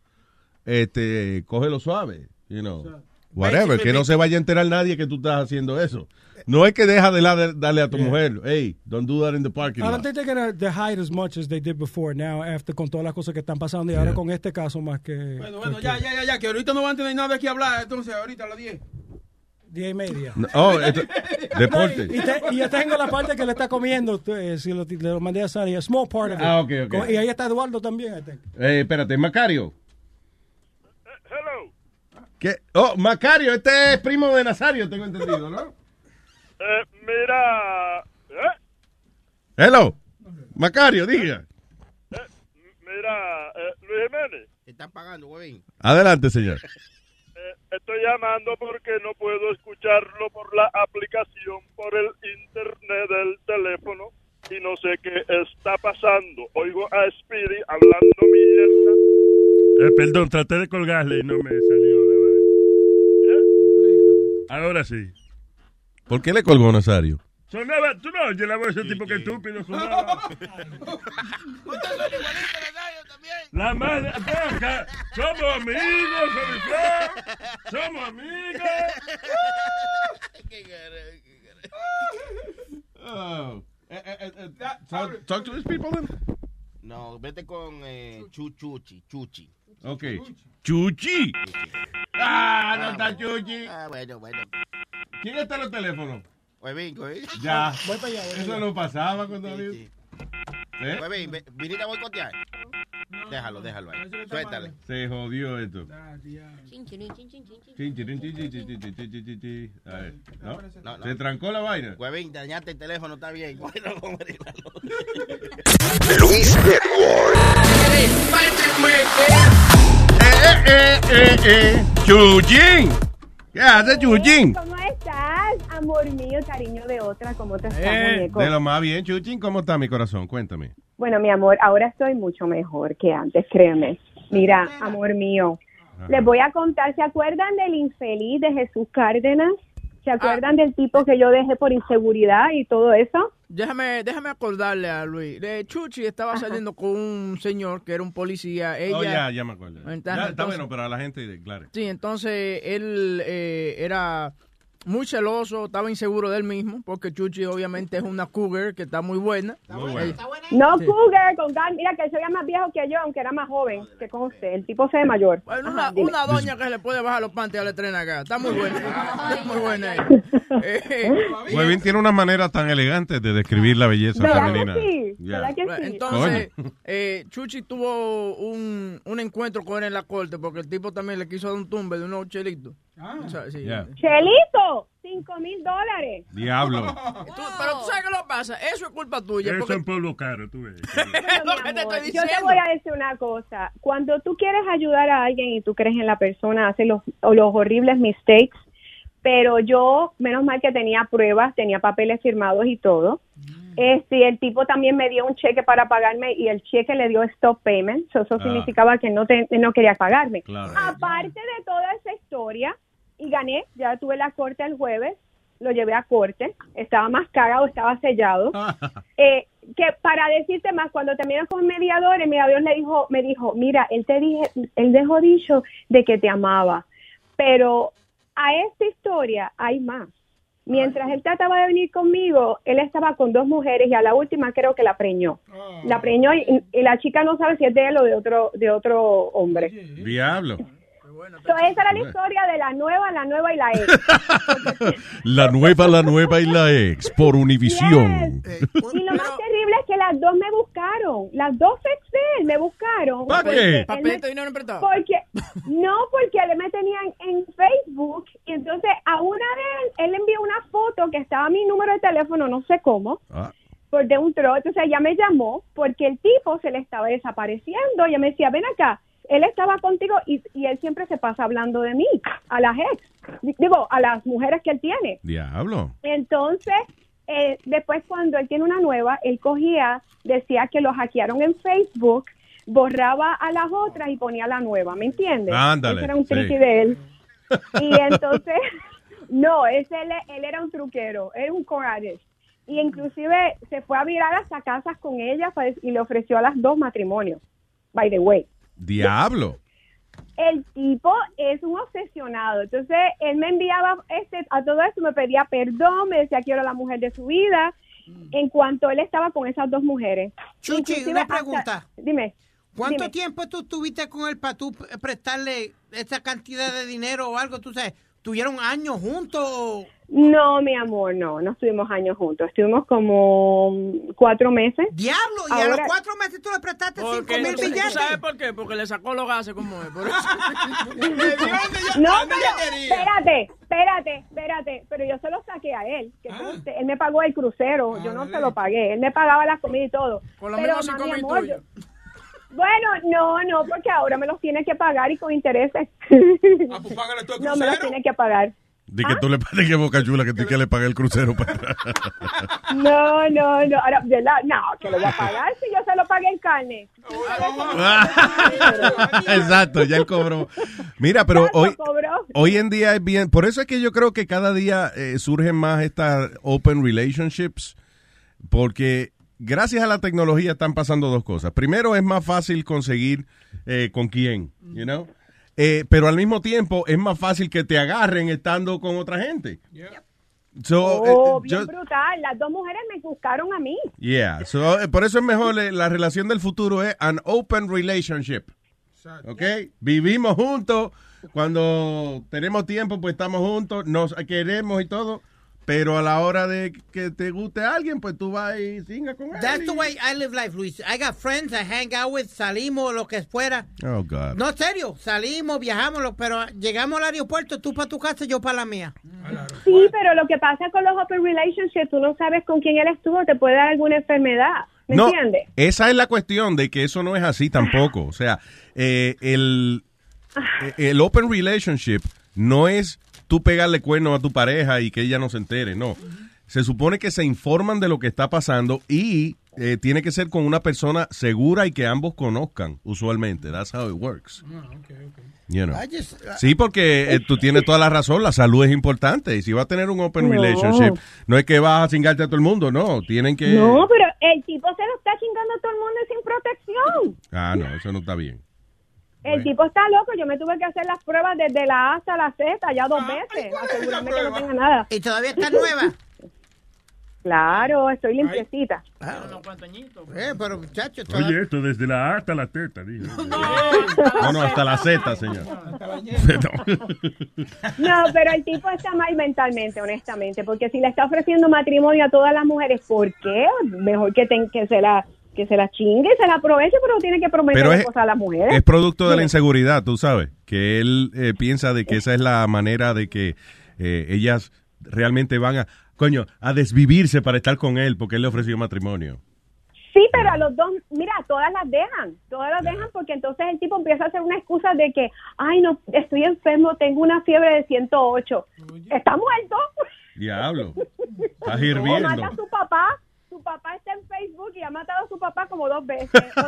este, cógelo suave, you know, whatever, que no se vaya a enterar nadie que tú estás haciendo eso. No es que deja de la- darle a tu Yeah. mujer, hey, don't do that in the parking I lot. don't think they're gonna they hide as much as they did before now after con todas las cosas que están pasando y ahora con este caso más que Bueno, bueno, ya, ya, ya, ya, que ahorita no van a tener nada de qué hablar, entonces ahorita a las 10. Diez y media. No, oh, esto- deporte. No, y, y te- y yo tengo la parte que le está comiendo, eh, si lo, le lo mandé a Sari, a small part of it. Ah, ok, ok. Con- Y ahí está Eduardo también. Eh, espérate, Macario. ¿Qué? Oh, Macario, este es primo de Nazario, tengo entendido, ¿no? Eh, mira, eh, Hello. Macario, diga. mira, eh, Luis Jiménez, Te están pagando, güey. Adelante, señor. eh, estoy llamando porque no puedo escucharlo por la aplicación, por el internet del teléfono y no sé qué está pasando. Oigo a Speedy hablando mierda. Eh, perdón, traté de colgarle y no me salió la vaina. Ahora sí. ¿Por qué le colgó Nazario? Sonaba, tú no oyes la voz de ese tipo que estúpido sonaba. La madre, acá, somos amigos, Soliflor, somos amigos. Oh. Talk, talk to these people then. No, vete con eh, Chu- Chuchi, Chuchi. Ok. Chuchi. Ah, no está Chuchi. Ah, bueno, bueno. ¿Quién está en los teléfonos? Oye, vengo, ¿eh? Ya. Voy para allá. Eso allá. no pasaba cuando había... ¿Eh? Ven, ve- viniste a boicotear. Déjalo, déjalo ahí. Suéltale. Se jodió esto. No. Se trancó la vaina. Huevín, dañaste el teléfono, está bien. Bueno, Luis Network. Eh, eh, eh, eh. ¿Qué haces, Chuyín? ¿Cómo estás, amor mío, cariño de otra? ¿Cómo te estás, Eh, muñeco? de lo más bien, Chuchín, ¿cómo está mi corazón? Cuéntame. Bueno, mi amor, ahora estoy mucho mejor que antes, créeme. Mira, amor mío, les voy a contar, ¿se acuerdan del infeliz de Jesús Cárdenas? ¿Se acuerdan del tipo que yo dejé por inseguridad y todo eso? Déjame, déjame acordarle a Luis. De Chuchi estaba saliendo con un señor que era un policía. Ella, oh, ya, ya me acuerdo. Entonces- Ya, está entonces- bueno, pero a la gente, claro. Sí, entonces él eh, era muy celoso, estaba inseguro de él mismo, porque Chuchi obviamente es una cougar que está muy buena. Muy buena. No, Sí. Cougar, con gal- mira que él se veía más viejo que yo, aunque era más joven que con usted. El tipo se ve mayor. Bueno, Ajá, una, doña que se le puede bajar los panties a la estrena acá. Está muy buena. Está muy buena ella. Eh, Huevín tiene una manera tan elegante de describir la belleza ¿Verdad femenina. que sí? Ya. ¿Verdad que sí? Entonces, eh, Chuchi tuvo un, un encuentro con él en la corte porque el tipo también le quiso dar un tumbe de unos chelitos. Sí. Ya. Chelito, cinco mil dólares. Diablo. Tú- pero tú sabes qué lo pasa. Eso es culpa tuya. Eso porque es un pueblo caro, tú ves. es lo que te estoy Yo te voy a decir una cosa. Cuando tú quieres ayudar a alguien y tú crees en la persona, hace los, o los horribles mistakes. Pero yo, menos mal que tenía pruebas, tenía papeles firmados y todo. Este, el tipo también me dio un cheque para pagarme y el cheque le dio stop payment. So, eso Ah. significaba que no, te- no quería pagarme. Claro. Aparte de toda esa historia, y gané, ya tuve la corte el jueves, lo llevé a corte, estaba más cagado, estaba sellado. Eh, que para decirte más, cuando terminé con el mediador, el mediador le dijo, me dijo, mira, él te dije, él dejó dicho de que te amaba, pero a esta historia hay más. Mientras él trataba de venir conmigo, él estaba con dos mujeres y a la última creo que la preñó. La preñó y, y la chica no sabe si es de él o de otro, de otro hombre. Diablo. So, esa era la historia de la nueva, la nueva y la ex. La nueva, la nueva y la ex por Univisión. Y lo más terrible es que las dos me buscaron. Las dos ex de él me buscaron. ¿Pa' Porque qué? él ¿Papelito me- y dinero prestado? Porque, no, porque él me tenía en, Facebook y entonces a una de él, él envió una foto que estaba mi número de teléfono, no sé cómo, Ah. por de un trozo. Entonces ella me llamó porque el tipo se le estaba desapareciendo. Ella me decía, ven acá, él estaba contigo y, y él siempre se pasa hablando de mí, a las ex, digo, a las mujeres que él tiene. Diablo. Entonces, eh, después cuando él tiene una nueva, él cogía, decía que lo hackearon en Facebook, borraba a las otras y ponía la nueva, ¿me entiendes? Ándale, era un sí. tricky de él. Y entonces, no, ese él, él era un truquero, era un coraje. Y inclusive se fue a virar hasta casas con ella pues, y le ofreció a las dos matrimonios, by the way Diablo. el tipo es un obsesionado. Entonces, él me enviaba este, a todo esto, me pedía perdón, me decía que era la mujer de su vida, en cuanto él estaba con esas dos mujeres. Chuchi, Inclusive una hasta- pregunta. dime. ¿Cuánto dime. tiempo tú tuviste con él para tú prestarle esa cantidad de dinero o algo? ¿Tú sabes? ¿Tuvieron años juntos? No, mi amor, no, no estuvimos años juntos, estuvimos como cuatro meses. ¡Diablo! Y a los cuatro meses tú le prestaste cinco Porque, mil ¿tú billetes. ¿Sabes por qué? Porque le sacó los gases como es. Por eso. No, pero, espérate, espérate, espérate, pero yo se lo saqué a él, que Ah. conste, él me pagó el crucero, yo no se lo pagué, él me pagaba la comida y todo. Por lo pero, menos mami, mil amor, tuyos. yo- Bueno, no, no, porque ahora me los tiene que pagar y con intereses. Ah, pues no, me los tiene que pagar. Di que tú le pagues que Boca Chula que tú que le pague el crucero para atrás. No, no, no, ahora, ¿verdad? No, que lo voy a pagar si yo se lo pagué en carne. Exacto, ya él cobró. Mira, pero hoy, cobró. hoy en día es bien. Por eso es que yo creo que cada día eh, surgen más estas open relationships. Porque gracias a la tecnología están pasando dos cosas. Primero, es más fácil conseguir eh, con quién, you know? Eh, pero al mismo tiempo es más fácil que te agarren estando con otra gente. So, Oh, eh, bien yo- brutal. Las dos mujeres me buscaron a mí. Yeah, so, eh, por eso es mejor, eh, la relación del futuro es an open relationship. ¿Ok? Vivimos juntos, cuando tenemos tiempo, pues estamos juntos, nos queremos y todo, Pero a la hora de que te guste alguien, pues tú vas y singa con él. That's the way I live life, Luis. I got friends I hang out with, salimos, lo que fuera. Oh, God. No, en serio, salimos, viajamos, pero llegamos al aeropuerto, tú para tu casa, yo para la mía. Sí, pero lo que pasa con los open relationships, tú no sabes con quién él estuvo, te puede dar alguna enfermedad. ¿Me no, entiendes? esa es la cuestión de que eso no es así tampoco. O sea, eh, el, el open relationship no es tú pegarle cuerno a tu pareja y que ella no se entere, no. Se supone que se informan de lo que está pasando y eh, tiene que ser con una persona segura y que ambos conozcan, usualmente. That's how it works. You know. I just- Sí, porque eh, tú tienes toda la razón, la salud es importante. Y si vas a tener un open No. relationship, no es que vas a cingarte a todo el mundo, no. Tienen que... No, pero el tipo se lo está chingando a todo el mundo sin protección. Ah, no, eso no está bien. El tipo está loco. Yo me tuve que hacer las pruebas desde la A hasta la Z ya dos veces. Asegurarme que no tenga nada. ¿Y todavía está nueva? Claro, estoy limpiecita. Eh, pero muchacho, Oye, esto desde la A hasta la teta, dijo. No, no, hasta la Z, señor. No, pero el tipo está mal mentalmente, honestamente, porque si le está ofreciendo matrimonio a todas las mujeres, ¿por qué? Mejor que, ten- que se la que se la chingue, se la aproveche, pero tiene que prometer Pero es, cosas a las mujeres. es producto de la inseguridad, tú sabes, que él eh, piensa de que esa es la manera de que eh, ellas realmente van a, coño, a desvivirse para estar con él porque él le ofreció matrimonio. Sí, pero a los dos, mira, todas las dejan, todas las dejan porque entonces el tipo empieza a hacer una excusa de que, ay, no, estoy enfermo, tengo una fiebre de 108. ¿Está muerto? Diablo, estás O hirviendo. mata a su papá. Su papá está en Facebook y ha matado a su papá como dos veces. O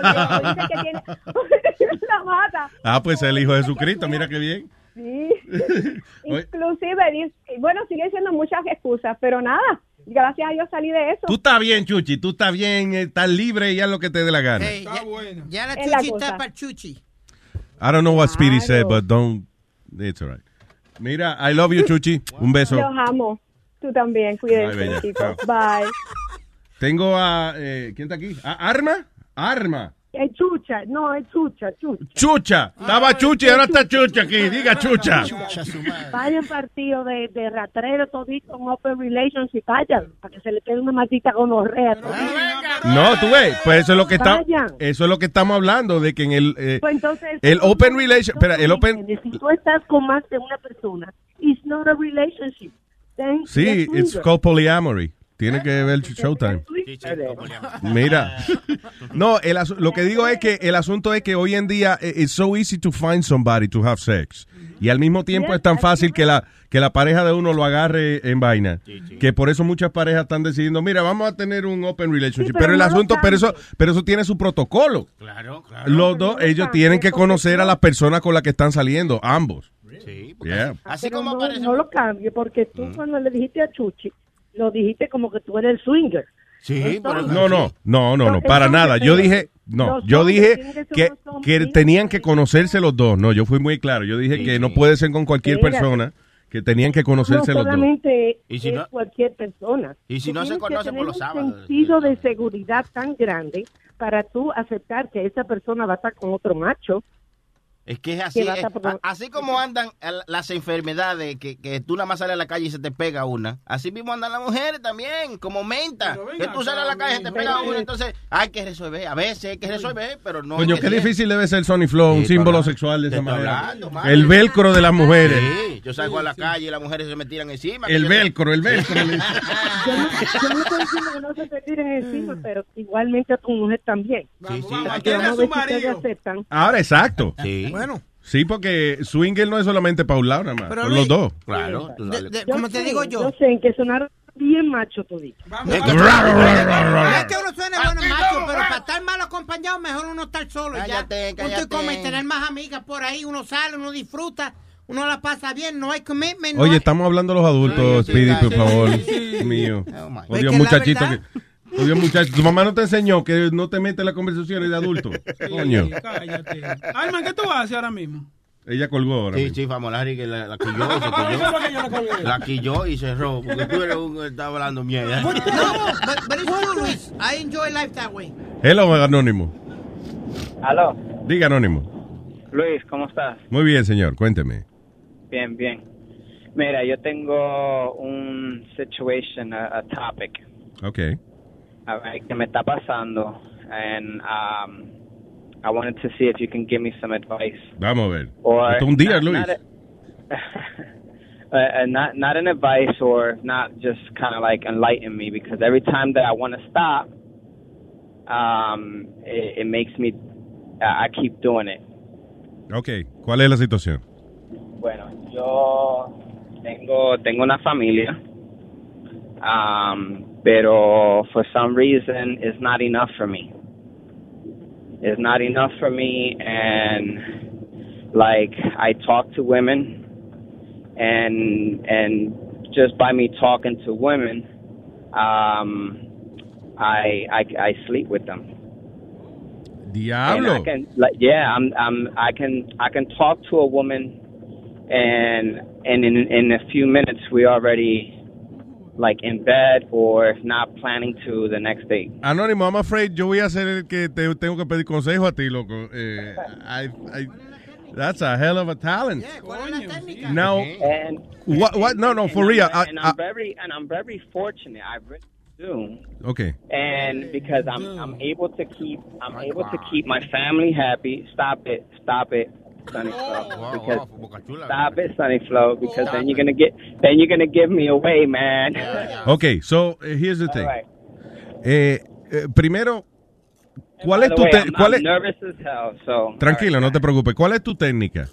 dice que tiene, la mata. Ah, pues el hijo de Jesucristo, mira qué bien. Sí. Inclusive, dice- bueno, sigue siendo muchas excusas, pero nada, gracias a Dios salí de eso. Tú estás bien, Chuchi, tú estás bien, eh, estás libre y haz lo que te dé la gana. Ey, ya, ya la Es la chuchi cosa. está para chuchi. I don't know what Speedy said, but don't, it's all right. Mira, I love you, Chuchi. Un beso. Los amo. Tú también, cuídense, chicos. Bye. Tengo a, eh, ¿quién está aquí? ¿A Arma? Arma. Es chucha, no, es chucha, chucha. Chucha. Estaba Chucha y ahora está Chucha aquí. Diga Chucha. Vayan partido de, de ratrero todito en Open Relationship, vayan, para que se le quede una maldita gonorrea. No, tú ves, pues eso es lo que está, Vayan. eso es lo que estamos hablando de que en el eh, Pues entonces, el open relation, espera, el open Si tú estás con más de una persona, it's not a relationship. Then Sí, it's called polyamory. Tiene que ver Showtime. Mira, no, el asu- lo que digo es que el asunto es que hoy en día eh, it's so easy to find somebody to have sex. Y al mismo tiempo es tan fácil que la que la pareja de uno lo agarre en vaina. Que por eso muchas parejas están decidiendo, mira, vamos a tener un open relationship. pero pero, el no asunto, pero eso, pero eso tiene su protocolo. Claro, claro. Los dos, ellos tienen que conocer a las personas con las que están saliendo, ambos. Sí, Yeah. Así Pero como no, aparece. no lo cambie, porque tú Mm. cuando le dijiste a Chuchi, lo dijiste como que tú eres el swinger. Sí, pero- No, no, no, no, no, para nada. Yo dije, no, yo dije que que, tenían que conocerse los dos. No, yo fui muy claro. Yo dije que no puede ser con cualquier persona, que tenían que conocerse no los dos. solamente Y si es no- cualquier persona. Y si no se tienes que conocen por tener los un sábados. sentido de seguridad tan grande para tú aceptar que esa persona va a estar con otro macho. Es que es así. Que es- así como andan las enfermedades, que, que tú nada más sales a la calle y se te pega una. Así mismo andan las mujeres también, como menta. Que tú sales a la calle y se te pega una. Entonces hay que resolver. A veces hay que resolver, pero no. Coño, qué difícil debe ser Sony Flow, un Sí, símbolo estoy sexual de esa manera. hablando. El velcro de las mujeres. Sí, yo salgo a la calle y las mujeres se me tiran encima. El velcro, el velcro. Yo no, yo no estoy diciendo que no se te tiren encima, pero igualmente a tu mujer también. Sí, sí. Vamos a si ustedes aceptan. Ahora, exacto. Sí. Bueno. Sí, porque swinger no es solamente para un lado nada más, Pero son los dos. Claro. dale. De- como te sé, digo yo. Yo sé en que sonaron bien macho todito. No es que uno suene bueno macho, pero para estar mal acompañado, mejor uno estar solo. y ya. Cállate, Punto y cállate. coma, y tener más amigas por ahí. Uno sale, uno disfruta, uno la pasa bien, no hay commitment. no Oye, hay- estamos hablando de los adultos, Speedy, sí, por favor. sí, sí. Mío. Oh, la muchachito verdad- que... Odio muchacho. Tu mamá no te enseñó que no te metes en las conversaciones de adultos. Coño. Sí, cállate. Alman, ¿qué tú haces ahora mismo? Ella colgó ahora. Sí, mismo. sí, Famolari que la, la quilló, se le quilló. colgué. La quilló y cerró. Porque tú eres un que está hablando mierda. No, but, but it's true, Luis. I enjoy life that way. Hello, Anónimo. Aló, Diga, Anónimo. Luis, ¿cómo estás? Muy bien, señor. Cuénteme. Bien, bien. Mira, yo tengo un situation, a, a topic, Okay. All right, que me está pasando, and um, I wanted to see if you can give me some advice. Vamos a ver. Or Esto un día, not, Luis. Not, a- uh, uh, not not an advice, or not just kind of like enlighten me, because every time that I want to stop, um, it, it makes me, I keep doing it. Ok. ¿Cuál es la situación? Bueno, yo tengo tengo una familia, um, pero for some reason it's not enough for me. It's not enough for me, and like I talk to women, and and just by me talking to women, um, I I, I sleep with them. And Diablo. I can, like, yeah, I'm, I'm, I can, I can talk to a woman, and and in in a few minutes we already like in bed, or if not planning to the next day. Anónimo, I'm afraid yo voy a ser el que te tengo que pedir consejo a ti, loco. Eh, I, I, that's a hell of a talent. Now, And what, what, no, no, for real. I'm, and I- I'm very, and I'm very fortunate. I really do. okay. and because I'm I'm able to keep I'm able to keep my family happy. Stop it, stop it, Sunny Flow. Because stop it, Sunny Flow. Because then you're gonna get then you're gonna give me away, man. Okay, so eh, here's the thing. Right. Eh, eh, primero, ¿cuál es tu way, I'm, cuál I'm es- nervous as hell. So Tranquilo, no te preocupes. ¿Cuál es tu técnica?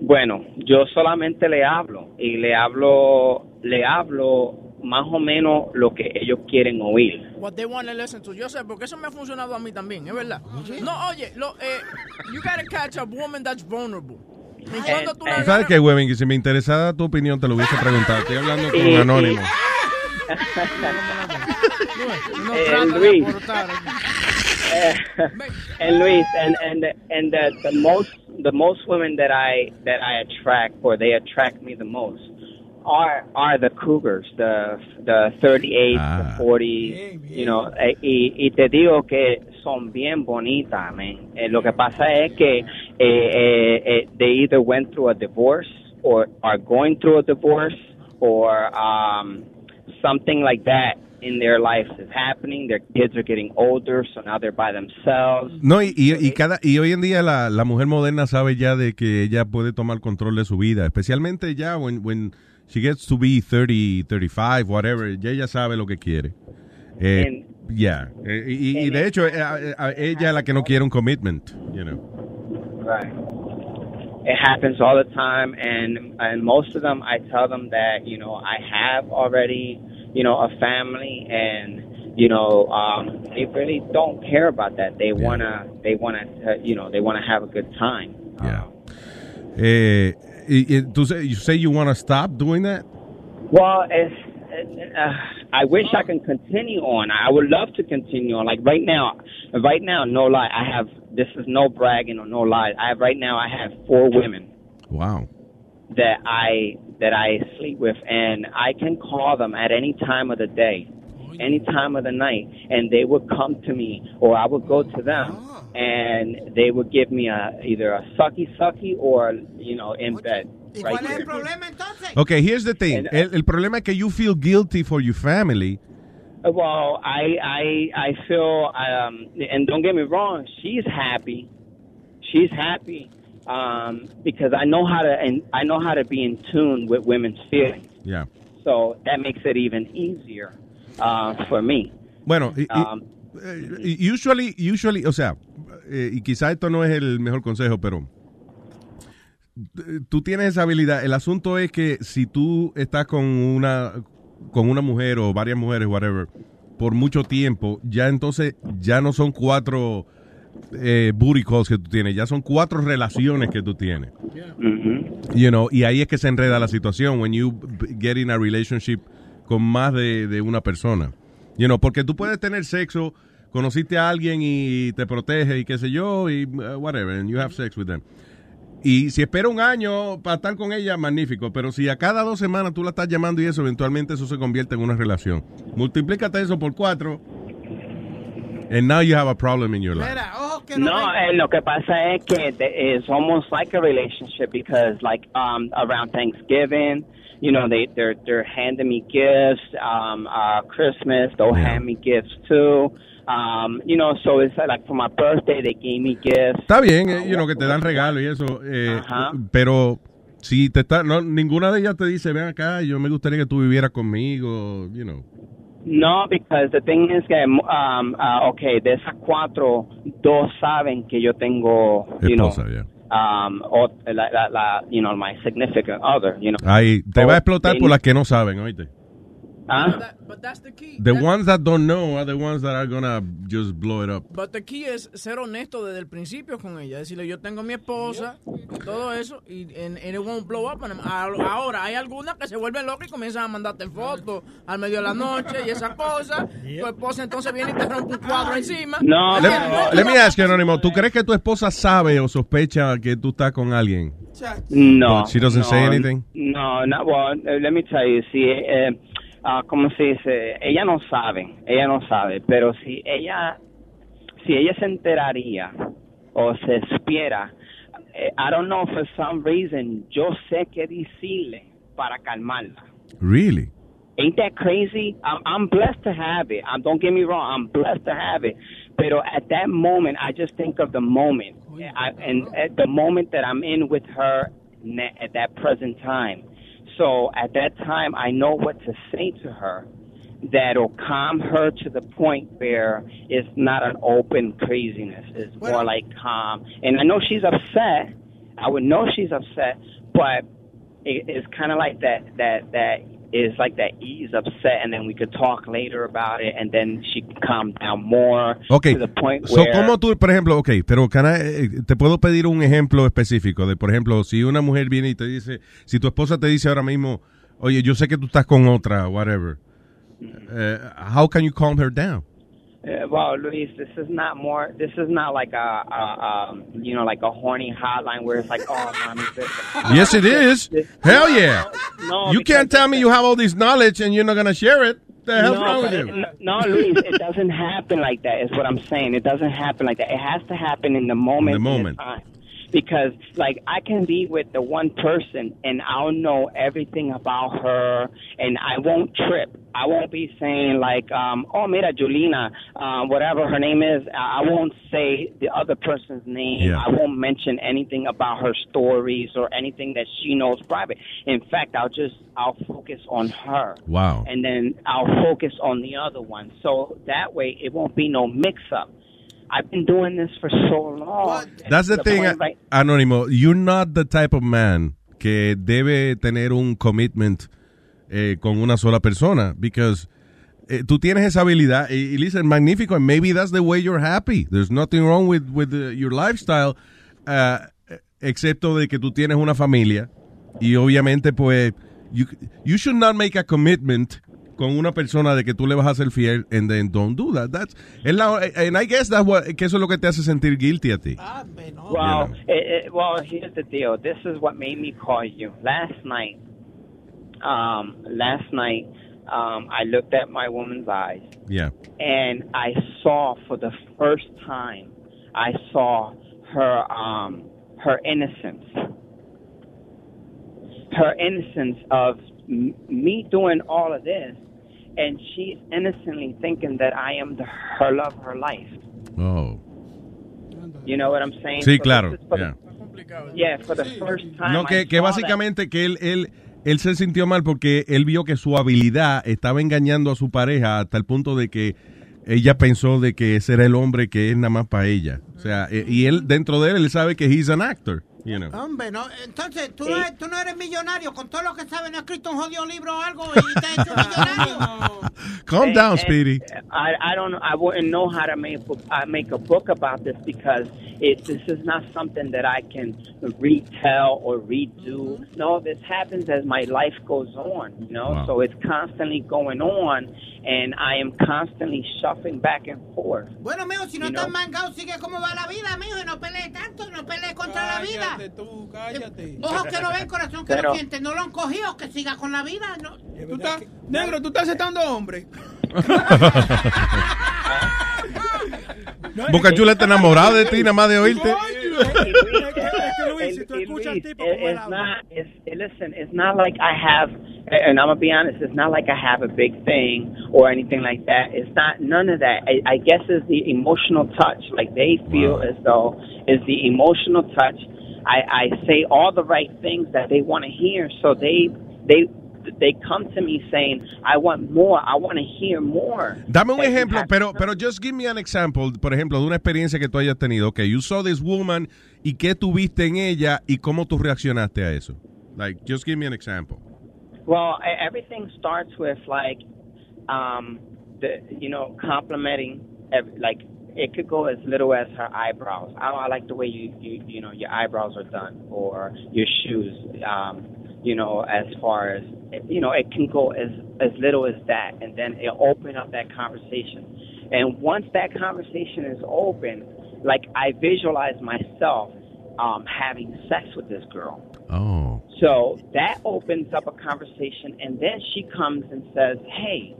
bueno, yo solamente le hablo y le hablo le hablo más o menos lo que ellos quieren oír. What they want to listen to. Yo sé, porque eso me ha funcionado a mí también, es verdad. No, oye, lo, eh, you gotta catch a woman that's vulnerable. Tú la ¿Tú ¿Sabes qué, Webin? Que si me interesara tu opinión te lo hubiese preguntado. Estoy hablando con un anónimo. and Luis, Eh, and Luis, and and and the, the most the most women that I that I attract or they attract me the most are are the cougars, the the 38, the 40, you know, eh, y, y te digo que son bien bonitas, man. Eh, lo que pasa es que eh, eh, eh, they either went through a divorce or are going through a divorce or um, something like that in their lives is happening. Their kids are getting older, so now they're by themselves. No, y, y, y cada, y hoy en día la, la mujer moderna sabe ya de que ella puede tomar control de su vida, especialmente ya when, when she gets to be 30, 35, whatever, ya ella sabe lo que quiere. Eh, yeah. Eh, y, y de hecho, eh, eh, eh, ella es la que no quiere un commitment, you know. Right. It happens all the time, and and most of them, I tell them that you know I have already, you know, a family, and you know, um, they really don't care about that. They wanna, they wanna, uh, you know, they wanna have a good time. Eh, y, y tú say, you say you want to stop doing that? Well, it's, uh, I wish I can continue on. I would love to continue on. Like right now, right now, no lie, I have. This is no bragging or no lie. I have right now. I have four women Wow. that I that I sleep with, and I can call them at any time of the day, any time of the night, and they would come to me, or I would go to them, and they would give me a either a sucky sucky or you know in bed. Right here. Okay, here's the thing. El, el problema es que you feel guilty for your family. Well, I I I feel um and don't get me wrong, she's happy. She's happy um because I know how to and I know how to be in tune with women's feelings. Yeah. So that makes it even easier uh for me. Bueno, y- Um, eh, usually, usually, o sea, eh, y quizá esto no es el mejor consejo, pero eh, tú tienes esa habilidad. El asunto es que si tú estás con una con una mujer o varias mujeres, whatever, por mucho tiempo, ya entonces ya no son cuatro eh, booty calls que tú tienes, ya son cuatro relaciones que tú tienes. You know, y ahí es que se enreda la situación when you get in a relationship con más de, de una persona. You know, porque tú puedes tener sexo, conociste a alguien y te protege y qué sé yo, y uh, whatever, and you have sex with them. Y si espera un año para estar con ella, magnífico. Pero si a cada dos semanas tú la estás llamando y eso, eventualmente eso se convierte en una relación. Multiplícate eso por cuatro. And now you have a problem in your life. Mira, ojo que no No, eh, lo que pasa es que it's almost like a relationship because, like, um, around Thanksgiving, you know, they they're they're handing me gifts. Um, uh, Christmas, they'll hand me gifts too. Um, you know, so it's like for my birthday, they gave me gifts. Está bien, eh, you know, que te dan regalo y eso, eh, Ajá. pero si te está, no, ninguna de ellas te dice, ven acá, yo me gustaría que tú vivieras conmigo, you know. No, because the thing is que, um, uh, okay, de esas cuatro, dos saben que yo tengo, you know, Esposa, yeah. Um, o, la, la, la, you know, my significant other, you know. Ahí, te va a explotar por las que no saben, oíste. ¿Ah? The ones that don't know are the ones that are gonna just blow it up. But the key es ser honesto desde el principio con ella. Decirle, yo tengo mi esposa, todo eso, y and, and it won't blow up. Ahora, hay algunas que se vuelven locas y comienzan a mandarte fotos al medio de la noche y esas cosas. Tu esposa entonces viene y te rompe un cuadro encima. Let, let me ask you, Anónimo, ¿tú crees que tu esposa sabe o sospecha que tú estás con alguien? No. But she doesn't no, say anything? No, no, well, uh, let me tell you, si, eh, ah, ¿cómo se dice? Ella no sabe, ella no sabe, pero si ella, si ella se enteraría o se espiera, eh, I don't know, for some reason, yo sé qué decirle para calmarla. Really? Ain't that crazy? I'm, I'm blessed to have it. Um, don't get me wrong. I'm blessed to have it. But at that moment, I just think of the moment, I, and at the moment that I'm in with her at that present time. So at that time, I know what to say to her that'll calm her to the point where it's not an open craziness. It's more like calm. And I know she's upset. I would know she's upset, but it, it's kind of like that that that is like that ease upset and then we could talk later about it and then she can calm down more Ok, to the point so, where ¿cómo tú, por ejemplo, ok, pero can I, eh, te puedo pedir un ejemplo específico de, por ejemplo, si una mujer viene y te dice, si tu esposa te dice ahora mismo, oye, yo sé que tú estás con otra, whatever, eh, how can you calm her down? Uh, well, Luis, this is not more. This is not like a, a um, you know, like a horny hotline where it's like, oh, mommy. This, Yes, it is. Hell yeah. No, you can't tell me you have all this knowledge and you're not going to share it. The hell's no, wrong with you? it- no, Luis, it doesn't happen like that. Is what I'm saying. It doesn't happen like that. It has to happen in the moment. In the moment. Because, like, I can be with the one person and I'll know everything about her, and I won't trip. I won't be saying like, um, "Oh, mira, Julina, uh, whatever her name is." I I won't say the other person's name. Yeah. I won't mention anything about her stories or anything that she knows private. In fact, I'll just I'll focus on her Wow. and then I'll focus on the other one. So that way it won't be no mix up. I've been doing this for so long. That's the thing, point right- Anónimo. You're not the type of man que debe tener un commitment eh, con una sola persona. Because eh, tú tienes esa habilidad. Y, y listen, magnífico. And maybe that's the way you're happy. There's nothing wrong with, with uh, your lifestyle. uh, excepto de que tú tienes una familia. Y obviamente, pues, you, you should not make a commitment con una persona de que tú le vas a ser fiel and then don't do that. That's, es la- and I guess that's what, que eso es lo que te hace sentir guilty a ti. Well, it, it, well, here's the deal. This is what made me call you last night. Um, last night, um, I looked at my woman's eyes Yeah. and I saw for the first time, I saw her, um, her innocence, her innocence of m- me doing all of this, and she's innocently thinking that I am the, her love, her life. Oh. You know what I'm saying? Sí, So claro. for the- yeah. yeah, for the first time. No, que, que that. básicamente que él, él, él se sintió mal porque él vio que su habilidad estaba engañando a su pareja hasta el punto de que ella pensó de que ese era el hombre que es nada más para ella. O sea, eh, y él, dentro de él, él sabe que he's an actor, you know. Hombre, no. Entonces, ¿tú no, eh. tú no eres millonario. Con todo lo que sabes, no has escrito un jodido libro o algo y te has hecho millonario. Calm And- down, and Speedy. I, I don't I wouldn't know how to make book, uh, make a book about this because it this is not something that I can retell or redo. Mm-hmm. No, this happens as my life goes on. You know, Wow. so it's constantly going on, and I am constantly shuffling back and forth. Bueno, mijo, si no estás mangado, sigue como va la vida, mijo, y no pelees tanto, no pelees contra la vida. Cállate tú, cállate. Ojos que no ven, corazón que Pero- no siente. No lo han cogido, que siga con la vida. No. Tú estás, negro, tú estás aceptando hombre. Boca Chula está enamorado de ti, nada más de oírte. It's. It's listen. It's not like I have, and I'm gonna be honest. It's not like I have a big thing or anything like that. It's not none of that. I, I guess it's the emotional touch. Like they feel as though is the emotional touch. I, I say all the right things that they want to hear, so they they they come to me saying, "I want more. I want to hear more." Dame un ejemplo, pero, pero just give me an example, por ejemplo, de una experiencia que tú hayas tenido. Okay, you saw this woman y qué tuviste en ella y cómo tú reaccionaste a eso. Like, just give me an example. Well, everything starts with like, um, the you know, complimenting. Every, like, it could go as little as her eyebrows. I, I like the way you you you know your eyebrows are done, or your shoes. Um, you know, as far as you know, it can go as as little as that, and then it open up that conversation. And once that conversation is open, like I visualize myself um, having sex with this girl. Oh. So that opens up a conversation, and then she comes and says, "Hey,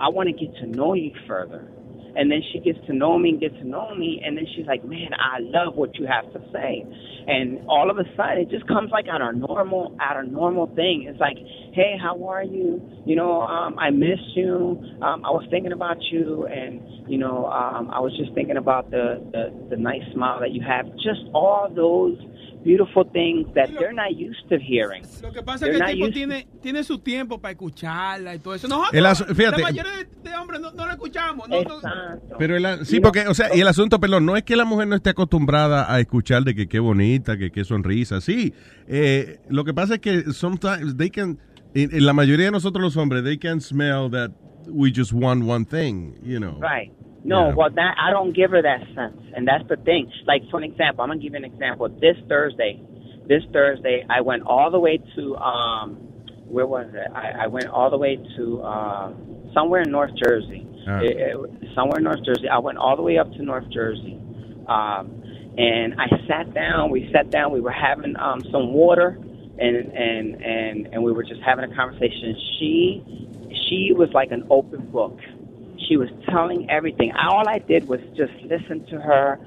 I want to get to know you further." And then she gets to know me and gets to know me, and then she's like, "Man, I love what you have to say." And all of a sudden, it just comes like out of normal, out of normal thing. It's like, "Hey, how are you? You know, um, I miss you. Um, I was thinking about you, and you know, um, I was just thinking about the, the the nice smile that you have. Just all those beautiful things that they're not used to hearing. Lo que pasa es que el tipo tiene, tiene su tiempo para escucharla y todo eso. Nosotros, fíjate. la mayoría de, de hombres no, no la escuchamos. No, no- Pero el, sí, porque, o sea, y el asunto, perdón, no es que la mujer no esté acostumbrada a escuchar de que qué bonita, que qué sonrisa, sí. Eh, lo que pasa es que sometimes they can, en, en la mayoría de nosotros los hombres, they can smell that we just want one thing, you know. Right. No, Yeah. well, that I don't give her that sense, and that's the thing. Like for an example, I'm gonna give you an example. This Thursday, this Thursday, I went all the way to um, where was it? I, I went all the way to uh, somewhere in North Jersey. Ah. It- it- somewhere in North Jersey. I went all the way up to North Jersey, um, and I sat down. We sat down. We were having um, some water, and and and and we were just having a conversation. She she was like an open book. She was telling everything. All I did was just listen to her.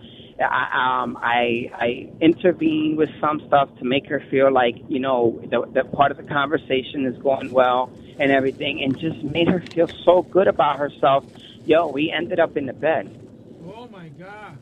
I, um, I I intervened with some stuff to make her feel like you know the, the part of the conversation is going well and everything, and just made her feel so good about herself. Yo, we ended up in the bed, Oh my God.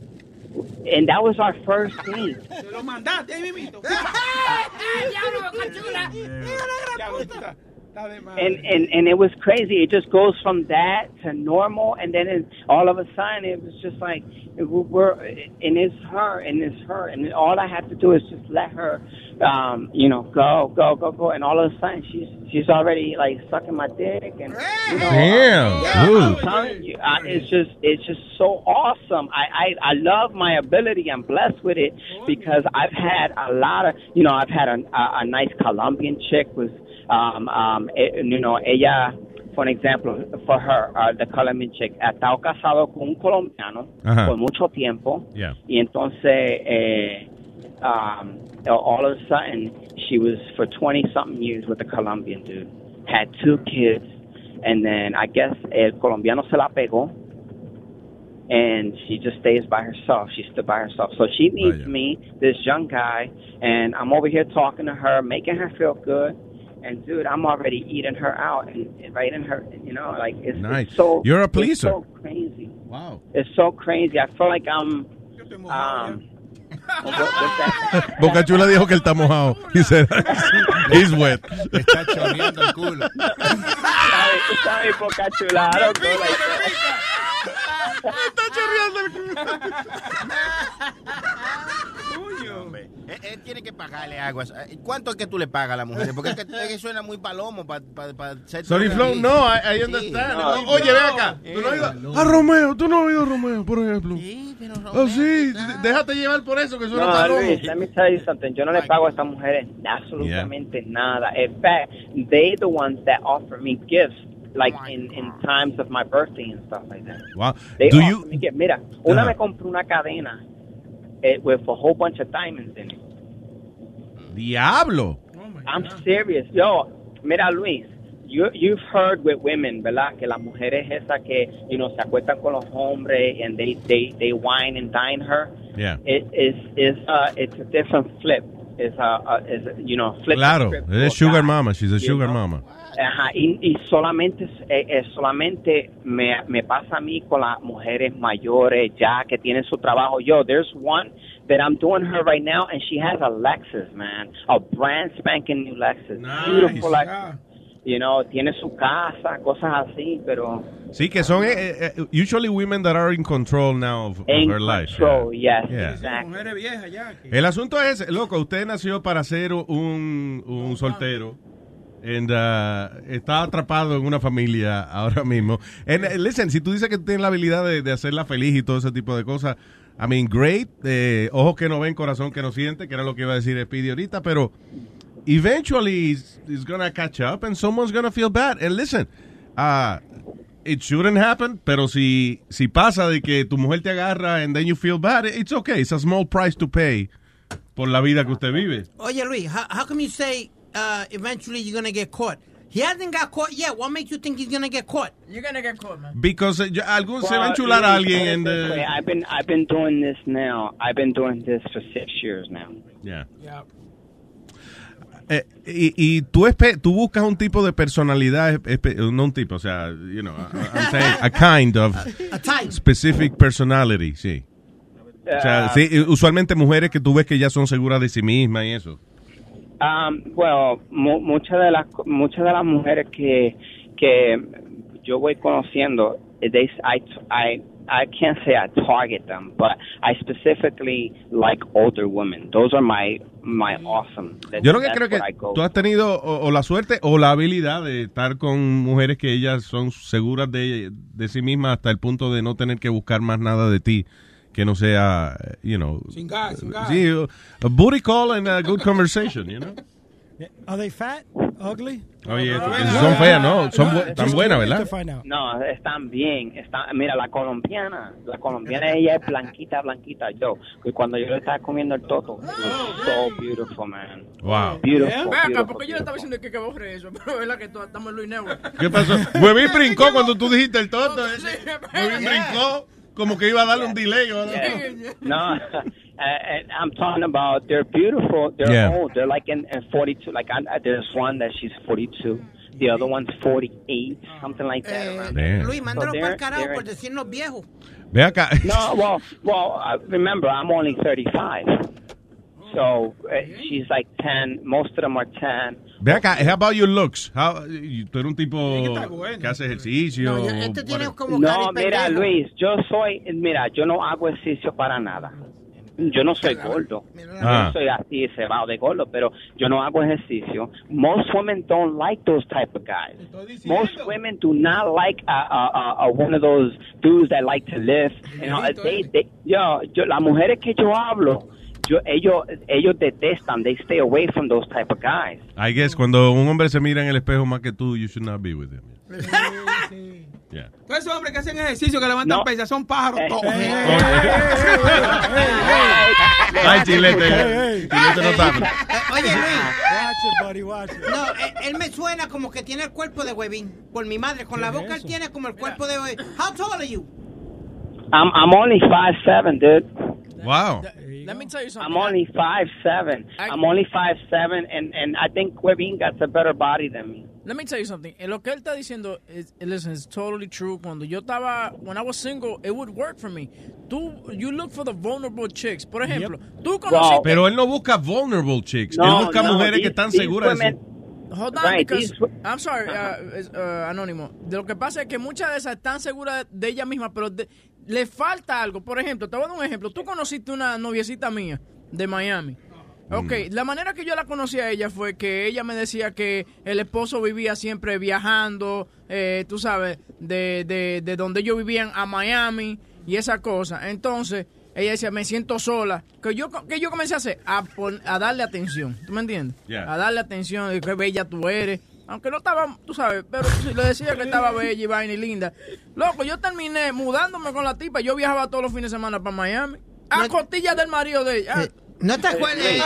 and that was our first date. Se lo mandaste ahí mismito. and and and it was crazy. It just goes from that to normal, and then it, all of a sudden it was just like it, we're and it's her and it's her, and all I have to do is just let her, um, you know, go go go go, and all of a sudden she's she's already like sucking my dick, and you know, Damn, yeah. I'm telling you, I, it's just it's just so awesome. I, I I love my ability. I'm blessed with it because I've had a lot of, you know, I've had a a, a nice Colombian chick with um, um, eh, you know, ella, for an example, for her, uh, the Colombian chick, ha estado casado con un colombiano Ajá. por mucho tiempo, Yeah. y entonces, eh, um, all of a sudden, she was for 20 something years with a Colombian dude, had two kids, and then I guess el colombiano se la pegó, and she just stays by herself. She stood by herself. So she meets me, this young guy, and I'm over here talking to her, making her feel good. And dude, I'm already eating her out and, and right in her, you know, like it's, Nice. it's so. You're a it's pleaser. so crazy. Wow. It's so crazy. I feel like I'm. Um, Boca Chula dijo que él está mojado. He said, he's wet. Está chorreando el culo. sorry, sorry, Boca Chula. I don't go like that. Está chorreando el Hombre, Él, él tiene que pagarle agua. Eh, ¿Cuánto es que tú le pagas a la mujer? Porque es que, es que suena muy palomo para ser... Sorry, Flow, no, I, I understand. O- Oye, ve acá. Tú no has ido a Romeo, tú no has oído a Romeo, por ejemplo. Sí, pero Oh, sí, déjate llevar por eso, que suena No, palomo. Luis, let me tell you something. Yo no le pago a estas mujeres absolutamente nada. In fact, they the ones that offer me gifts, like in, in times of my birthday and stuff like that. Wow. They Do you, me. Mira, una Ajá. me compró una cadena eh, with a whole bunch of diamonds in it. Diablo. I'm serious. Yo, mira, Luis, you, you've heard with women, ¿verdad? Que las mujeres esas que, you know, se acuestan con los hombres and they, they, they wine and dine her. Yeah. It is, is, uh, it's a different flip. It's a, uh, is, you know, flip. Claro, es sugar mama, she's a sugar know? mama. Ajá, y, y solamente, eh, eh, solamente me, me pasa a mí con las mujeres mayores ya que tienen su trabajo. Yo, there's one that I'm doing her right now, and she has a Lexus, man, a brand spanking new Lexus, beautiful Lexus. You know, tiene su casa, cosas así, pero Sí, que son eh, eh, usually women that are in control now of, of en her life. control, yes, Yeah. exactly. Mujeres viejas ya. El asunto es, loco, usted nació para ser un, un soltero. And, uh, está atrapado en una familia ahora mismo. And, uh, listen, si tú dices que tú tienes la habilidad de, de hacerla feliz y todo ese tipo de cosas, I mean, great. Eh, ojos que no ven, corazón que no siente, que era lo que iba a decir Speedy ahorita, pero eventually it's, it's gonna catch up and someone's gonna feel bad. And listen, uh, it shouldn't happen, pero si, si pasa de que tu mujer te agarra and then you feel bad, it's okay. It's a small price to pay por la vida que usted vive. Oye, Luis, how, how come you say uh, eventually you're going to get caught? He hasn't got caught yet. What makes you think he's going to get caught? You're going to get caught, man. Because yo- algún se va a enchular a alguien and, uh. I've been I've been doing this now. I've been doing this for six years now. Yeah. Yeah. Eh, y, y tú, espe- tú buscas un tipo de personalidad, no un tipo, o sea, you know, I- I'm saying a kind of A type. specific personality, sí. O sea, Uh, sí, usualmente mujeres que tú ves que ya son seguras de sí mismas y eso. Um, well, mu- muchas de las muchas de las mujeres que que yo voy conociendo, they, I, I, I can't say I target them, but I specifically like older women. Those are my my awesome. That- Yo lo que creo que tú has tenido o, o la suerte o la habilidad de estar con mujeres que ellas son seguras de, de sí mismas hasta el punto de no tener que buscar más nada de ti que no sea, eh, you know, Sin gas, sin gas. sí, a booty call and a good conversation, you know. Are they fat? Ugly? Oye, son feas, ¿no? Son bu- tan buenas, ¿verdad? No, están bien. Están, mira, la colombiana, la colombiana ella es blanquita, blanquita. Yo, que cuando yo le estaba comiendo el toto, it was so beautiful, man. Wow. Beautiful, Ven acá, beautiful, porque yo le estaba diciendo que, que borre eso, pero es verdad que estamos en Luis Network. ¿Qué pasó? Huevín brincó cuando tú dijiste el toto. Huevín brincó como que iba a darle un delay. ¿o no? No, uh, and I'm talking about they're beautiful. They're Yeah. old. They're like in, in 42. Like I, there's one that she's 42. The other one's 48, something like that. around there. Damn. Luis, mándalo So para el they're- carajo por decirnos viejos. Ve acá. No, well, well. Uh, remember, I'm only 35. So uh, she's like 10. Most of them are 10. Ve acá, how about your looks? How, tú eres un tipo está bueno. que hace ejercicio. No, o este tiene como No, mira, Luis, yo soy, mira, yo no hago ejercicio para nada. Yo no soy gordo. Ah. Yo soy así cebado de gordo, pero yo no hago ejercicio. Most women don't like those type of guys. Most women do not like a, a, a, a one of those dudes that like to lift. You know, they, they, yo, yo, las mujeres que yo hablo, yo, ellos, ellos detestan. They stay away from those type of guys. I guess cuando un hombre se mira en el espejo más que tú, you should not be with him. Yeah. Todos esos hombres que hacen ejercicio, que levantan No. pesas, son pájaros todos. Ay, chilete. Chilete no está. Oye, Luis. Watch it, buddy, watch it. No, él, él me suena como que tiene el cuerpo de huevín. Por mi madre, con la boca él tiene como el cuerpo de huevín. How tall are you? I'm, I'm only five seven, dude. Wow. Let me tell you something. I'm only five seven. I'm only five seven, and and I think Webin got a better body than me. Let me tell you something. Eh, Lo que él está diciendo, is, listen, it's totally true. Cuando yo estaba, when I was single, it would work for me. Tú, you look for the vulnerable chicks. Por ejemplo, tú conociste... Pero él no busca vulnerable chicks. No, él busca no, mujeres que these- están these seguras women-. Hold on, Right, because these- I'm sorry, uh, es- uh, anónimo. De lo que pasa es que muchas de esas están seguras de ella misma, pero de- le falta algo. Por ejemplo, te voy a dar un ejemplo. Tú conociste una noviecita mía de Miami. Ok, la manera que yo la conocí a ella fue que ella me decía que el esposo vivía siempre viajando, eh, tú sabes, de, de, de donde ellos vivían a Miami y esa cosa. Entonces, ella decía, me siento sola. Que yo, que yo comencé a hacer? A, pon- a darle atención, ¿tú me entiendes? Yeah. A darle atención, qué bella tú eres. Aunque no estaba, tú sabes, pero sí le decía que estaba bella y vaina y linda. Loco, yo terminé mudándome con la tipa. Yo viajaba todos los fines de semana para Miami. A costillas del marido de ella. Eh, No te acuerdas, eh,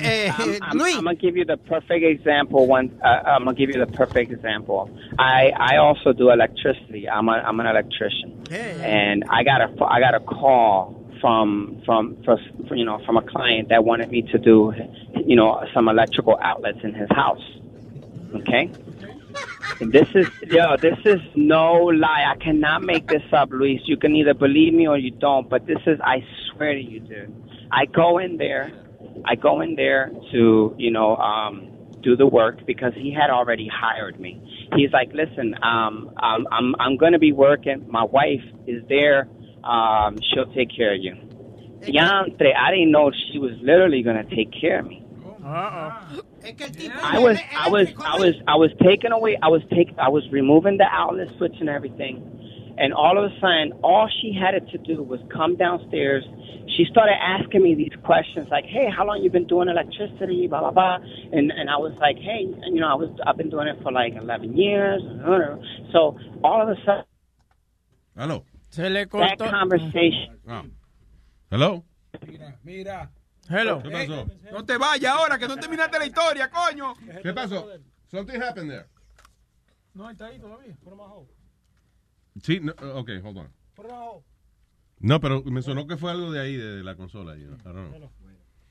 eh, I'm, I'm, I'm gonna give you the perfect example. One, uh, I'm gonna give you the perfect example. I I also do electricity. I'm a I'm an electrician, and I got a I got a call from from for, for, you know from a client that wanted me to do you know some electrical outlets in his house. Okay. This is yo. This is no lie. I cannot make this up, Luis. You can either believe me or you don't. But this is. I swear to you, dude. I go in there. I go in there to you know um, do the work because he had already hired me. He's like, listen, um, I'm I'm I'm gonna be working. My wife is there. Um, she'll take care of you. Yantre, I didn't know she was literally gonna take care of me. I was, I was, I was, I was taking away. I was take, I was removing the outlet switch and everything, and all of a sudden, all she had to do was come downstairs. She started asking me these questions like, "Hey, how long you been doing electricity?" Blah blah blah, and and I was like, "Hey, you know, I was, I've been doing it for like 11 years." So all of a sudden, Hello. Se that cortó. conversation. Ah. Hello. Mira. Hello. ¿Qué pasó? No te vayas ahora, que no terminaste la historia, coño. ¿Qué pasó? Something happened there. No, está ahí todavía. Put him on hold. Sí, no, ok, hold on. Put it on hold. No, pero me sonó que fue algo de ahí, de la consola. you know, I don't know.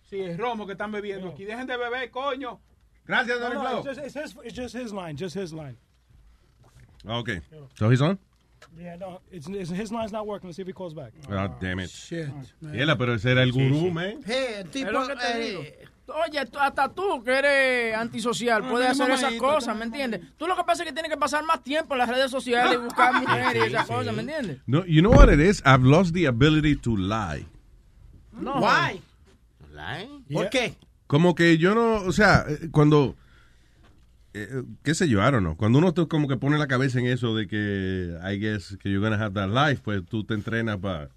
Sí, es romo que están bebiendo aquí. Dejen de beber, coño. Gracias, No, Don no, Flo. it's, just, it's, his, it's just his line. Just his line. Ah, Ok. So he's on? Yeah, no, it's, it's, his line's not working. Let's see if he calls back. Ah, damn it. Shit. Yela, pero ese era el gurú, man. Hey, tipo, Es lo que te digo. Oye, tú- hasta tú que eres antisocial No, puedes hacer esas cosas, ¿me entiendes? Tú lo que pasa es que tienes que pasar más tiempo en las redes sociales y buscar mujeres y esas cosas, ¿me entiendes? No, you know what it is? I've lost the ability to lie. No. Why? ¿Por qué? Como que yo no, o sea, eh, cuando, eh, qué sé yo, I don't know. Cuando uno te- como que pone la cabeza en eso de que, I guess, que you're gonna have that life, pues tú te entrenas para,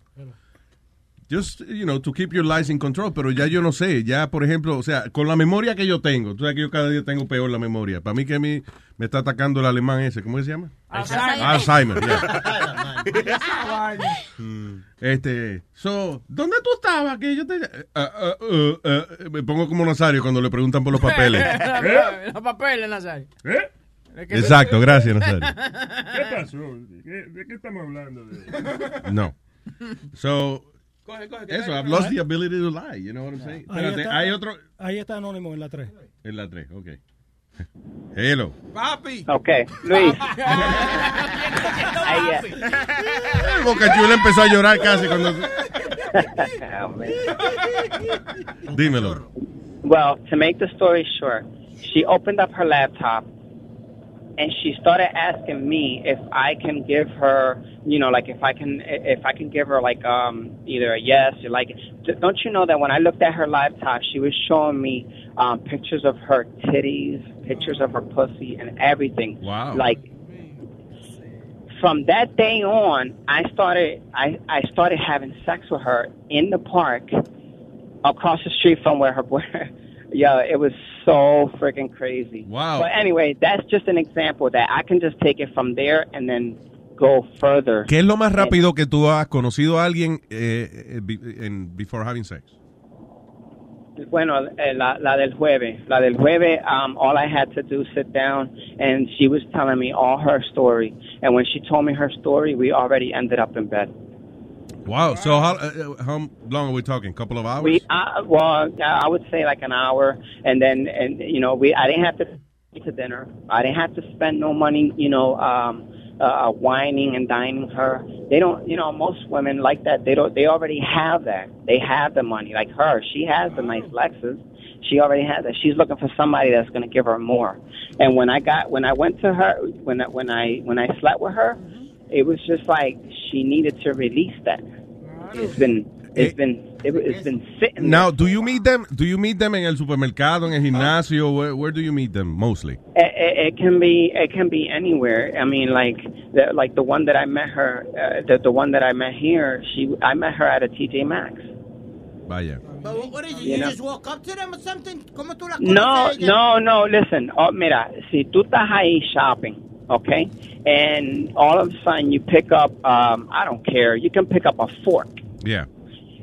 just, you know, to keep your life in control. Pero ya yo no sé, ya, por ejemplo, o sea, con la memoria que yo tengo, tú sabes que yo cada día tengo peor la memoria. Para mí que a mí me está atacando el alemán ese, ¿cómo que se llama? Alzheimer. Alzheimer, yeah. Mm, Este, so, ¿dónde tú estabas? Que yo te... eh, ah, ah, uh, ah, me pongo como Nazario cuando le preguntan por los papeles. Los papeles, Nazario. ¿Eh? Exacto, gracias, Nazario. ¿Qué pasó? ¿Qué- ¿De qué estamos hablando? De... No. So, Coge, coge, que eso, I've lost the ability to lie, you know what I'm saying? Ahí Espérate, está- hay otro... Ahí está Anónimo en la 3. En la 3, ok. Hello. Papi. Okay, Luis. El eh, Boca Chula empezó a llorar casi cuando... Dímelo. Well, to make the story short, she opened up her laptop and she started asking me if I can give her, you know, like if I can, if I can give her like um either a yes or like. Don't you know that when I looked at her laptop, she was showing me um pictures of her titties, pictures of her pussy, and everything. Wow. Like from that day on, I started I, I started having sex with her in the park across the street from where her boy. Yeah, it was so freaking crazy. Wow. But anyway, that's just an example that I can just take it from there and then go further. ¿Qué es lo más rápido que tú has conocido a alguien eh, eh, en before having sex? Bueno, eh, la, la del jueves. La del jueves, um, all I had to do sit down, and she was telling me all her story. And when she told me her story, we already ended up in bed. Wow. So how uh, how long are we talking? A Couple of hours? We, uh, well, I would say like an hour, and then, and you know, we, I didn't have to to dinner. I didn't have to spend no money, you know, um, uh, whining and dining her. They don't, you know, most women like that. They don't. They already have that. They have the money. Like her, she has the nice Lexus. She already has that. She's looking for somebody that's going to give her more. And when I got, when I went to her, when I, when I when I slept with her, it was just like she needed to release that. It's been, it's been, it, it's been sitting. Now, do you meet them? Do you meet them in el supermercado, en el gimnasio? Where, where do you meet them mostly? It, it, it can be it can be anywhere. I mean, like the like the one that I met her, uh, the the one that I met here. She I met her at a TJ Maxx. Vaya. But what- what is it? You You know. just walk up to them or something? ¿Cómo tú la No, conoces a ella? no, no. Listen, oh, mira, si tú estás ahí shopping, okay, and all of a sudden you pick up, um, I don't care, you can pick up a fork, Yeah.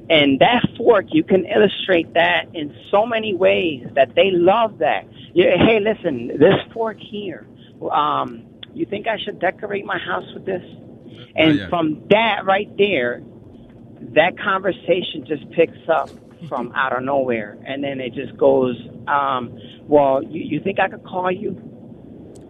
And that fork, you can illustrate that in so many ways that they love that. Yeah, hey, listen, this fork here, um, you think I should decorate my house with this? And yeah. from that right there, that conversation just picks up from out of nowhere. And then it just goes, um, well, you, you think I could call you?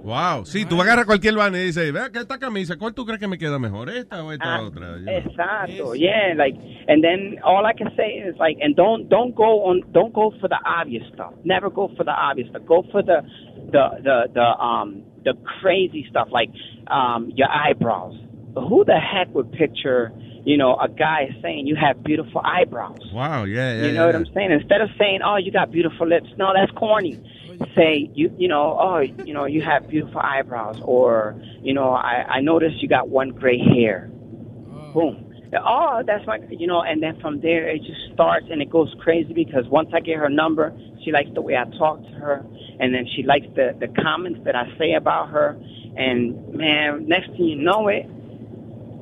Wow. Sí, tú agarras cualquier van y dices, vea que esta camisa, ¿cuál tú crees que me queda mejor? ¿Esta o esta otra? You know. Exacto. Yeah, like, and then all I can say is like, and don't don't go on, don't go for the obvious stuff. Never go for the obvious stuff. Go for the the the the um the crazy stuff like um your eyebrows. Who the heck would picture, you know, a guy saying you have beautiful eyebrows? Wow, yeah, yeah. you know yeah, what I'm saying? Instead of saying, "Oh, you got beautiful lips," no, that's corny. Say you, you know, oh, you know, you have beautiful eyebrows, or you know, I, I noticed you got one gray hair. Oh. Boom. Oh, that's my, you know, and then from there it just starts and it goes crazy because once I get her number, she likes the way I talk to her, and then she likes the the comments that I say about her, and man, next thing you know it,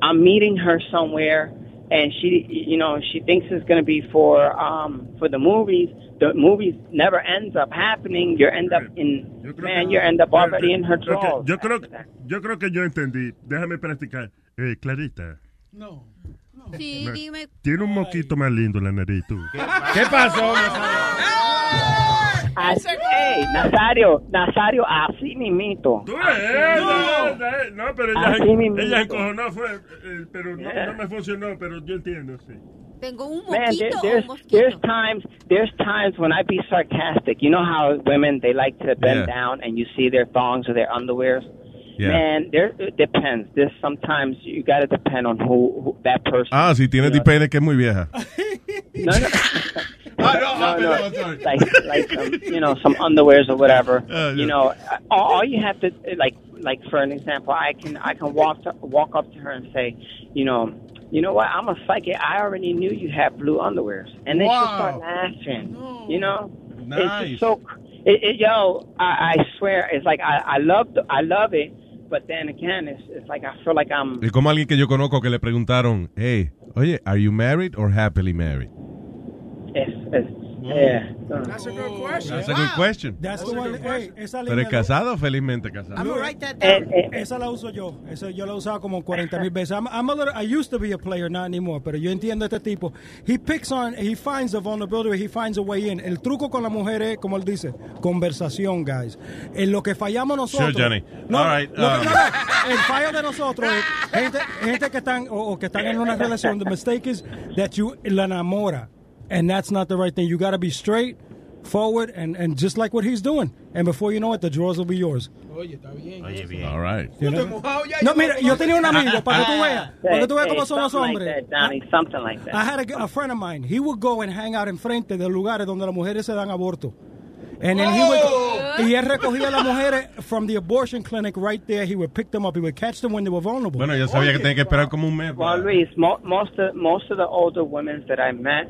I'm meeting her somewhere, and she, you know, she thinks it's going to be for um for the movies. The movies never ends up happening. You end up in man, you end up already in her Ok, drawers. Yo creo, yo creo que yo entendí. Déjame practicar. Eh, Clarita. No. Sí, dime. Tiene un moquito más lindo la nariz tú. ¿Qué pasó? Así- Ey, Nazario, Nazario, así mimito. Eh, no, no, no, pero ella, Así ella encojonó fue, eh, pero no, no me funcionó, pero yo entiendo, sí. Tengo un Man, there, moquito there's un there's times there's times when I be sarcastic. You know how women they like to bend Yeah. down and you see their thongs or their underwears. Yeah. Man, there it depends. There's sometimes you got to depend on who, who that person. Ah, si tiene dipene que es muy vieja. No, no. no, no, like like some, you know some underwears or whatever. You know, all, all you have to like like for an example, I can I can walk to, walk up to her and say, you know, you know what? I'm a psychic. I already knew you had blue underwears, and then she'll start laughing. You know, it's just so. cr- It, it, yo, I, I swear, it's like I I love the, I love it, but then again, it's it's like I feel like I'm Es como alguien que yo conozco que le preguntaron, hey, oye, are you married or happily married? It's yeah. That's a good question. That's a good question. That's the one. Hey, esa ¿Pero es casado o felizmente casado? I'm write that down. Esa la uso yo. Esa yo la he usado como 40 mil veces. I'm, I'm a little, I used to be a player, not anymore. Pero yo entiendo a este tipo. He picks on, he finds a vulnerability, he finds a way in. El truco con la mujer es, como él dice, conversación, guys. En lo que fallamos nosotros. Sure, Johnny. No, All right, lo que- um, no, no. El fallo de nosotros es gente, gente que están o, o que están en una relación. The mistake is that you la enamora. And that's not the right thing. You got to be straight, forward, and, and just like what he's doing. And before you know it, the drawers will be yours. Oye, está bien. Oye, bien. All right. You know? Oh, no, mira, yo tenía un amigo, para que tú ah. veas, para que tú veas cómo son los hombres. Like that, Donnie, something like that. I had a, a friend of mine. He would go and hang out enfrente de lugares donde las mujeres se dan aborto. And then he would go, oh. y él recogía a las mujeres from the abortion clinic right there. He would pick them up. He would catch them when they were vulnerable. Bueno, yo sabía que tenía que esperar como un mes. Well, Luis, mo- most of most of the older women that I met,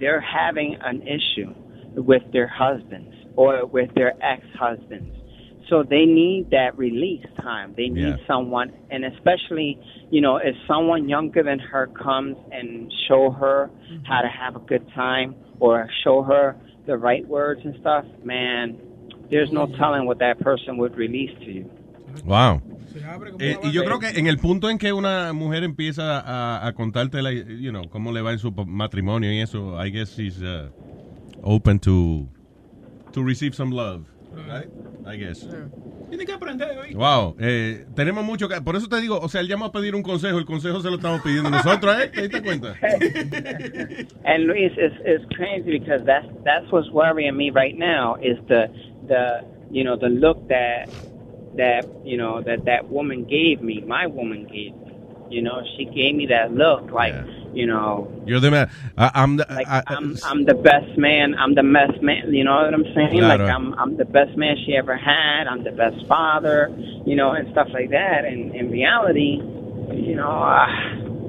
they're having an issue with their husbands or with their ex-husbands. So they need that release time. They need Yeah. someone, and especially, you know, if someone younger than her comes and show her mm-hmm. how to have a good time or show her the right words and stuff, man, there's no mm-hmm. telling what that person would release to you. Wow. Eh, y yo creo que en el punto en que una mujer empieza a, a contarte, la, you know, cómo le va en su matrimonio y eso, I guess she's uh, open to to receive some love, right? I guess. Tiene que aprender, ¿oíste? Wow, eh, tenemos mucho que... Por eso te digo, o sea, él llamó a pedir un consejo, el consejo se lo estamos pidiendo nosotros, ¿eh? ¿Te diste cuenta? And Luis, it's, it's crazy because that's that's what's worrying me right now is the the you know the look that that you know that that woman gave me, my woman gave me. You know, she gave me that look like you know You're the man. I- I'm the, like I- I'm I'm the best man. I'm the best man. You know what I'm saying? Claro. Like I'm I'm the best man she ever had. I'm the best father. You know, and stuff like that. And in reality, you know. Uh,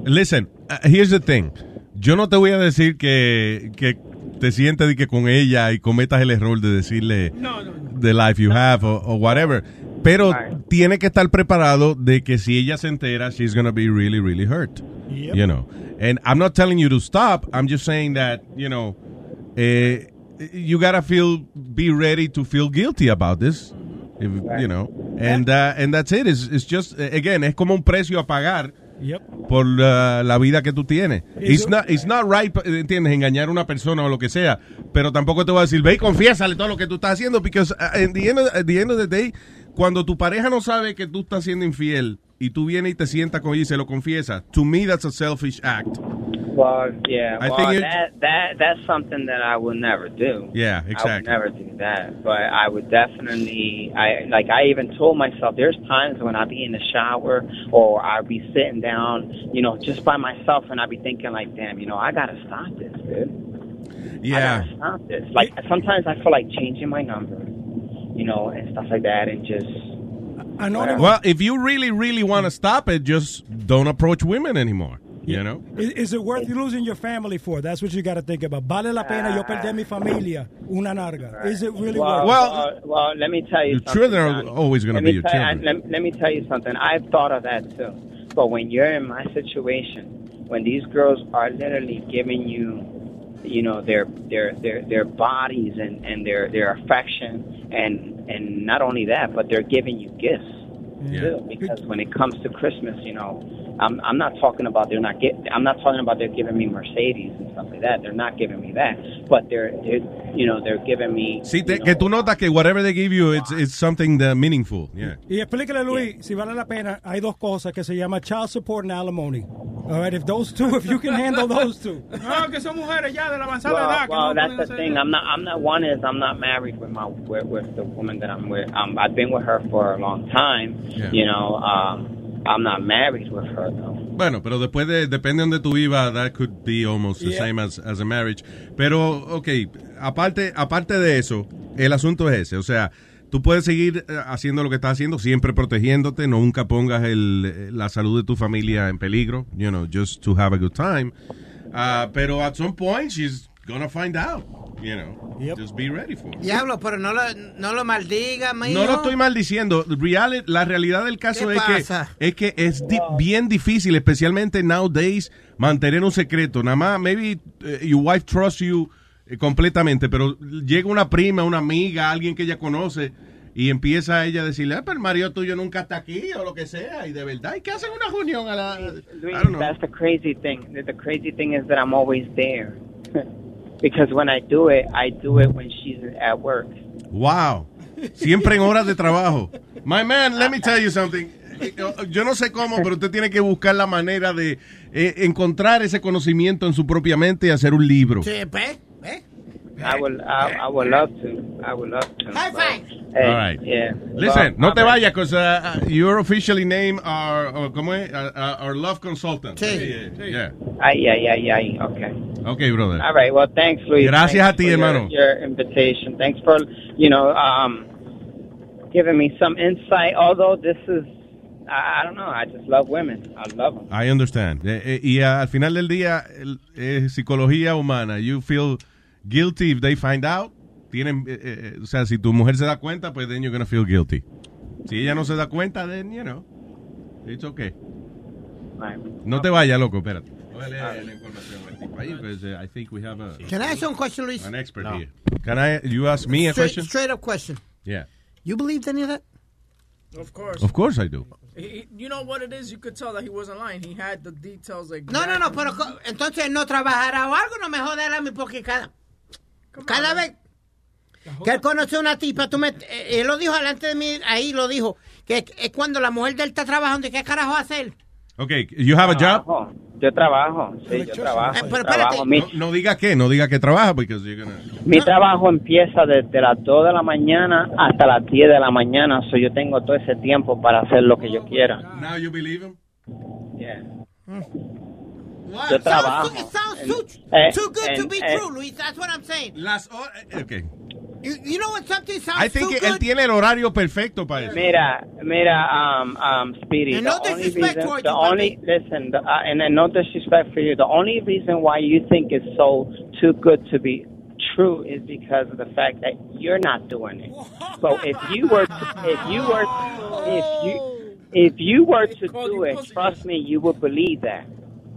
Listen, uh, here's the thing. Yo no te voy a decir que, que te sientes de que con ella y cometas el error de decirle no no the life you have o, o whatever. Pero tiene que estar preparado de que si ella se entera, she's gonna be really, really hurt. You know. And I'm not telling you to stop. I'm just saying that, you know, eh, you gotta feel, be ready to feel guilty about this. If, you know, and, uh, and that's it. It's, it's just, again, es como un precio a pagar Yep. por uh, la vida que tú tienes. It's not, it's not right, ¿entiendes? Engañar a una persona o lo que sea. Pero tampoco te voy a decir, ve y confiésale todo lo que tú estás haciendo, because uh, at the end of, at the end of the day, cuando tu pareja no sabe que tú estás siendo infiel y tú vienes y te sientas con ella y se lo confiesas, to me that's a selfish act. Well, yeah. I well, think that that that's something that I will never do. Yeah, exactly. I would never do that. But I would definitely. I like. I even told myself. There's times when I'd be in the shower or I'd be sitting down, you know, just by myself, and I'd be thinking like, damn, you know, I gotta stop this, dude. I Yeah. gotta stop this. Like sometimes I feel like changing my number, you know, and stuff like that, and just. I know. Whatever. Well, if you really, really want to stop it, just don't approach women anymore. You know? Is, is it worth you losing your family for? That's what you got to think about. Vale la pena yo perder mi familia, una narga. Is it really Well, worth well, uh, well, let me tell you Your something. children are Johnny. always gonna be your tell- children. Let, let me tell you something. I've thought of that too. But when you're in my situation, when these girls are literally giving you, you know, their their their their bodies and and their their affection, and and not only that, but they're giving you gifts too. Because when it comes to Christmas, you know, I'm I'm not talking about they're not get I'm not talking about they're giving me Mercedes and stuff like that. They're not giving me that, but they're, they're you know they're giving me Sí, te- que tú notas que whatever they give you, it's, it's something that meaningful. Yeah. Y explícale, Luis, si vale la pena, hay dos cosas que se llama child support and alimony. All right, if those two, if you can handle those two. No, que son mujeres ya de la avanzada Well, edad. well no that's the thing. I'm not. I'm not. One is I'm not married with my with, with the woman that I'm with. Um, I've been with her for a long time. Yeah. You know, um, I'm not married with her though. Bueno, pero después de, depende de donde tú vivas, that could be almost the Yeah. same as, as a marriage. Pero, ok, aparte, aparte de eso, el asunto es ese. O sea, tú puedes seguir eh, haciendo lo que estás haciendo, siempre protegiéndote, no nunca pongas el, eh, la salud de tu familia en peligro, you know, just to have a good time. Ah, pero at some point, she's gonna find out, you know. Just be ready for it. Diablo, pero no lo, no lo maldiga, mijo. No lo estoy maldiciendo. Real- la realidad del caso ¿Qué es que, es que es di- bien difícil, especialmente nowadays, mantener un secreto. Nada más, maybe eh, your wife trusts you eh, completamente, pero llega una prima, una amiga, alguien que ella conoce y empieza ella a decirle, ah, pero el marido tuyo nunca está aquí o lo que sea, y de verdad, ¿y qué hacen una reunión a la... Luis, that's the crazy thing. The crazy thing is that I'm always there. because when I do it, I do it when she's at work. Wow. Siempre en horas de trabajo. My man, let me tell you something. Yo no sé cómo, pero usted tiene que buscar la manera de eh, encontrar ese conocimiento en su propia mente y hacer un libro. Sí, ve. I would, I, I would love to. I would love to. High five. Hey, All right. Yeah. Listen, Well, no te vayas, because uh, uh, you're officially named our, uh, ¿cómo es? Uh, our love consultant. Sí. Yeah, yeah. Ay, ay, ay, ay. Okay. Okay, brother. All right. Well, thanks, Luis. Gracias Thanks a ti, for your- hermano. Your, invitation. Thanks for, you know, um, giving me some insight. Although this is, I, I don't know. I just love women. I love them. I understand. Eh, eh, y al final del día, es psicología humana. You feel guilty if they find out. Tienen, eh, eh, o sea, si tu mujer se da cuenta, pues then you're gonna feel guilty. Si ella no se da cuenta, then, you know, it's okay. No te vayas, loco, espérate. Ahí, pues, eh, I think we have a, Can I ask you a question, Luis? an expert No. here. Can I, you ask me a straight, question? Straight up question. Yeah. You believed any of that? Of course. Of course I do. He, you know what it is? You could tell that he wasn't lying. He had the details like. No, no, no, pero entonces no trabajará o algo, no me joderá a mí porque cada, cada vez que él conoce a una tipa, tú me, eh, él lo dijo delante de mí, ahí lo dijo, que es cuando la mujer de él está trabajando, ¿y qué carajo hacer? Okay, you have a job? Trabajo. Yo trabajo. Sí, yo trabajo. Eh, pero trabajo. Mi, No, no diga que, no diga que trabaja, you're gonna... mi trabajo empieza desde las 2 de la mañana hasta las 10 de la mañana. So yo tengo todo ese tiempo para hacer lo que yo quiera. Now you believe him? Yeah. What? Yo Sounds trabajo. too- it sounds too, Eh, too good to be eh, true, Luis. That's what I'm saying. Las Okay. You, you know when something sounds I think too él good? tiene el horario perfecto para eso. Mira, mira, um, um, Speedy. And the no only disrespect reason, towards the you, only listen, the, uh, and then no disrespect for you. The only reason why you think it's so too good to be true is because of the fact that you're not doing it. So if you were, to, if you were, if you, if you were to do it, trust me, you would believe that.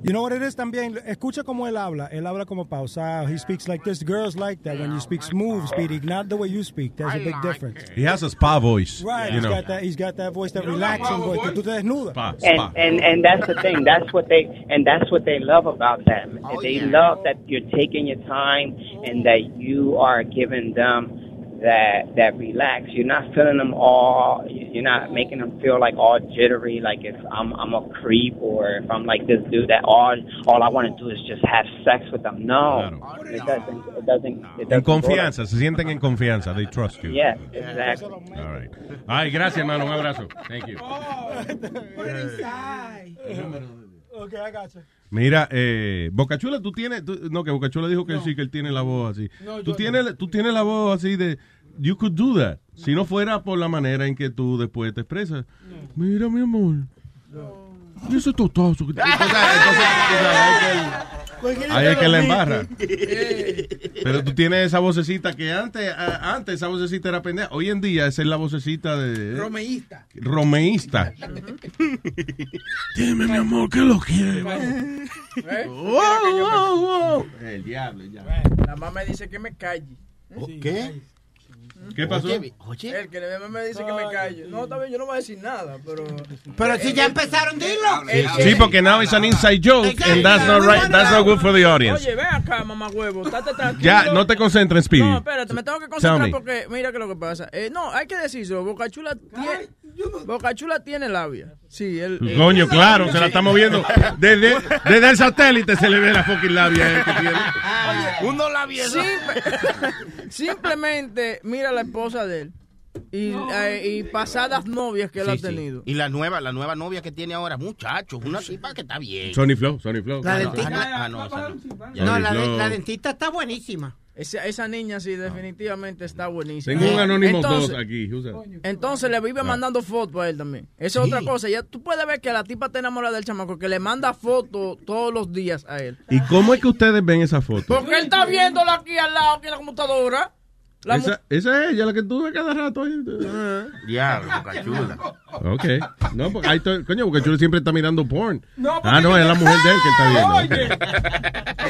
You know what it is también? Escucha como él habla. Él habla como pausado. He speaks like this. Girls like that when you speak smooth, Speedy. Not the way you speak. There's a big difference. He has a spa voice. Right. You He's know. got that. He's got that voice, that relaxing voice. Que tú te desnudas. Spa, and spa. and and that's the thing. That's what they and that's what they love about them. they love that you're taking your time and that you are giving them that that relax. You're not feeling them all. You're not making them feel like all jittery. Like if I'm I'm a creep or if I'm like this dude that all all I want to do is just have sex with them. No, it doesn't. It doesn't. It En doesn't go confianza, se sienten en confianza. They trust you. Yeah, exactly. All right. Ay, gracias, hermano. Un abrazo. Thank you. Okay, I got you. Mira, eh, Bocachula, tú tienes. tú- no, que Bocachula dijo que sí, que él tiene la voz así. No, tú, tienes, tú tienes la voz así de. You could do that. Si no fuera por la manera en que tú después te expresas. Mira, mi amor. Sabes, que él- Ahí es que la embarra. Pero tú tienes esa vocecita que antes, a- antes esa vocecita era pendeja. Hoy en día esa es la vocecita de. Romeísta. Romeísta. Dime, mi amor, que lo quiere. ¿Eh? Oh, El diablo, ya. La mamá me dice que me calle. ¿Qué? ¿Qué pasó? Oye, El que me, me dice que me calle. No, está bien, yo no voy a decir nada, pero. Pero si ya empezaron, dilo. Sí, porque now it's an inside joke and that's not right. That's not good for the audience. Oye, ven acá, mamá huevo. Estate tranquilo. Ya, no te concentres, Speedy. No, espérate, me tengo que concentrar porque mira que lo que pasa. Eh, no, hay que decirlo. Bocachula tiene, Bocachula tiene labia. Sí, él. eh, Coño, claro, se la estamos viendo. Desde, desde el satélite se le ve la fucking labia eh, que tiene. Uno labia. simplemente mira la esposa de él. Y, eh, y pasadas novias que él Sí, ha sí. tenido. Y la nueva, la nueva novia que tiene ahora, muchachos, una tipa que está bien. Sonny Flow, Sonny Flow. La Ah, no, dentista. ah, no. No, la, dentista está buenísima. Esa, esa niña sí, definitivamente está buenísima. Tengo un anónimo Entonces- 2 aquí. Entonces le vive mandando fotos a él también. Esa es Sí. otra cosa. Ya tú puedes ver que la tipa está enamorada del chamaco, que le manda fotos todos los días a él. ¿Y cómo es que ustedes ven esa foto? Porque él está viéndola aquí al lado, aquí en la computadora. La Esa, esa es ella la que tú ves cada rato. ahí. Diablo, Bocachula. Ok. No, porque ahí estoy- coño, Chulo siempre está mirando porn. No, ah, no, es la mujer de él que está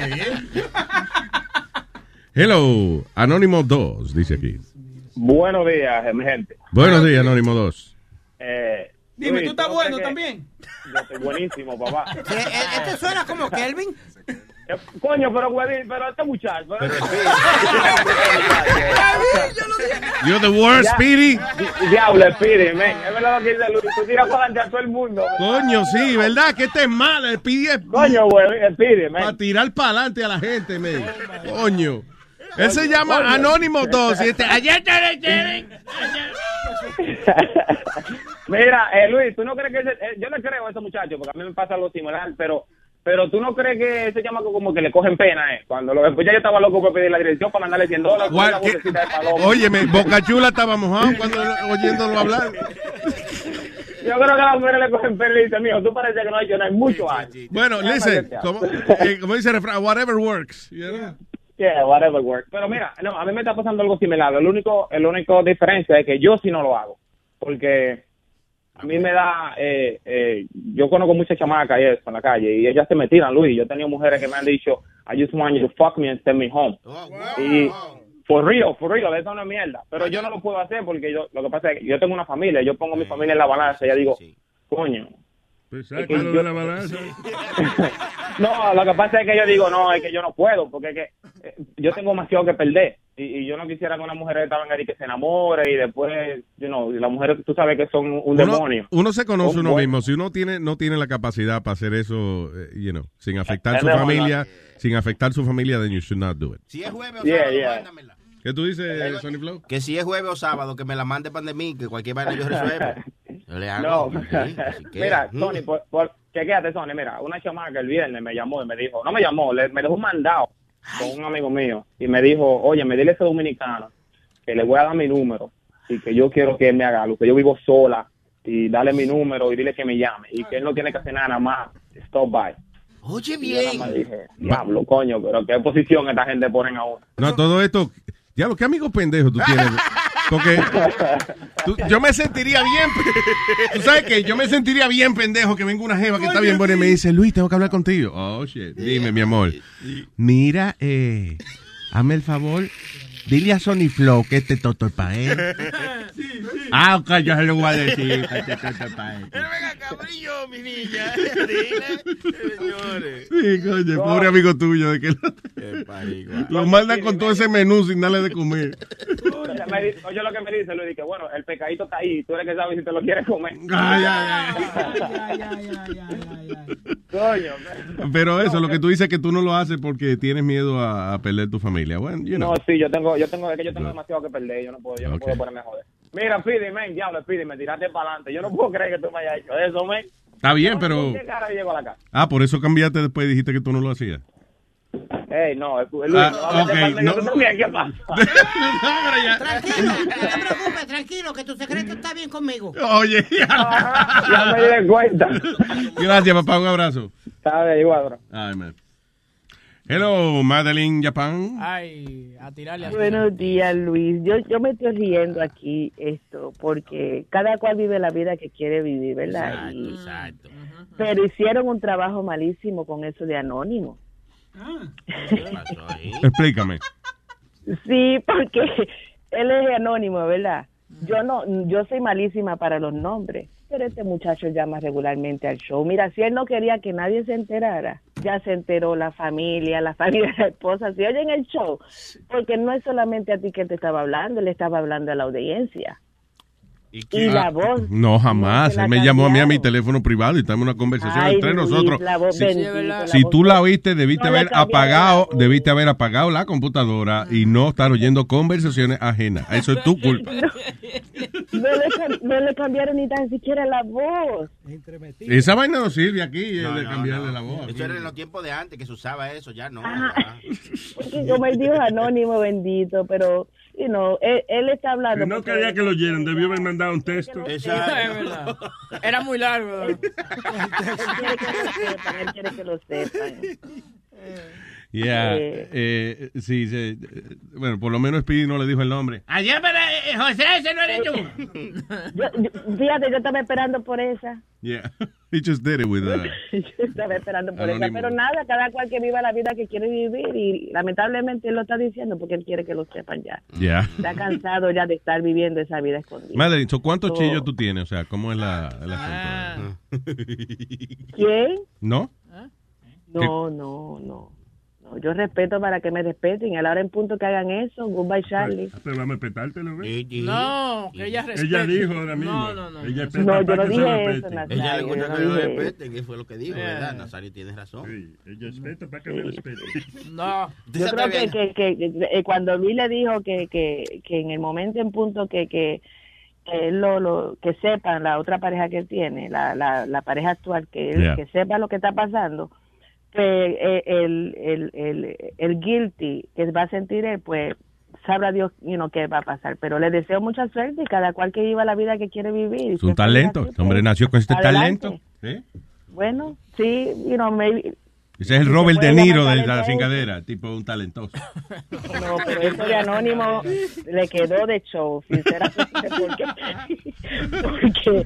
viendo. Hello, Anónimo 2, dice aquí. Buenos días, mi gente. Buenos días, Anónimo 2. Eh, Dime, ¿tú estás no bueno también? Yo estoy buenísimo, papá. Este suena como Kelvin. Eh, Coño, pero, pero este muchacho. Pero, You're the worst, Ya- Speedy. Di- Diablo, Speedy, men. Es verdad lo que dice Luis. Tú tiras para adelante a todo el mundo. Coño, sí, ¿verdad? Que este es malo. El Speedy es... Coño, güey, Speedy, Para tirar para adelante a la gente, men. Coño. Él se llama. Anónimo 2 y este... Quieren. Mira, eh, Luis, ¿tú no crees que ese, eh, yo le creo a ese muchacho porque a mí me pasa algo similar, pero pero tú no crees que ese chamaco como que le cogen pena, eh? Cuando lo escuché yo estaba loco por pedir la dirección para mandarle 100 dólares. Óyeme, Boca Chula estaba mojado cuando oyéndolo hablar. Yo creo que a las mujeres le cogen pena y dicen, mijo, tú pareces que no hecho nada en muchos años. Bueno, listen, como, eh, como dice el refrán, whatever works. you know? Yeah, whatever works. Pero mira, no, a mí me está pasando algo similar. El único, el único diferencia es que yo sí no lo hago. Porque a mí me da, eh, eh, yo conozco muchas chamacas y eso en la calle y ellas se me tiran, Luis. Yo he tenido mujeres que me han dicho, I just want you to fuck me and send me home. Y for real, for real, eso no es mierda. Pero yo no lo puedo hacer porque yo, lo que pasa es que yo tengo una familia, yo pongo mi familia en la balanza y ya digo, coño. Pues Es que sácalo yo- de la balanza. No, lo que pasa es que yo digo, no, es que yo no puedo, porque es que eh, yo tengo demasiado que perder. Y, y yo no quisiera que una mujer estaba ahí que se enamore y después, you know, las mujeres, tú sabes que son un Uno, demonio. uno se conoce Un uno mismo. Si uno tiene no tiene la capacidad para hacer eso, eh, you know, sin afectar Es su familia, sin afectar su familia, then you should not do it. Si es jueves o Yeah, sábado, yeah. mándamela. ¿Qué tú dices, Sonny Flow? Que si es jueves o sábado, que me la mande para de mí, que cualquier vaina yo resuelvo. Yo le hago. No, que- mira, Mm. Tony, por, por, chequéate, Tony, mira, una chamaca el viernes me llamó y me dijo, no me llamó, le- me dejó un mandado con un amigo mío y me dijo, oye, me dile a ese dominicano que le voy a dar mi número y que yo quiero que él me haga algo, que yo vivo sola y dale mi número y dile que me llame y que él no tiene que hacer nada, más, stop by. Oye, Y yo nada más dije, diablo, coño, pero qué posición esta gente ponen a uno. No, todo esto. Diablo, ¿qué amigos pendejos tú tienes? Porque tú- yo me sentiría bien. Tú sabes que yo me sentiría bien pendejo que venga una jeva que está bien buena y me dice, Luis, tengo que hablar contigo. Oh, shit. Dime, mi amor. Mira, eh, hazme el favor. Dile a Sony Flow que este toto es para él. Ah, ok, yo se lo voy a decir. que este toto es para él. Cabrillo, mi niña. Dile, señores. Sí, coño, pobre amigo tuyo. De que lo, lo mandan con todo ese menú sin darle de comer. Oye, lo que me dice Luis, que bueno, el pecadito está ahí, tú eres que sabes si te lo quieres comer. Ay, ay, Coño, Pero eso, lo que tú dices es que tú no lo haces porque tienes miedo a, a perder tu familia. Bueno, you know. No, sí, yo tengo, yo tengo, es que yo tengo demasiado que perder, yo no puedo, yo no puedo ponerme a joder. Mira, Pidi, men, diablo, Pidi, me tiraste para adelante. Yo no puedo creer que tú me hayas hecho eso, men. Está bien, pero... ¿Con qué cara llego a la casa? Ah, por eso cambiaste después y dijiste que tú no lo hacías. Ey, no, es Luis, Ah, me va a meter ok, para el medio no. también, ¿qué pasa? Tranquilo, no te preocupes, tranquilo, que tu secreto está bien conmigo. Oye, ya me di cuenta. Gracias, papá. Un abrazo. Sabe, igual, bro. Ay, man. Hello, Madeline Japan. Ay, a tirarle así. Buenos días, Luis. Yo, yo me estoy riendo aquí esto porque cada cual vive la vida que quiere vivir, ¿verdad? Y- Pero hicieron un trabajo malísimo con eso de anónimo. Explícame. Sí, porque él es anónimo, ¿verdad? Yo no, yo soy malísima para los nombres, pero este muchacho llama regularmente al show. Mira, si él no quería que nadie se enterara, ya se enteró la familia, la familia de la esposa, si oyen el show, porque no es solamente a ti que él te estaba hablando, él estaba hablando a la audiencia. Y, la Ah, voz. No, jamás. Él me llamó a mí a mi teléfono privado y estamos en una conversación Ay, entre Luis, nosotros. la voz Si- bendita, la si voz tú la oíste, debiste No haber apagado, debiste haber apagado la computadora y no estar oyendo conversaciones ajenas. Eso es tu culpa. No le, no le cambiaron ni tan siquiera la voz. Esa vaina no sirve aquí, eh, No, de no, cambiarle no. la voz. Eso era en los tiempos de antes que se usaba eso, ya no. Porque como él dijo anónimo, bendito, pero, you know, él, él está hablando. Que no quería que lo oyeran, debió haber mandado un texto. Es verdad. Era muy largo. Él quiere que lo sepan, él quiere que lo sepan. Yeah, Eh. eh, sí, sí, eh, bueno, por lo menos Speedy no le dijo el nombre. Allá para José, ese no eres tú. fíjate, yo estaba esperando por esa. Yeah, he just did it with uh, Yo estaba esperando por esa. Pero nada, cada cual que viva la vida que quiere vivir y lamentablemente él lo está diciendo porque él quiere que lo sepan ya. Yeah. Está cansado ya de estar viviendo esa vida escondida. Madeline, so, ¿cuántos So- chillos tú tienes? O sea, ¿cómo es la, el asunto? ¿Quién? ¿No? No, no, no. No, Yo respeto para que me respeten. A la hora en punto que hagan eso, goodbye Charlie. Pero vamos a respetártelo, ¿ves? No, que ella respete. Ella dijo ahora mismo. No, no, no. Ella No, yo para no que se dije respete. eso, Nazario. Ella le gusta no que lo respeten, que fue lo que dijo, Eh. ¿verdad? Nazario tienes razón. Sí, ella espera para que me respete. No. Yo creo que, que, que, que, eh, cuando Luis le dijo que, que, que en el momento en punto que, que, que él lo, lo que sepan la otra pareja que él tiene, la, la, la pareja actual, que él, Yeah. que sepa lo que está pasando, pues eh, el, el, el, el guilty que va a sentir él, pues sabrá Dios you know, qué va a pasar. Pero le deseo mucha suerte y cada cual que viva la vida que quiere vivir. Es un talento. Este hombre nació con este Adelante. talento. ¿sí? Bueno, sí, you know, maybe, Ese es el Se Robert De Niro de la cingadera, tipo un talentoso. No, pero eso de anónimo le quedó de show, sinceramente, porque, porque,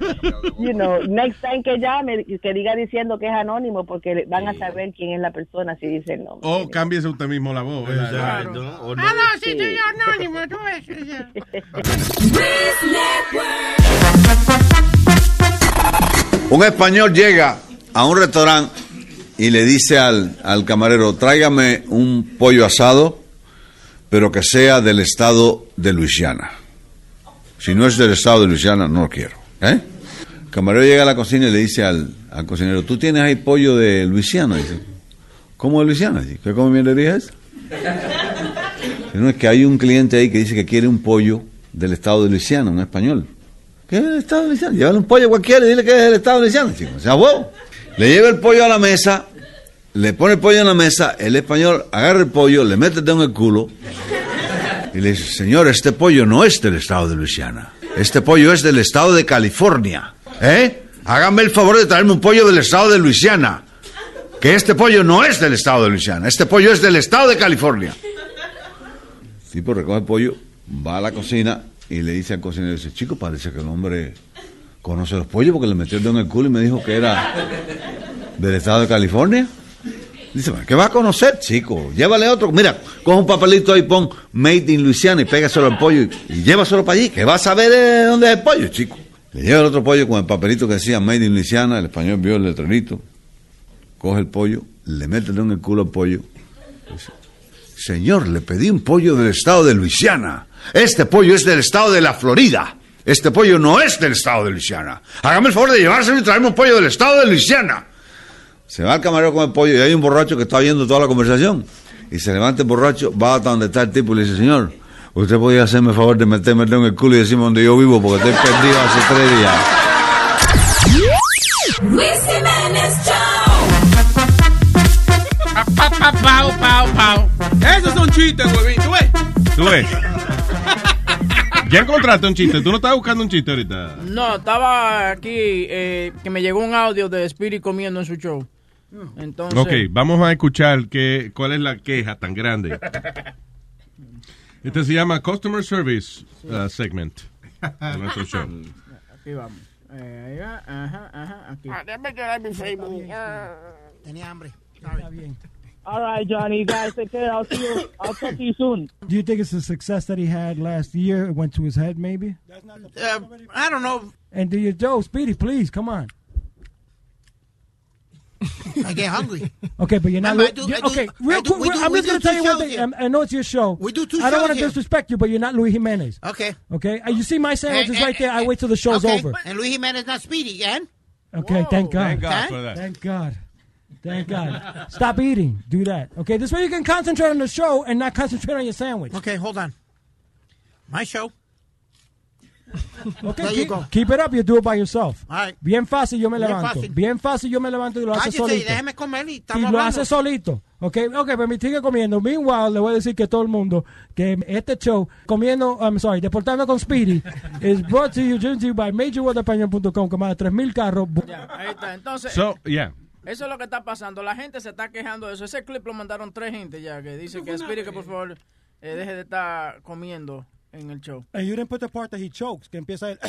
you know, next time que llame, que diga diciendo que es anónimo, porque van a saber quién es la persona si dice el nombre. O cámbiese usted mismo la voz. ¿verdad? Ah, no, sí, soy anónimo, tú ves. Un español llega a un restaurante y le dice al, al camarero, tráigame un pollo asado, pero que sea del estado de Luisiana. Si no es del estado de Luisiana, no lo quiero. ¿eh? El camarero llega a la cocina y le dice al, al cocinero, ¿tú tienes ahí pollo de Luisiana? Dice, ¿cómo de Luisiana? Dice, ¿qué comiendería es? No, es que hay un cliente ahí que dice que quiere un pollo del estado de Luisiana, un español. ¿Qué es el estado de Luisiana? Llévale un pollo cualquiera y dile que es el estado de Luisiana. chico. O sea, huevo. Le lleva el pollo a la mesa, le pone el pollo en la mesa, el español agarra el pollo, le mete el dedo en el culo y le dice, señor, este pollo no es del estado de Luisiana. Este pollo es del estado de California. ¿Eh? Hágame el favor de traerme un pollo del estado de Luisiana. Que este pollo no es del estado de Luisiana. Este pollo es del estado de California. El tipo recoge el pollo, va a la cocina y le dice al cocinero, dice, chico, parece que el hombre conoce los pollos porque le metió el dedo en el culo y me dijo que era del estado de California. Dice, "Bueno, ¿qué va a conocer, chico? Llévale otro. Mira, coge un papelito ahí, pon Made in Louisiana y pégaselo al pollo y, y llévaselo para allí, que va a saber eh, dónde es el pollo, chico. Le lleva el otro pollo con el papelito que decía Made in Louisiana, el español vio el letrerito, coge el pollo, le mete en el culo al pollo. Dice, Señor, le pedí un pollo del estado de Luisiana. Este pollo es del estado de la Florida. Este pollo no es del estado de Luisiana. Hágame el favor de llevárselo y traerme un pollo del estado de Luisiana. Se va al camarero con el pollo y hay un borracho que está viendo toda la conversación. Y se levanta el borracho, va hasta donde está el tipo y le dice, señor, usted podía hacerme el favor de meterme el en el culo y decirme dónde yo vivo porque estoy perdido hace tres días. Luis Jiménez Show. Pa, pa, pau, pau, pau. Esos son chistes, huevín. ¿Tú ves? Tú ves. Ya encontraste un chiste. Tú no estabas buscando un chiste ahorita. No, estaba aquí eh, que me llegó un audio de Spirit comiendo en su show. Entonces, Ok, vamos a escuchar que, cuál es la queja tan grande. Este se llama Customer Service uh, Segment de nuestro show. aquí vamos. Eh, ahí va, ajá, ajá, aquí. déjame quedar mi Facebook. Tenía hambre. Está bien. All right, Johnny, guys, take care. I'll see you. I'll talk to you soon. Do you think it's the success that he had last year? It went to his head, maybe? Uh, I don't know. And do you, Joe, Speedy, please, come on. I get hungry. Okay, but you're not. Remember, I do- you- I do- okay, real do, quick. Do, I'm just going to tell you one thing. here. I'm- know it's your show. We do two I don't want to disrespect you, but you're not Luis Jimenez. Okay. Okay, and you see my sandwich is right there. I wait till the show's okay. over. And Luis Jimenez not speedy again. Okay, thank God. Thank God for that. Thank God. Thank God. Stop eating. Do that. Okay, this way you can concentrate on the show and not concentrate on your sandwich. Okay, hold on. My show. Okay, keep, it up. You do it by yourself. Right. Bien fácil, yo me Bien levanto. fácil. Bien fácil, yo me levanto y lo hace solito. déjeme comer y lo hace solito. Ok, ok, pero me sigue comiendo. Meanwhile, le voy a decir que todo el mundo que este show, comiendo, I'm sorry, deportando con Speedy, is brought to you, you by MajorWeatherPañón.com, con más de 3.000 carros. Ya, ahí está. Entonces, So, yeah. eso es lo que está pasando. La gente se está quejando de eso. Ese clip lo mandaron tres gente ya que dice que Spirit que por favor eh, deje de estar comiendo en el show. And you didn't put the part that he chokes, que empieza el...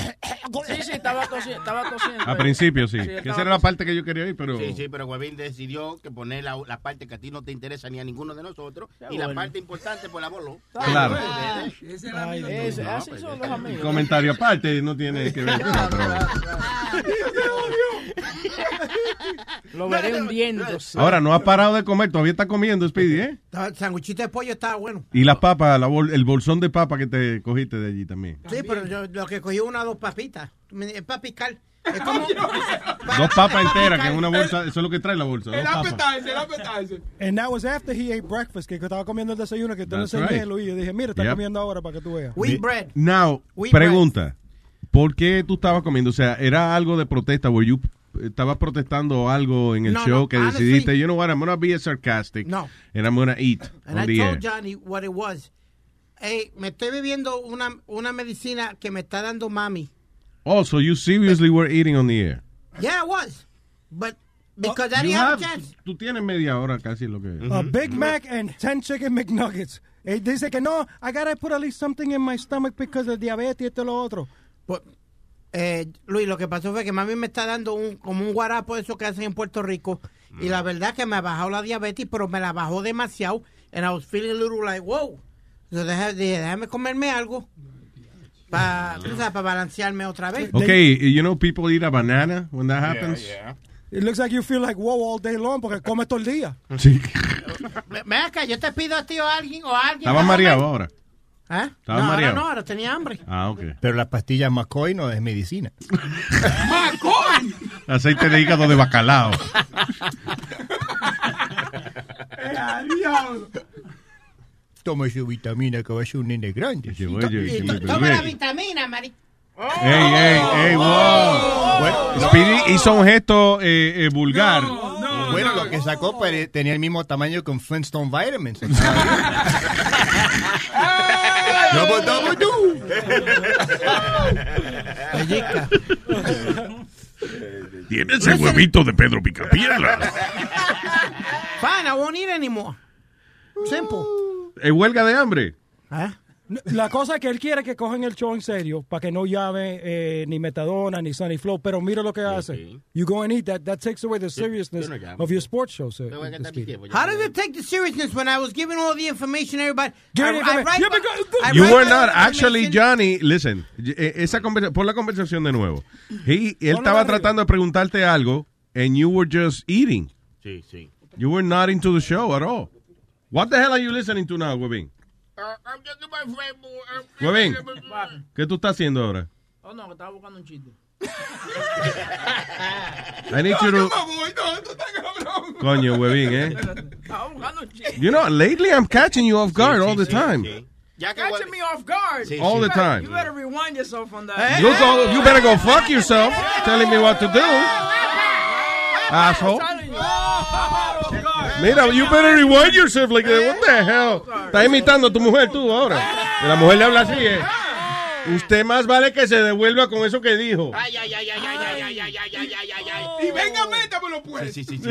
Sí, sí, estaba tosiendo. Estaba tosiendo A principio sí. Sí, que esa era la parte que yo quería oír, pero... Sí, sí, pero Huevín decidió que poner la, la parte que a ti no te interesa ni a ninguno de nosotros y la bueno. parte importante pues la voló. Claro. Ay, ese- así son los amigos. Comentario aparte no tiene que ver. pero- Lo veré hundiéndose. Ahora, no ha parado de comer, todavía está comiendo, Speedy, ¿eh? El sanguchito de pollo estaba bueno. Y las papas, la bol- el bolsón de papa que te cogiste de allí también. Sí, pero yo lo que cogí una dos papitas. Es para picar. Es como... Dos papas enteras, que en una bolsa, eso es lo que trae la bolsa. Dos El papas. appetizer, el appetizer. And that was after he ate breakfast, que estaba comiendo el desayuno, que tú le That's enseñé, right. Luis. Yo dije, mira, está Yep. comiendo ahora para que tú veas. Wheat bread. Now, Wheat pregunta. ¿Por qué tú estabas comiendo? O sea, ¿era algo de protesta? Were you, ¿Estabas protestando algo en el No, show no, que honestly- decidiste, you know what, I'm going to be sarcastic No. and I'm going to eat And on I the told air? Johnny what it was. Hey, me estoy bebiendo una, una medicina que me está dando mami. Oh, so you seriously were eating on the air? Yeah, I was. But because I You didn't have, have- a chance. Tú tienes media hora casi lo que... A Big Mac and 10 chicken McNuggets. Eh, dice que no, I gotta put at least something in my stomach because of diabetes y esto y lo otro. Eh, Luis, lo que pasó fue que mami me está dando un, como un guarapo de eso que hacen en Puerto Rico. Y la verdad que me ha bajado la diabetes, pero me la bajó demasiado. And I was feeling a little like, wow. So deja- dije, déjame comerme algo. Para balancearme otra vez. Okay, you know people eat a banana when that happens? It looks like you feel like wow all day long porque comes todo el día. Sí. Ve- Ven acá, yo te pido a ti o a alguien o a alguien. Estaba mareado ahora. ¿Eh? Estaba no, mareado. ahora no, ahora tenía hambre. Ah, ok. Pero la pastilla McCoy no es medicina. Aceite de hígado de bacalao. Toma su vitamina que va a ser un nene grande. To- toma la vitamina, Mari. Ey, ey, ey, wow. Bueno, Speedy hizo un gesto eh, eh, vulgar. bueno, lo que sacó tenía el mismo tamaño con Flintstone Vitamins. Double, double, do. Tienes el huevito de Pedro Picapiedra. Fine, I won't eat anymore. Simple. ¿Es huelga de hambre? ¿Eh? La cosa es que él quiere que cogen el show en serio para que no llame eh, ni Metadona ni Sunny Flow, pero mira lo que hace. You go and eat that, that takes away the seriousness no llamo. of your sports show. sir, Speedy. How does it take the seriousness when I was giving all the information everybody? Give I, I write Yeah, I You were not. Actually. Johnny, listen. eh, Esa conversa- por la conversación de nuevo. He- él no, estaba no, tratando de preguntarte algo and you were just eating. Sí, sí. You were not into the show at all. What the hell are you listening to now, Webin? Webin, ¿qué tú estás haciendo ahora? Oh, no, que estaba buscando un chiste. I need you to... Coño, Webin, eh? Estaba buscando. You know, lately I'm catching you off guard all the time. Catching me off guard. All the You better- time. You better rewind yourself on that. You, go, you better go fuck yourself telling me what to do. Asshole. Mira, you better rewind yourself. Like, what the hell? Estás imitando a tu mujer tú ahora. Que la mujer le habla así, ¿eh? Usted más vale que se devuelva con eso que dijo. Ay, ay, ay, ay, ay, ay, ay, ay, ay, ay, ay, ay, ay. Y venga, métamelo pues. Sí, sí, sí.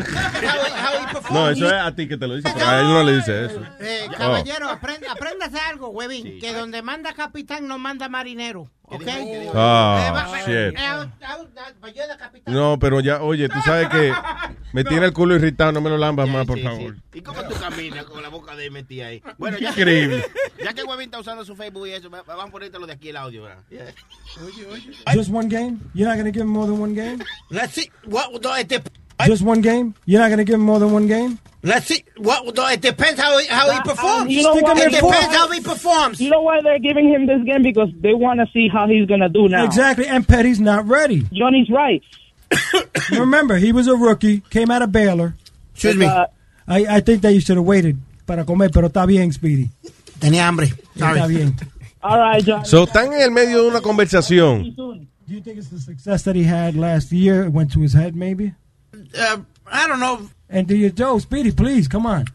No, eso es a ti que te lo dice, pero a él no le dice eso. Eh, Oh. caballero, aprenda, apréndase algo, huevín, que donde manda capitán no manda marinero, No, pero ya, oye, tú sabes que me tiene el culo irritado, no me lo lambas más, por Sí, favor. sí. ¿Y cómo tú caminas con la boca de metida ahí? Bueno, ya, Increíble. Ya que Webin está usando su Facebook y eso, va- vamos a ponerte lo de aquí el audio. ¿verdad? Just one game? You're not going to give him more than one game? Let's see. What, no, dep- Just one game? You're not going to give him more than one game? let's see. What, no, it depends how he, how he performs. You know what? it depends how he performs. You know why they're giving him this game? Because they want to see how he's going to do now. Exactly, and Petty's not ready. Johnny's right. Remember, he was a rookie, came out of Baylor. Excuse me. Uh, I, I think that you should have waited para comer, pero está bien, Speedy. Tenía hambre. Está bien. All right, Johnny. So, están en el medio de una conversación. Do you think it's the success that he had last year? It went to his head, maybe? Uh, I don't know. And do you, Joe, Speedy, please, come on.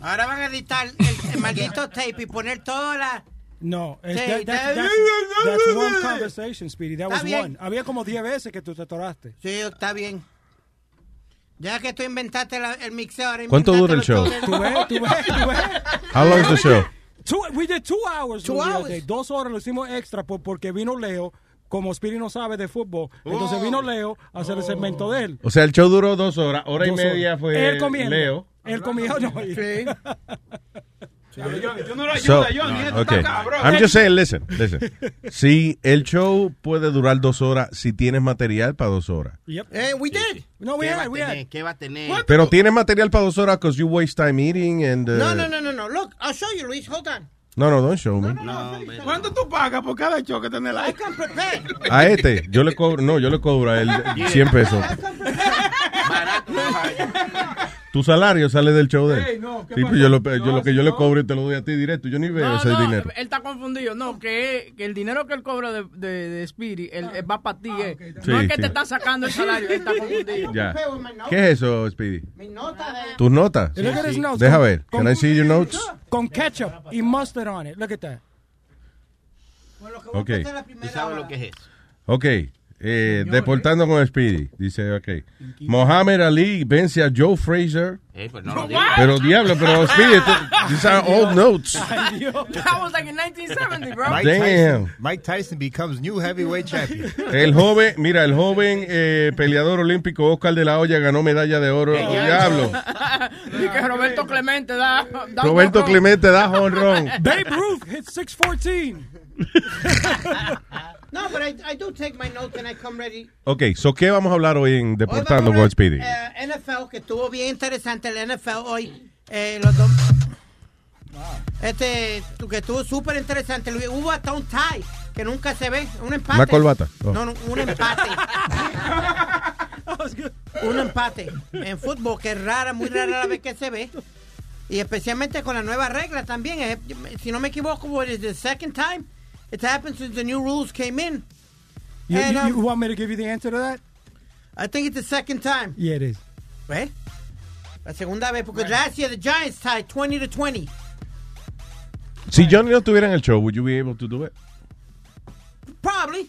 Ahora van a editar el, el maldito tape y poner toda la... No, es Sí, that- that's, that's- that's one conversation, Speedy. That Está was bien. one. Había como 10 veces que tú te atoraste. Sí, está bien. Ya que tú inventaste la- el mixeo, ahora ¿Cuánto dura el show? ¿Tú ves? ¿Tú ves? ¿Tú ves? How long is the show? Two, we did two hours. Two hours. Dos horas lo hicimos extra por- porque vino Leo. Como Speedy no sabe de fútbol, entonces vino Leo a hacer el segmento de él. O sea, el show duró dos horas, hora y media horas. fue Él comiendo. Leo. Él comió. No, Yo no lo So, ayuda, Johnny. esto okay. está cabrón. I'm just saying, listen, listen. Si el show puede durar dos horas, si tienes material para dos horas. Yep. Eh, we did. No, we ¿Qué had, we had. tener? ¿Qué va a tener? Pero tienes material para dos horas because you waste time eating and... uh, No, no, no, no, no. Look, I'll show you, Luis. Hold on. No, no, don't show me. No. ¿Cuánto tú pagas por cada show que tenés prepared. A este, yo le cobro, no, yo le cobro a él 100 pesos. Barato. Tu salario sale del show de él. Ey, no, ¿qué Sí, pues yo lo, yo No, lo que yo le cobro y te lo doy a ti directo. Yo ni veo No, ese no, dinero. él está confundido. No, que, que el dinero que él cobra de, de, de Speedy él, va para ti. eh. Sí, no es que sí. te está sacando el salario, él está confundido. Ya. ¿Qué es eso, Speedy? Mi nota de... ¿Tus notas? Deja Con- ver. Can con- I see your notes? Con ketchup y mustard on it. Look at that. Ok. ¿Tú sabes lo que es eso? Ok. Eh, deportando con Speedy. Dice, ok. Mohamed Ali vence a Joe Fraser. Eh, pues no lo digas. Pero diablo, pero Speedy, these are old notes. That was like in 1970, bro. Mike Damn. Tyson, Mike Tyson becomes new heavyweight champion. El joven, mira, el joven eh, peleador olímpico Oscar de la Hoya ganó medalla de oro. Diablo. Y que Roberto Clemente da. da Roberto honrón. Clemente da honrón. Babe Ruth hit 614. No, but I, I do take my notes and I come ready. Ok, so ¿qué vamos a hablar hoy en Hoy Deportando vamos a con Speedy? NFL, que estuvo bien interesante el NFL hoy. Eh, los dos- Este, que estuvo súper interesante. Hubo hasta un tie, que nunca se ve. Un empate. Una corbata. Oh. No, no, un empate. un empate en fútbol, que es rara, muy rara la vez que se ve. Y especialmente con la nueva regla también. Si no me equivoco, is the second time it's happened since the new rules came in. You, And, you- um, you want me to give you the answer to that? I think it's the second time. Yeah, it is. ¿Ves? La segunda vez, porque last year the Giants tied 20 to 20. Si Johnny no estuviera en el show, would you be able to do it? Probably.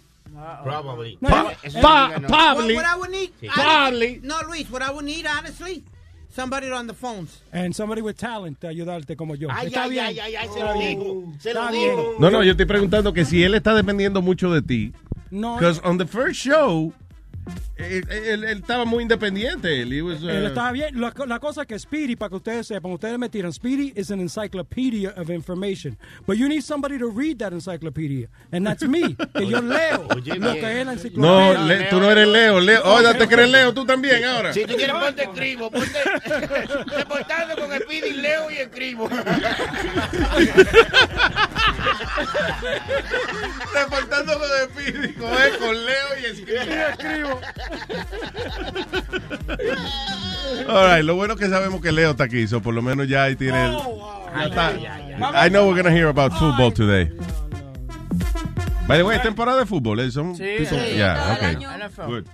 Probably. No, Pa- pa- diga no. What, what I would need, Sí. honestly- No, Luis, what I would need, honestly, somebody on the phones. And somebody with talent to ayudarte como yo. Ay, Está ay, bien. ay, ay, ay, se lo digo. Se lo digo. No, no, yo estoy preguntando que si él está dependiendo mucho de ti. No. Because on the first show, él, él- él estaba muy independiente. Él, was, uh, Él está bien. La, la cosa es que Speedy, para que ustedes sepan, ustedes me tiran, Speedy is an encyclopedia of information. But you need somebody to read that encyclopedia. And that's me. que yo leo lo que es la enciclopedia. No, Le- tú no eres Leo. Leo. Oye, ¿te crees Leo tú también ahora? Si tú quieres ponte escribo, ponte reportando con Speedy, leo y escribo. Reportando con Speedy, con Leo y escribo. All right, lo bueno es que sabemos que Leo está aquí, so por lo menos ya ahí tiene el... ya está. I know we're gonna hear about football today. By the way, es temporada de fútbol, ¿eh? Son Sí, people- sí, yeah, todo el okay. Good.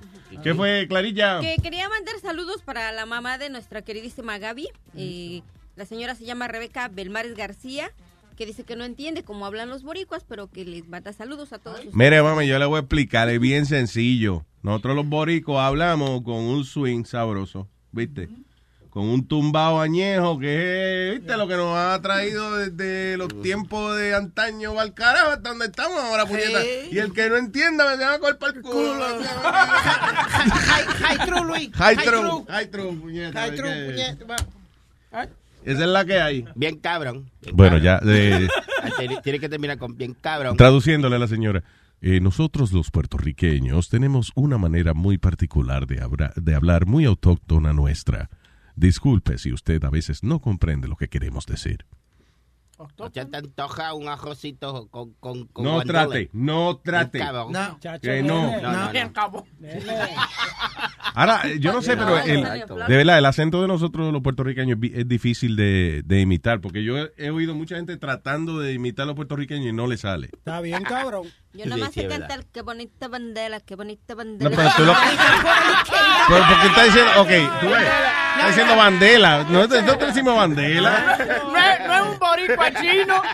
¿Qué fue, Clarilla? Que quería mandar saludos para la mamá de nuestra queridísima Gaby. Eh, la señora se llama Rebeca Belmares García, que dice que no entiende cómo hablan los boricuas, pero que les manda saludos a todos. Mire, mami, yo le voy a explicar, es bien sencillo. Nosotros los boricos hablamos con un swing sabroso, ¿viste? Con un tumbao añejo que es, ¿viste? Lo que nos ha traído desde los tiempos de antaño al carajo hasta donde estamos ahora, puñeta. Y el que no entienda me va a cortar el culo. High true, Luis. High true, high true, puñeta. High true, puñeta. Esa es la que hay. Bien cabrón. Bueno, ya, eh, Tiene- Tiene que terminar con bien cabrón. Traduciéndole a la señora. Eh, nosotros los puertorriqueños tenemos una manera muy particular de, habra- de hablar, muy autóctona nuestra. Disculpe si usted a veces no comprende lo que queremos decir. ¿No te antoja un arrocito con, con, con No trate, no trate. No. Que no. No, no, no. cabo. Ahora, eh, yo no sé, pero el- de verdad, el acento de nosotros los puertorriqueños es difícil de, de imitar, porque yo he, he oído mucha gente tratando de imitar a los puertorriqueños y no le sale. Está bien, cabrón. Yo nada más sé cantar qué bonita bandera, qué bonita bandera. No, pero tú lo- Pero porque está diciendo, ok, tú ves, está diciendo bandela. No, nosotros decimos bandela. No es, no es un boricua chino.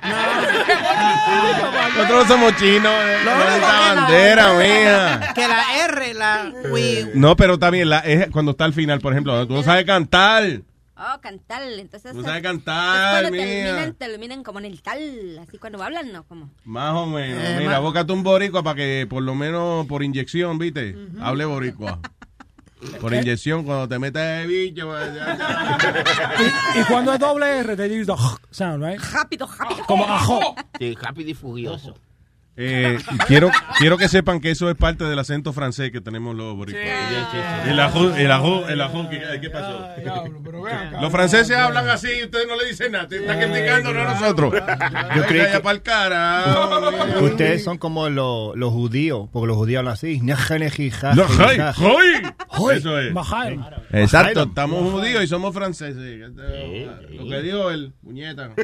Nosotros no somos chinos. eh, no esa que la- bandera, mía. Que la R, la No, pero también la, es cuando está al final, por ejemplo, tú no sabes cantar. Oh, cantar. Entonces. Tú sabes es cantar, cuando mía. terminan, terminan como en el tal. Así cuando hablan, ¿no? Como. Más o menos. Eh, Mira, bócate un boricua para que por lo menos por inyección, ¿viste? Hable boricua. Por inyección, cuando te metes de bicho. pues, ya- ya. Y cuando es doble R, te dice sound, right? Rápido, rápido. Como ajo. Sí, rápido y furioso. Eh, y quiero, quiero que sepan que eso es parte del acento francés que tenemos los boricuas. El ajú, el ajú, el ajú, ¿qué, qué pasó? Los franceses hablan así y ustedes no le dicen nada. Te están criticando, no nosotros. Yo Vaya que- pa'l carajo. Ustedes son como los, los judíos, porque los judíos hablan así. Eso es. Exacto, estamos judíos y somos franceses. Lo que dijo el puñeta.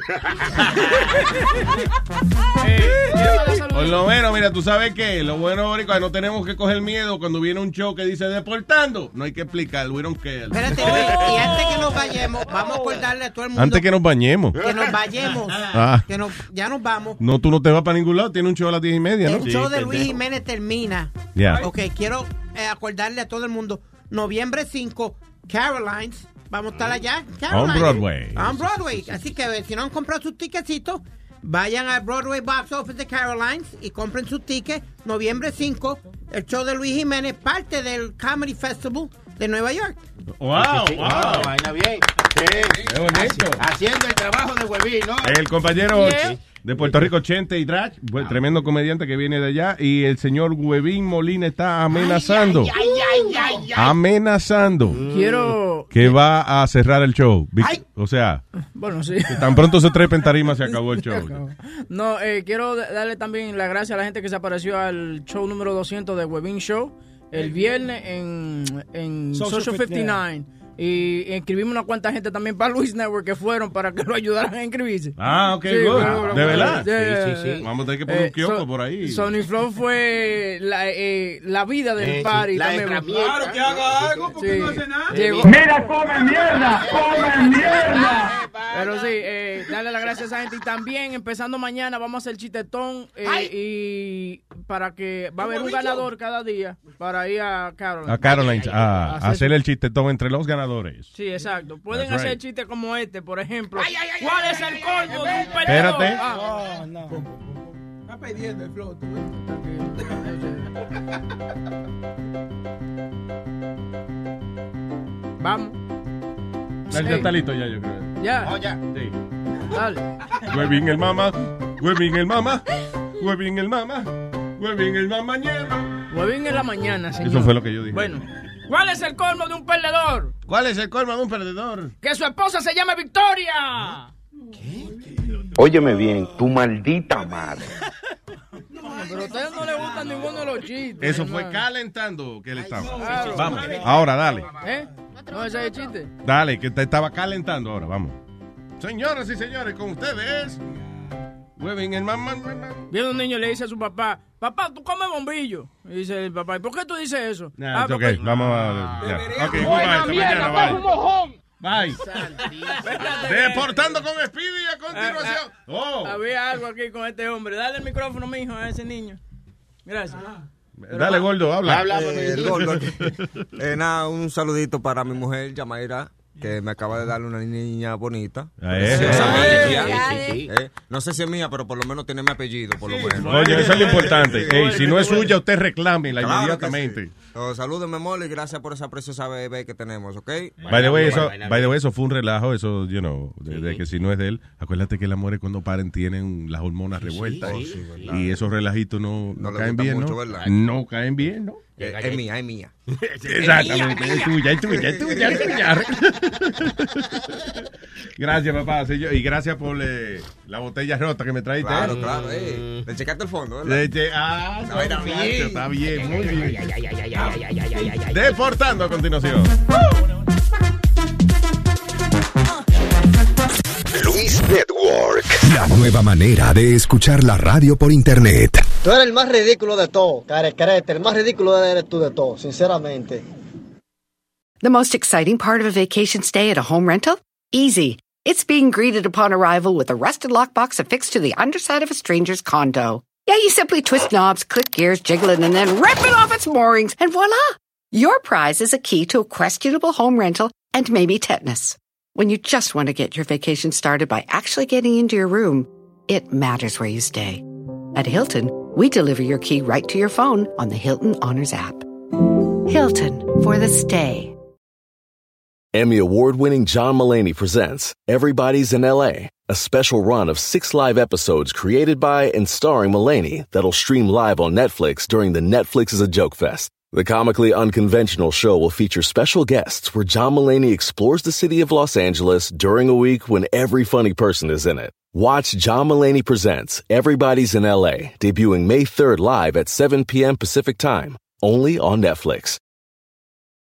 Por lo menos, mira, tú sabes que lo bueno, Borico, no tenemos que coger miedo cuando viene un show que dice deportando. No hay que explicar, we don't care. Espérate, Luis, y antes que nos vayamos, vamos a acordarle a todo el mundo Antes que nos bañemos. que nos vayamos, Ah. que nos, ya nos vamos. No, tú no te vas para ningún lado, tiene un show a las diez y media, ¿no? El show de Luis Jiménez termina. Ya. Ok, quiero eh, acordarle a todo el mundo, noviembre 5, Carolines, vamos a estar allá. Carolines. On Broadway. On Broadway. Así que eh, si no han comprado sus tickecitos, vayan al Broadway Box Office de Carolines y compren sus tickets. Noviembre 5, el show de Luis Jiménez, parte del Comedy Festival de Nueva York. Wow, Sí, sí, wow. vaina bien. Sí. Qué bonito. Haciendo el trabajo de huevín, ¿no? El compañero Yeah. De Puerto Rico, Chente y Drach, bu- tremendo comediante que viene de allá, y el señor Huevín Molina está amenazando, Ay, ay, ay, ay. amenazando Quiero. que va a cerrar el show. O sea, Bueno, sí. que tan pronto se trepa en tarima se acabó el show. No, eh, quiero da- darle también las gracias a la gente que se apareció al show número 200 de Webin Show el viernes en, en Social Social 59. Y inscribimos una cuanta gente también para Luis Network que fueron para que lo ayudaran a inscribirse. Ah, ok, Sí, good. bueno, bueno, ¿De bueno. verdad? Sí, Sí, sí, sí, sí. Vamos a tener que poner un kiosco por ahí. Sony Flow fue la, eh, la vida del Eh, sí, party. la también. Claro, que haga algo, porque Sí. no hace nada. Llegó- Mira, come mierda, come mierda. Pero sí, eh, darle las gracias a esa gente. Y también, empezando mañana, vamos a hacer chitetón. eh, y para que va a haber un ganador cada día para ir a Caroline. A Caroline, a, a hacer hacer el chistetón entre los ganadores. Sí, exacto. Pueden That's hacer right. chistes como este, por ejemplo. ¿Cuál es el colmo de un perdedor? Espérate. Ah. Está pidiendo el flow. tú, Vamos. Ya está listo ya, yo creo. Ya. Oh, ya. Sí. Dale. Huevín el mama, huevín el mama, huevín el mama, huevín el mama ñema. Huevín en la mañana, señor. Eso fue lo que yo dije. Bueno, ¿cuál es el colmo de un perdedor? ¿Cuál es el colmo de un perdedor? Que su esposa se llame Victoria. Óyeme bien, tu maldita madre. Pero a ustedes no les gustan ninguno de los chistes. Eso fue calentando que él estaba. Claro. Vamos, ahora dale. ¿Eh? No, ese es el chiste. Dale, que te estaba calentando ahora, vamos. Señoras y señores, con ustedes. Huevín el. Viene un niño y le dice a su papá, papá, tú comes bombillo. Y dice el papá, ¿y por qué tú dices eso? Nah, "Ah, it's okay, vamos a. Buena mierda, mañana, un bye. mojón. Bye. Deportando con Speedy a continuación. Ah, ah, Oh. Había algo aquí con este hombre. Dale el micrófono, mijo, a ese niño. Gracias. Dale, gordo, habla. Eh, gordo. Eh, nada, un saludito para mi mujer, Yamaira, que me acaba de darle una niña bonita. Eh. Preciosa, Eh. Sí, sí. Eh, no sé si es mía, pero por lo menos tiene mi apellido, por lo menos. Oye, eso es lo importante. Ey, si no es suya, usted reclámela Claro inmediatamente. sí. Oh, salúdenme, Molly, y gracias por esa preciosa bebé que tenemos, ¿ok? By the way, eso, by the way, eso fue un relajo, eso, you know, de, de que si no es de él, acuérdate que las mujeres cuando paren tienen las hormonas revueltas sí, y- sí, verdad. y esos relajitos no, no le caen gusta bien, mucho, ¿no? ¿verdad? No caen bien, ¿no? Eh, es mía, es mía. Exactamente, es tuya, es tuya, es tuya, es tuya. Gracias, papá, señor, y gracias por eh, la botella rota que me traíste. Claro, ¿eh? claro, eh. Le checaste el fondo, ¿verdad? De- ah, No, está bien. está bien, muy bien. Deportando a continuación. Luis Network. La nueva manera de escuchar la radio por internet. Tú eres el más ridículo de todo, carecrete. El más ridículo eres tú de todo, sinceramente. The most exciting part of a vacation stay at a home rental? Easy. It's being greeted upon arrival with a rusted lockbox affixed to the underside of a stranger's condo. Yeah, you simply twist knobs, click gears, jiggle it, and then rip it off its moorings, and voila! Your prize is a key to a questionable home rental and maybe tetanus. When you just want to get your vacation started by actually getting into your room, it matters where you stay. At Hilton, we deliver your key right to your phone on the Hilton Honors app. Hilton for the stay. Emmy award winning John Mullaney presents Everybody's in LA, a special run of six live episodes created by and starring Mullaney that'll stream live on Netflix during the Netflix is a Joke Fest. The comically unconventional show will feature special guests where John Mullaney explores the city of Los Angeles during a week when every funny person is in it. Watch John Mullaney Presents Everybody's in LA, debuting May 3rd live at 7 p.m. Pacific Time, only on Netflix.